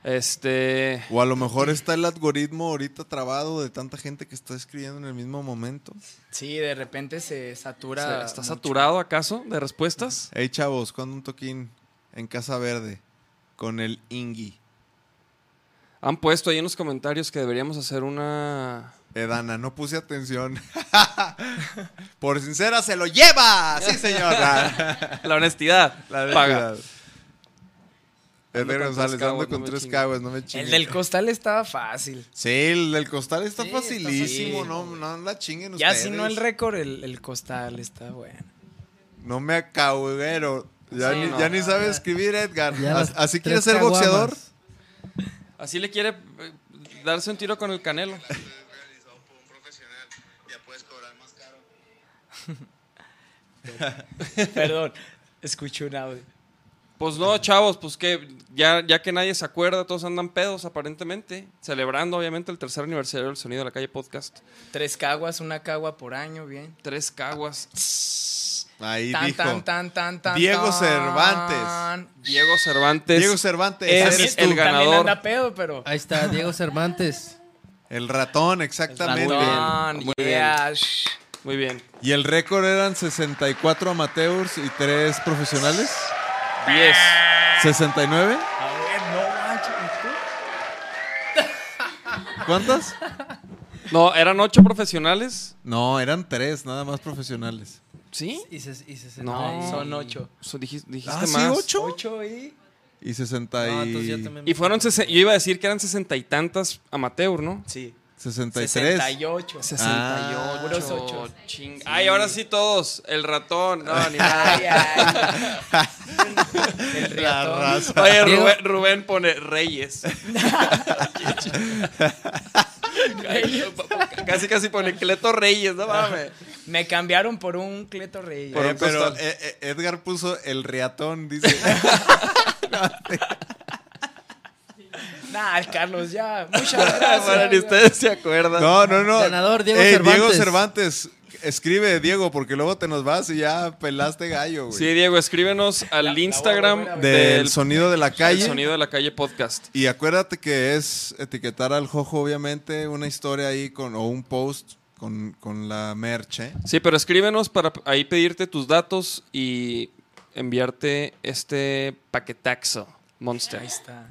Este. O a lo mejor está el algoritmo ahorita trabado de tanta gente que está escribiendo en el mismo momento. Sí, de repente se satura. ¿Está mucho. saturado acaso de respuestas? Hey chavos, cuando un toquín en Casa Verde con el Ingui. Han puesto ahí en los comentarios que deberíamos hacer una. Edana, no puse atención. Por sincera se lo lleva. Sí, señora. La honestidad. La paga. Con González, ando con tres caguas, no me chingues. El del costal estaba fácil. Sí, el del costal está Sí, está facilísimo, fácil. no, no la chinguen Ya ustedes. si no el récord, el, el costal está bueno. No me acahuguero. Ya, Sí, ni, no. ya ni sabe escribir Edgar. Ya Así quiere ser caguamas. boxeador. Así le quiere eh, darse un tiro con el canelo. Perdón, escuché un audio. Pues no, chavos, pues que ya, ya que nadie se acuerda, todos andan pedos aparentemente. Celebrando, obviamente, el tercer aniversario del Sonido de la Calle Podcast. Tres caguas, una cagua por año, bien. Tres caguas. Ahí Tan, dijo. tan, tan, tan, tan. Diego. Cervantes. Diego Cervantes. Diego Cervantes, es el También ganador. anda pedo, pero. Ahí está, Diego Cervantes. El ratón, exactamente. Muy bien, Ratón, muy yeah, shh. Muy bien. Y el récord eran 64 amateurs y 3 profesionales. Diez. 69. A ver, no manches. ¿y tú? ¿Cuántas? No, eran ocho profesionales. No, eran 3, nada más profesionales. ¿Sí? Y, se, y se No. Son ocho. So, dijis- dijiste Ah, sí, más. 8. Ocho y. Y 60 No, y... entonces yo también. Y fueron, sesen- yo iba a decir que eran sesenta y tantas amateur, ¿no? Sí. 63. 68. 68. Puros ocho. Ching- Ay, ahora sí todos. El ratón. No, ni Ay, nada. ay. El raza. Oye, Rubén, Rubén pone Reyes. casi, casi pone Cleto Reyes, no mames. Me cambiaron por un Cleto Reyes. Eh, pero eh, eh, Edgar puso el riatón, dice. Nah, el Carlos, ya. Muchas gracias. Bueno, ni ustedes se acuerdan. No, no, no. Ganador, Diego Eh, Cervantes. Diego Cervantes. Escribe, Diego, porque luego te nos vas y ya pelaste gallo, güey. Sí, Diego, escríbenos al la Instagram. Del del sonido de la El calle. sonido de la calle podcast. Y acuérdate que es etiquetar al Jojo, obviamente, una historia ahí con, o un post con, con la merch, ¿eh? Sí, pero escríbenos para ahí pedirte tus datos y enviarte este paquetaxo Monster. Ahí está.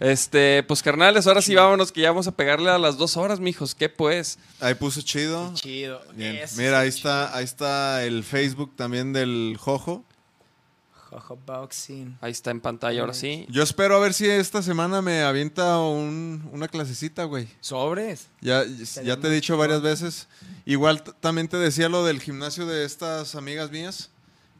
Este, pues carnales, ahora sí vámonos que ya vamos a pegarle a las dos horas, mijos. ¿Qué pues? Ahí puso chido. Chido. Bien. Eso Mira, ahí chido. está, ahí está el Facebook también del Jojo. Jojo Boxing. Ahí está en pantalla, ahora sí. Yo espero a ver si esta semana me avienta un- una clasecita, güey. Sobres. Ya, ya te he dicho varias veces. Igual también te decía lo del gimnasio de estas amigas mías,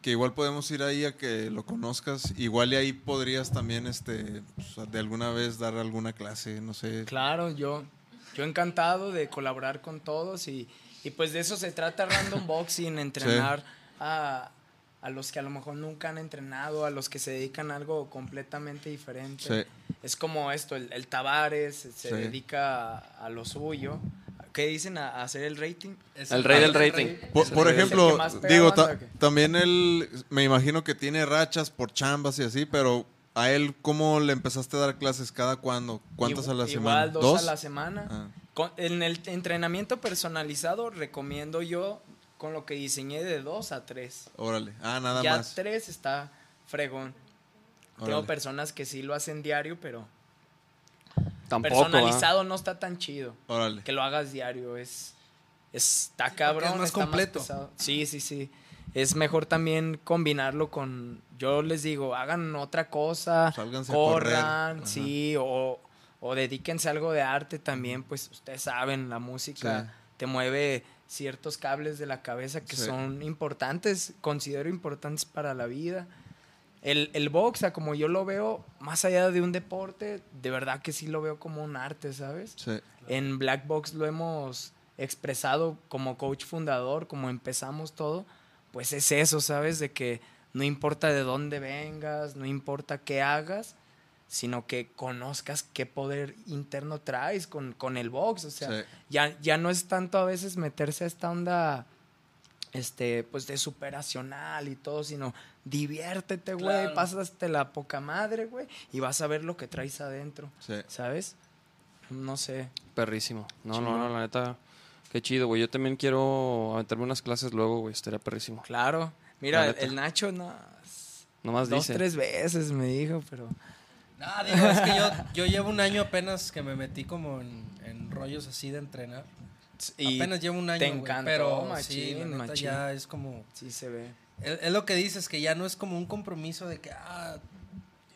que igual podemos ir ahí a que lo conozcas. Igual y ahí podrías también, este, pues, de alguna vez dar alguna clase, no sé. Claro, yo, yo encantado de colaborar con todos y, y pues de eso se trata Random Boxing, entrenar a, a los que a lo mejor nunca han entrenado, a los que se dedican a algo completamente diferente. Sí. Es como esto, el, el Tavares se Sí. dedica a, a lo suyo, ¿qué dicen? A, hacer el rating. Es El rey del rating. Por, ejemplo, digo, también él, me imagino que tiene rachas por chambas y así, pero a él, ¿cómo le empezaste a dar clases? ¿Cada cuándo? ¿Cuántas a la igual, semana? dos, a la semana. Ah. Con- en el entrenamiento personalizado recomiendo yo con lo que diseñé de dos a tres. Órale. Ah, nada ya más. tres está fregón. Tengo personas que sí lo hacen diario, pero Tampoco. personalizado no está tan chido. Órale. Que lo hagas diario es está cabrón, es más está completo. sí, sí, sí. Es mejor también combinarlo con yo les digo, hagan otra cosa, Sálganse corran, sí, o, o dedíquense a algo de arte también, pues ustedes saben, la música Sí. te mueve ciertos cables de la cabeza que Sí. son importantes, considero importantes para la vida. El, el box, a como yo lo veo, más allá de un deporte, de verdad que sí lo veo como un arte, ¿sabes? Sí. En Black Box lo hemos expresado como coach fundador, como empezamos todo, pues es eso, ¿sabes? De que no importa de dónde vengas, no importa qué hagas, sino que conozcas qué poder interno traes con, con el box. O sea, Sí. ya, ya no es tanto a veces meterse a esta onda este, pues de superacional y todo, sino diviértete, güey, Claro. pásate la poca madre, güey, y vas a ver lo que traes adentro, Sí. ¿sabes? No sé. Perrísimo. No, no, no, la neta. Qué chido, güey. Yo también quiero aventarme unas clases luego, güey. Estaría perrísimo. Claro. Mira, el, Nacho, no, Nomás dos, dice. tres veces me dijo, pero... No, digo, es que yo, yo llevo un año apenas que me metí como en, en rollos así de entrenar. Y apenas llevo un año, te güey, encantó, pero machín, sí, la neta machín. ya es como... Sí se ve. Es, lo que dices, que ya no es como un compromiso de que, ah,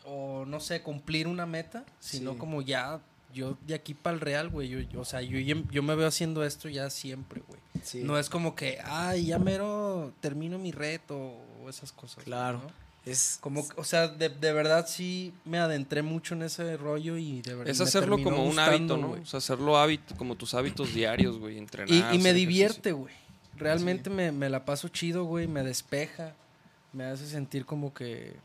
o no sé, cumplir una meta, sino Sí. como ya, yo de aquí para el real, güey, yo, yo- o sea, yo, yo me veo haciendo esto ya siempre, güey. Sí. No es como que, ay, ya mero termino mi reto o esas cosas. Claro. ¿no? Es Como, o sea, de, de verdad sí me adentré mucho en ese rollo y de verdad. Es hacerlo como un gustando, hábito, ¿no? güey. O sea, hacerlo hábito, como tus hábitos diarios, güey. Entrenar. Y, me divierte, güey. Realmente me, me la paso chido, güey. Me despeja. Me hace sentir como que.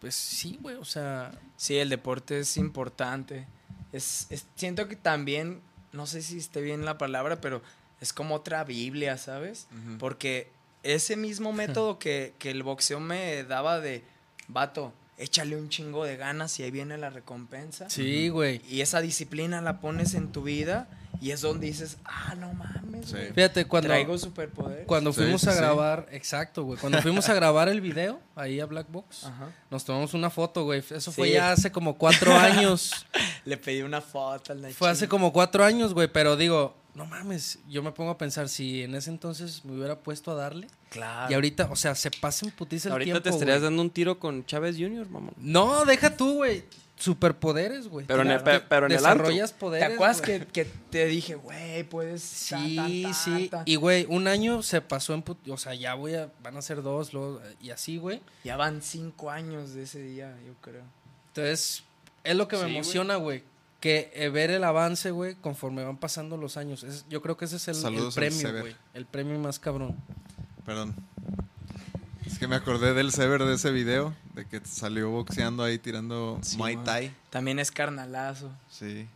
Pues sí, güey. O sea. Sí, el deporte es importante. Es, es- siento que también, no sé si esté bien la palabra, pero es como otra Biblia, ¿sabes? Porque ese mismo método que, que el boxeo me daba de, vato, échale un chingo de ganas y ahí viene la recompensa. Sí, güey. Y esa disciplina la pones en tu vida y es donde dices, ah, no mames, Sí. güey, Fíjate, cuando. traigo superpoder. Cuando Sí, fuimos sí, a sí. grabar, exacto, güey. Cuando fuimos a grabar el video ahí a Black Box, Ajá. nos tomamos una foto, güey. Eso fue ya hace como cuatro años. Le pedí una foto al fue hace como cuatro años, güey. Pero digo, no mames. Yo me pongo a pensar si en ese entonces me hubiera puesto a darle. Claro. Y ahorita, o sea, se pasa en putiza el Ahorita tiempo. te estarías dando un tiro con Chávez Jr., mamón. No, deja tú, güey. Superpoderes, güey. Pero en el- Claro. pe- pero en el. Desarrollas ¿Te poderes. acuerdas güey? que, que te dije, güey, puedes... Sí, ta, ta, ta, sí. ta"? Y, güey, un año se pasó en... put- O sea, ya voy a... Van a ser dos, luego... Y así, güey. Ya van cinco años de ese día, yo creo. Entonces, es lo que me Sí, emociona, güey. Que eh, ver el avance, güey, conforme van pasando los años. Es- yo creo que ese es el, premio, güey. El premio más cabrón. Perdón. Es que me acordé del Sever de ese video, de que salió boxeando ahí tirando Sí, Muay man. Thai. También es carnalazo. Sí.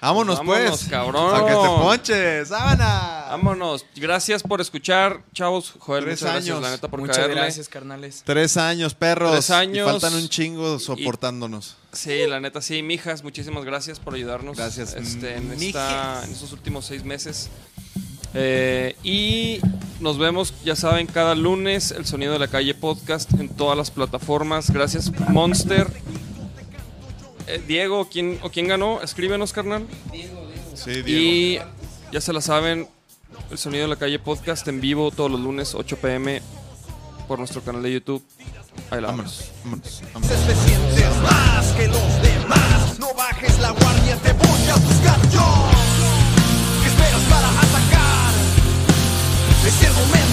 Vámonos, Vámonos, pues. cabrón. A que te ponches. ¡Sábana! Vámonos. Gracias por escuchar, chavos. Joder, Tres muchas gracias, la neta, por Muchas caerle. gracias, carnales. Tres años, perros. Tres años. Y faltan un chingo soportándonos. Sí, la neta, sí. Mijas, muchísimas gracias por ayudarnos. Gracias, Este, en, esta, en estos últimos seis meses. Eh, y nos vemos, ya saben, cada lunes el Sonido de la Calle podcast en todas las plataformas. Gracias, Monster. Eh, Diego, ¿quién, ¿o quién ganó? Escríbenos, carnal. Sí, Diego. Y ya se la saben, el Sonido de la Calle podcast en vivo todos los lunes, 8 pm, por nuestro canal de YouTube. Ahí la vamos. Vámonos, vámonos, vámonos. te sientes más que los demás. No bajes la guardia, te voy a buscar yo. ¿Qué esperas para atacar? Es el momento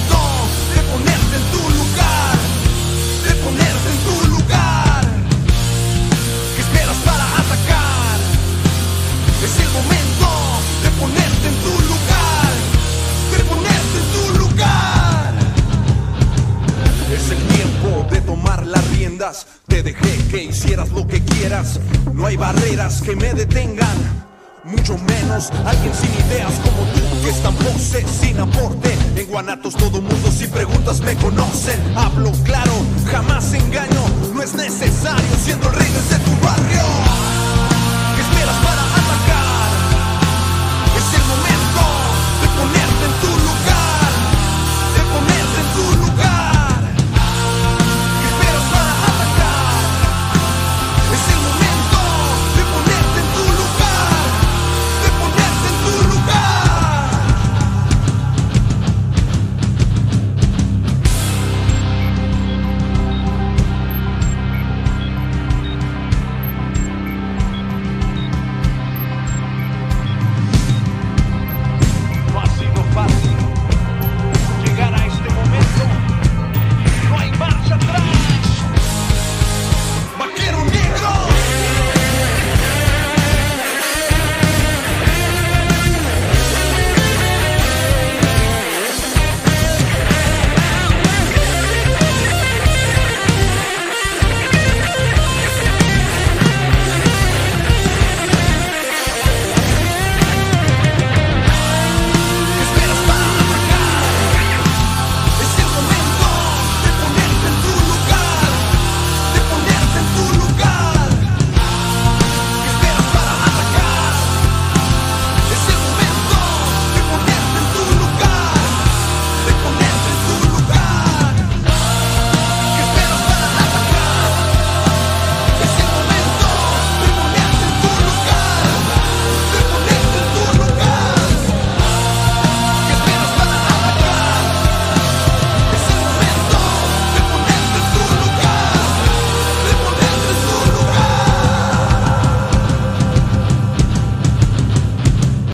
Es el momento de ponerte en tu lugar. De en tu lugar. Es el tiempo de tomar las riendas. Te dejé que hicieras lo que quieras. No hay barreras que me detengan. mucho menos alguien sin ideas como tú que es tan pose sin aporte. En Guanatos todo mundo si preguntas me conocen. Hablo claro, jamás engaño, no es necesario siendo el rey desde tu barrio.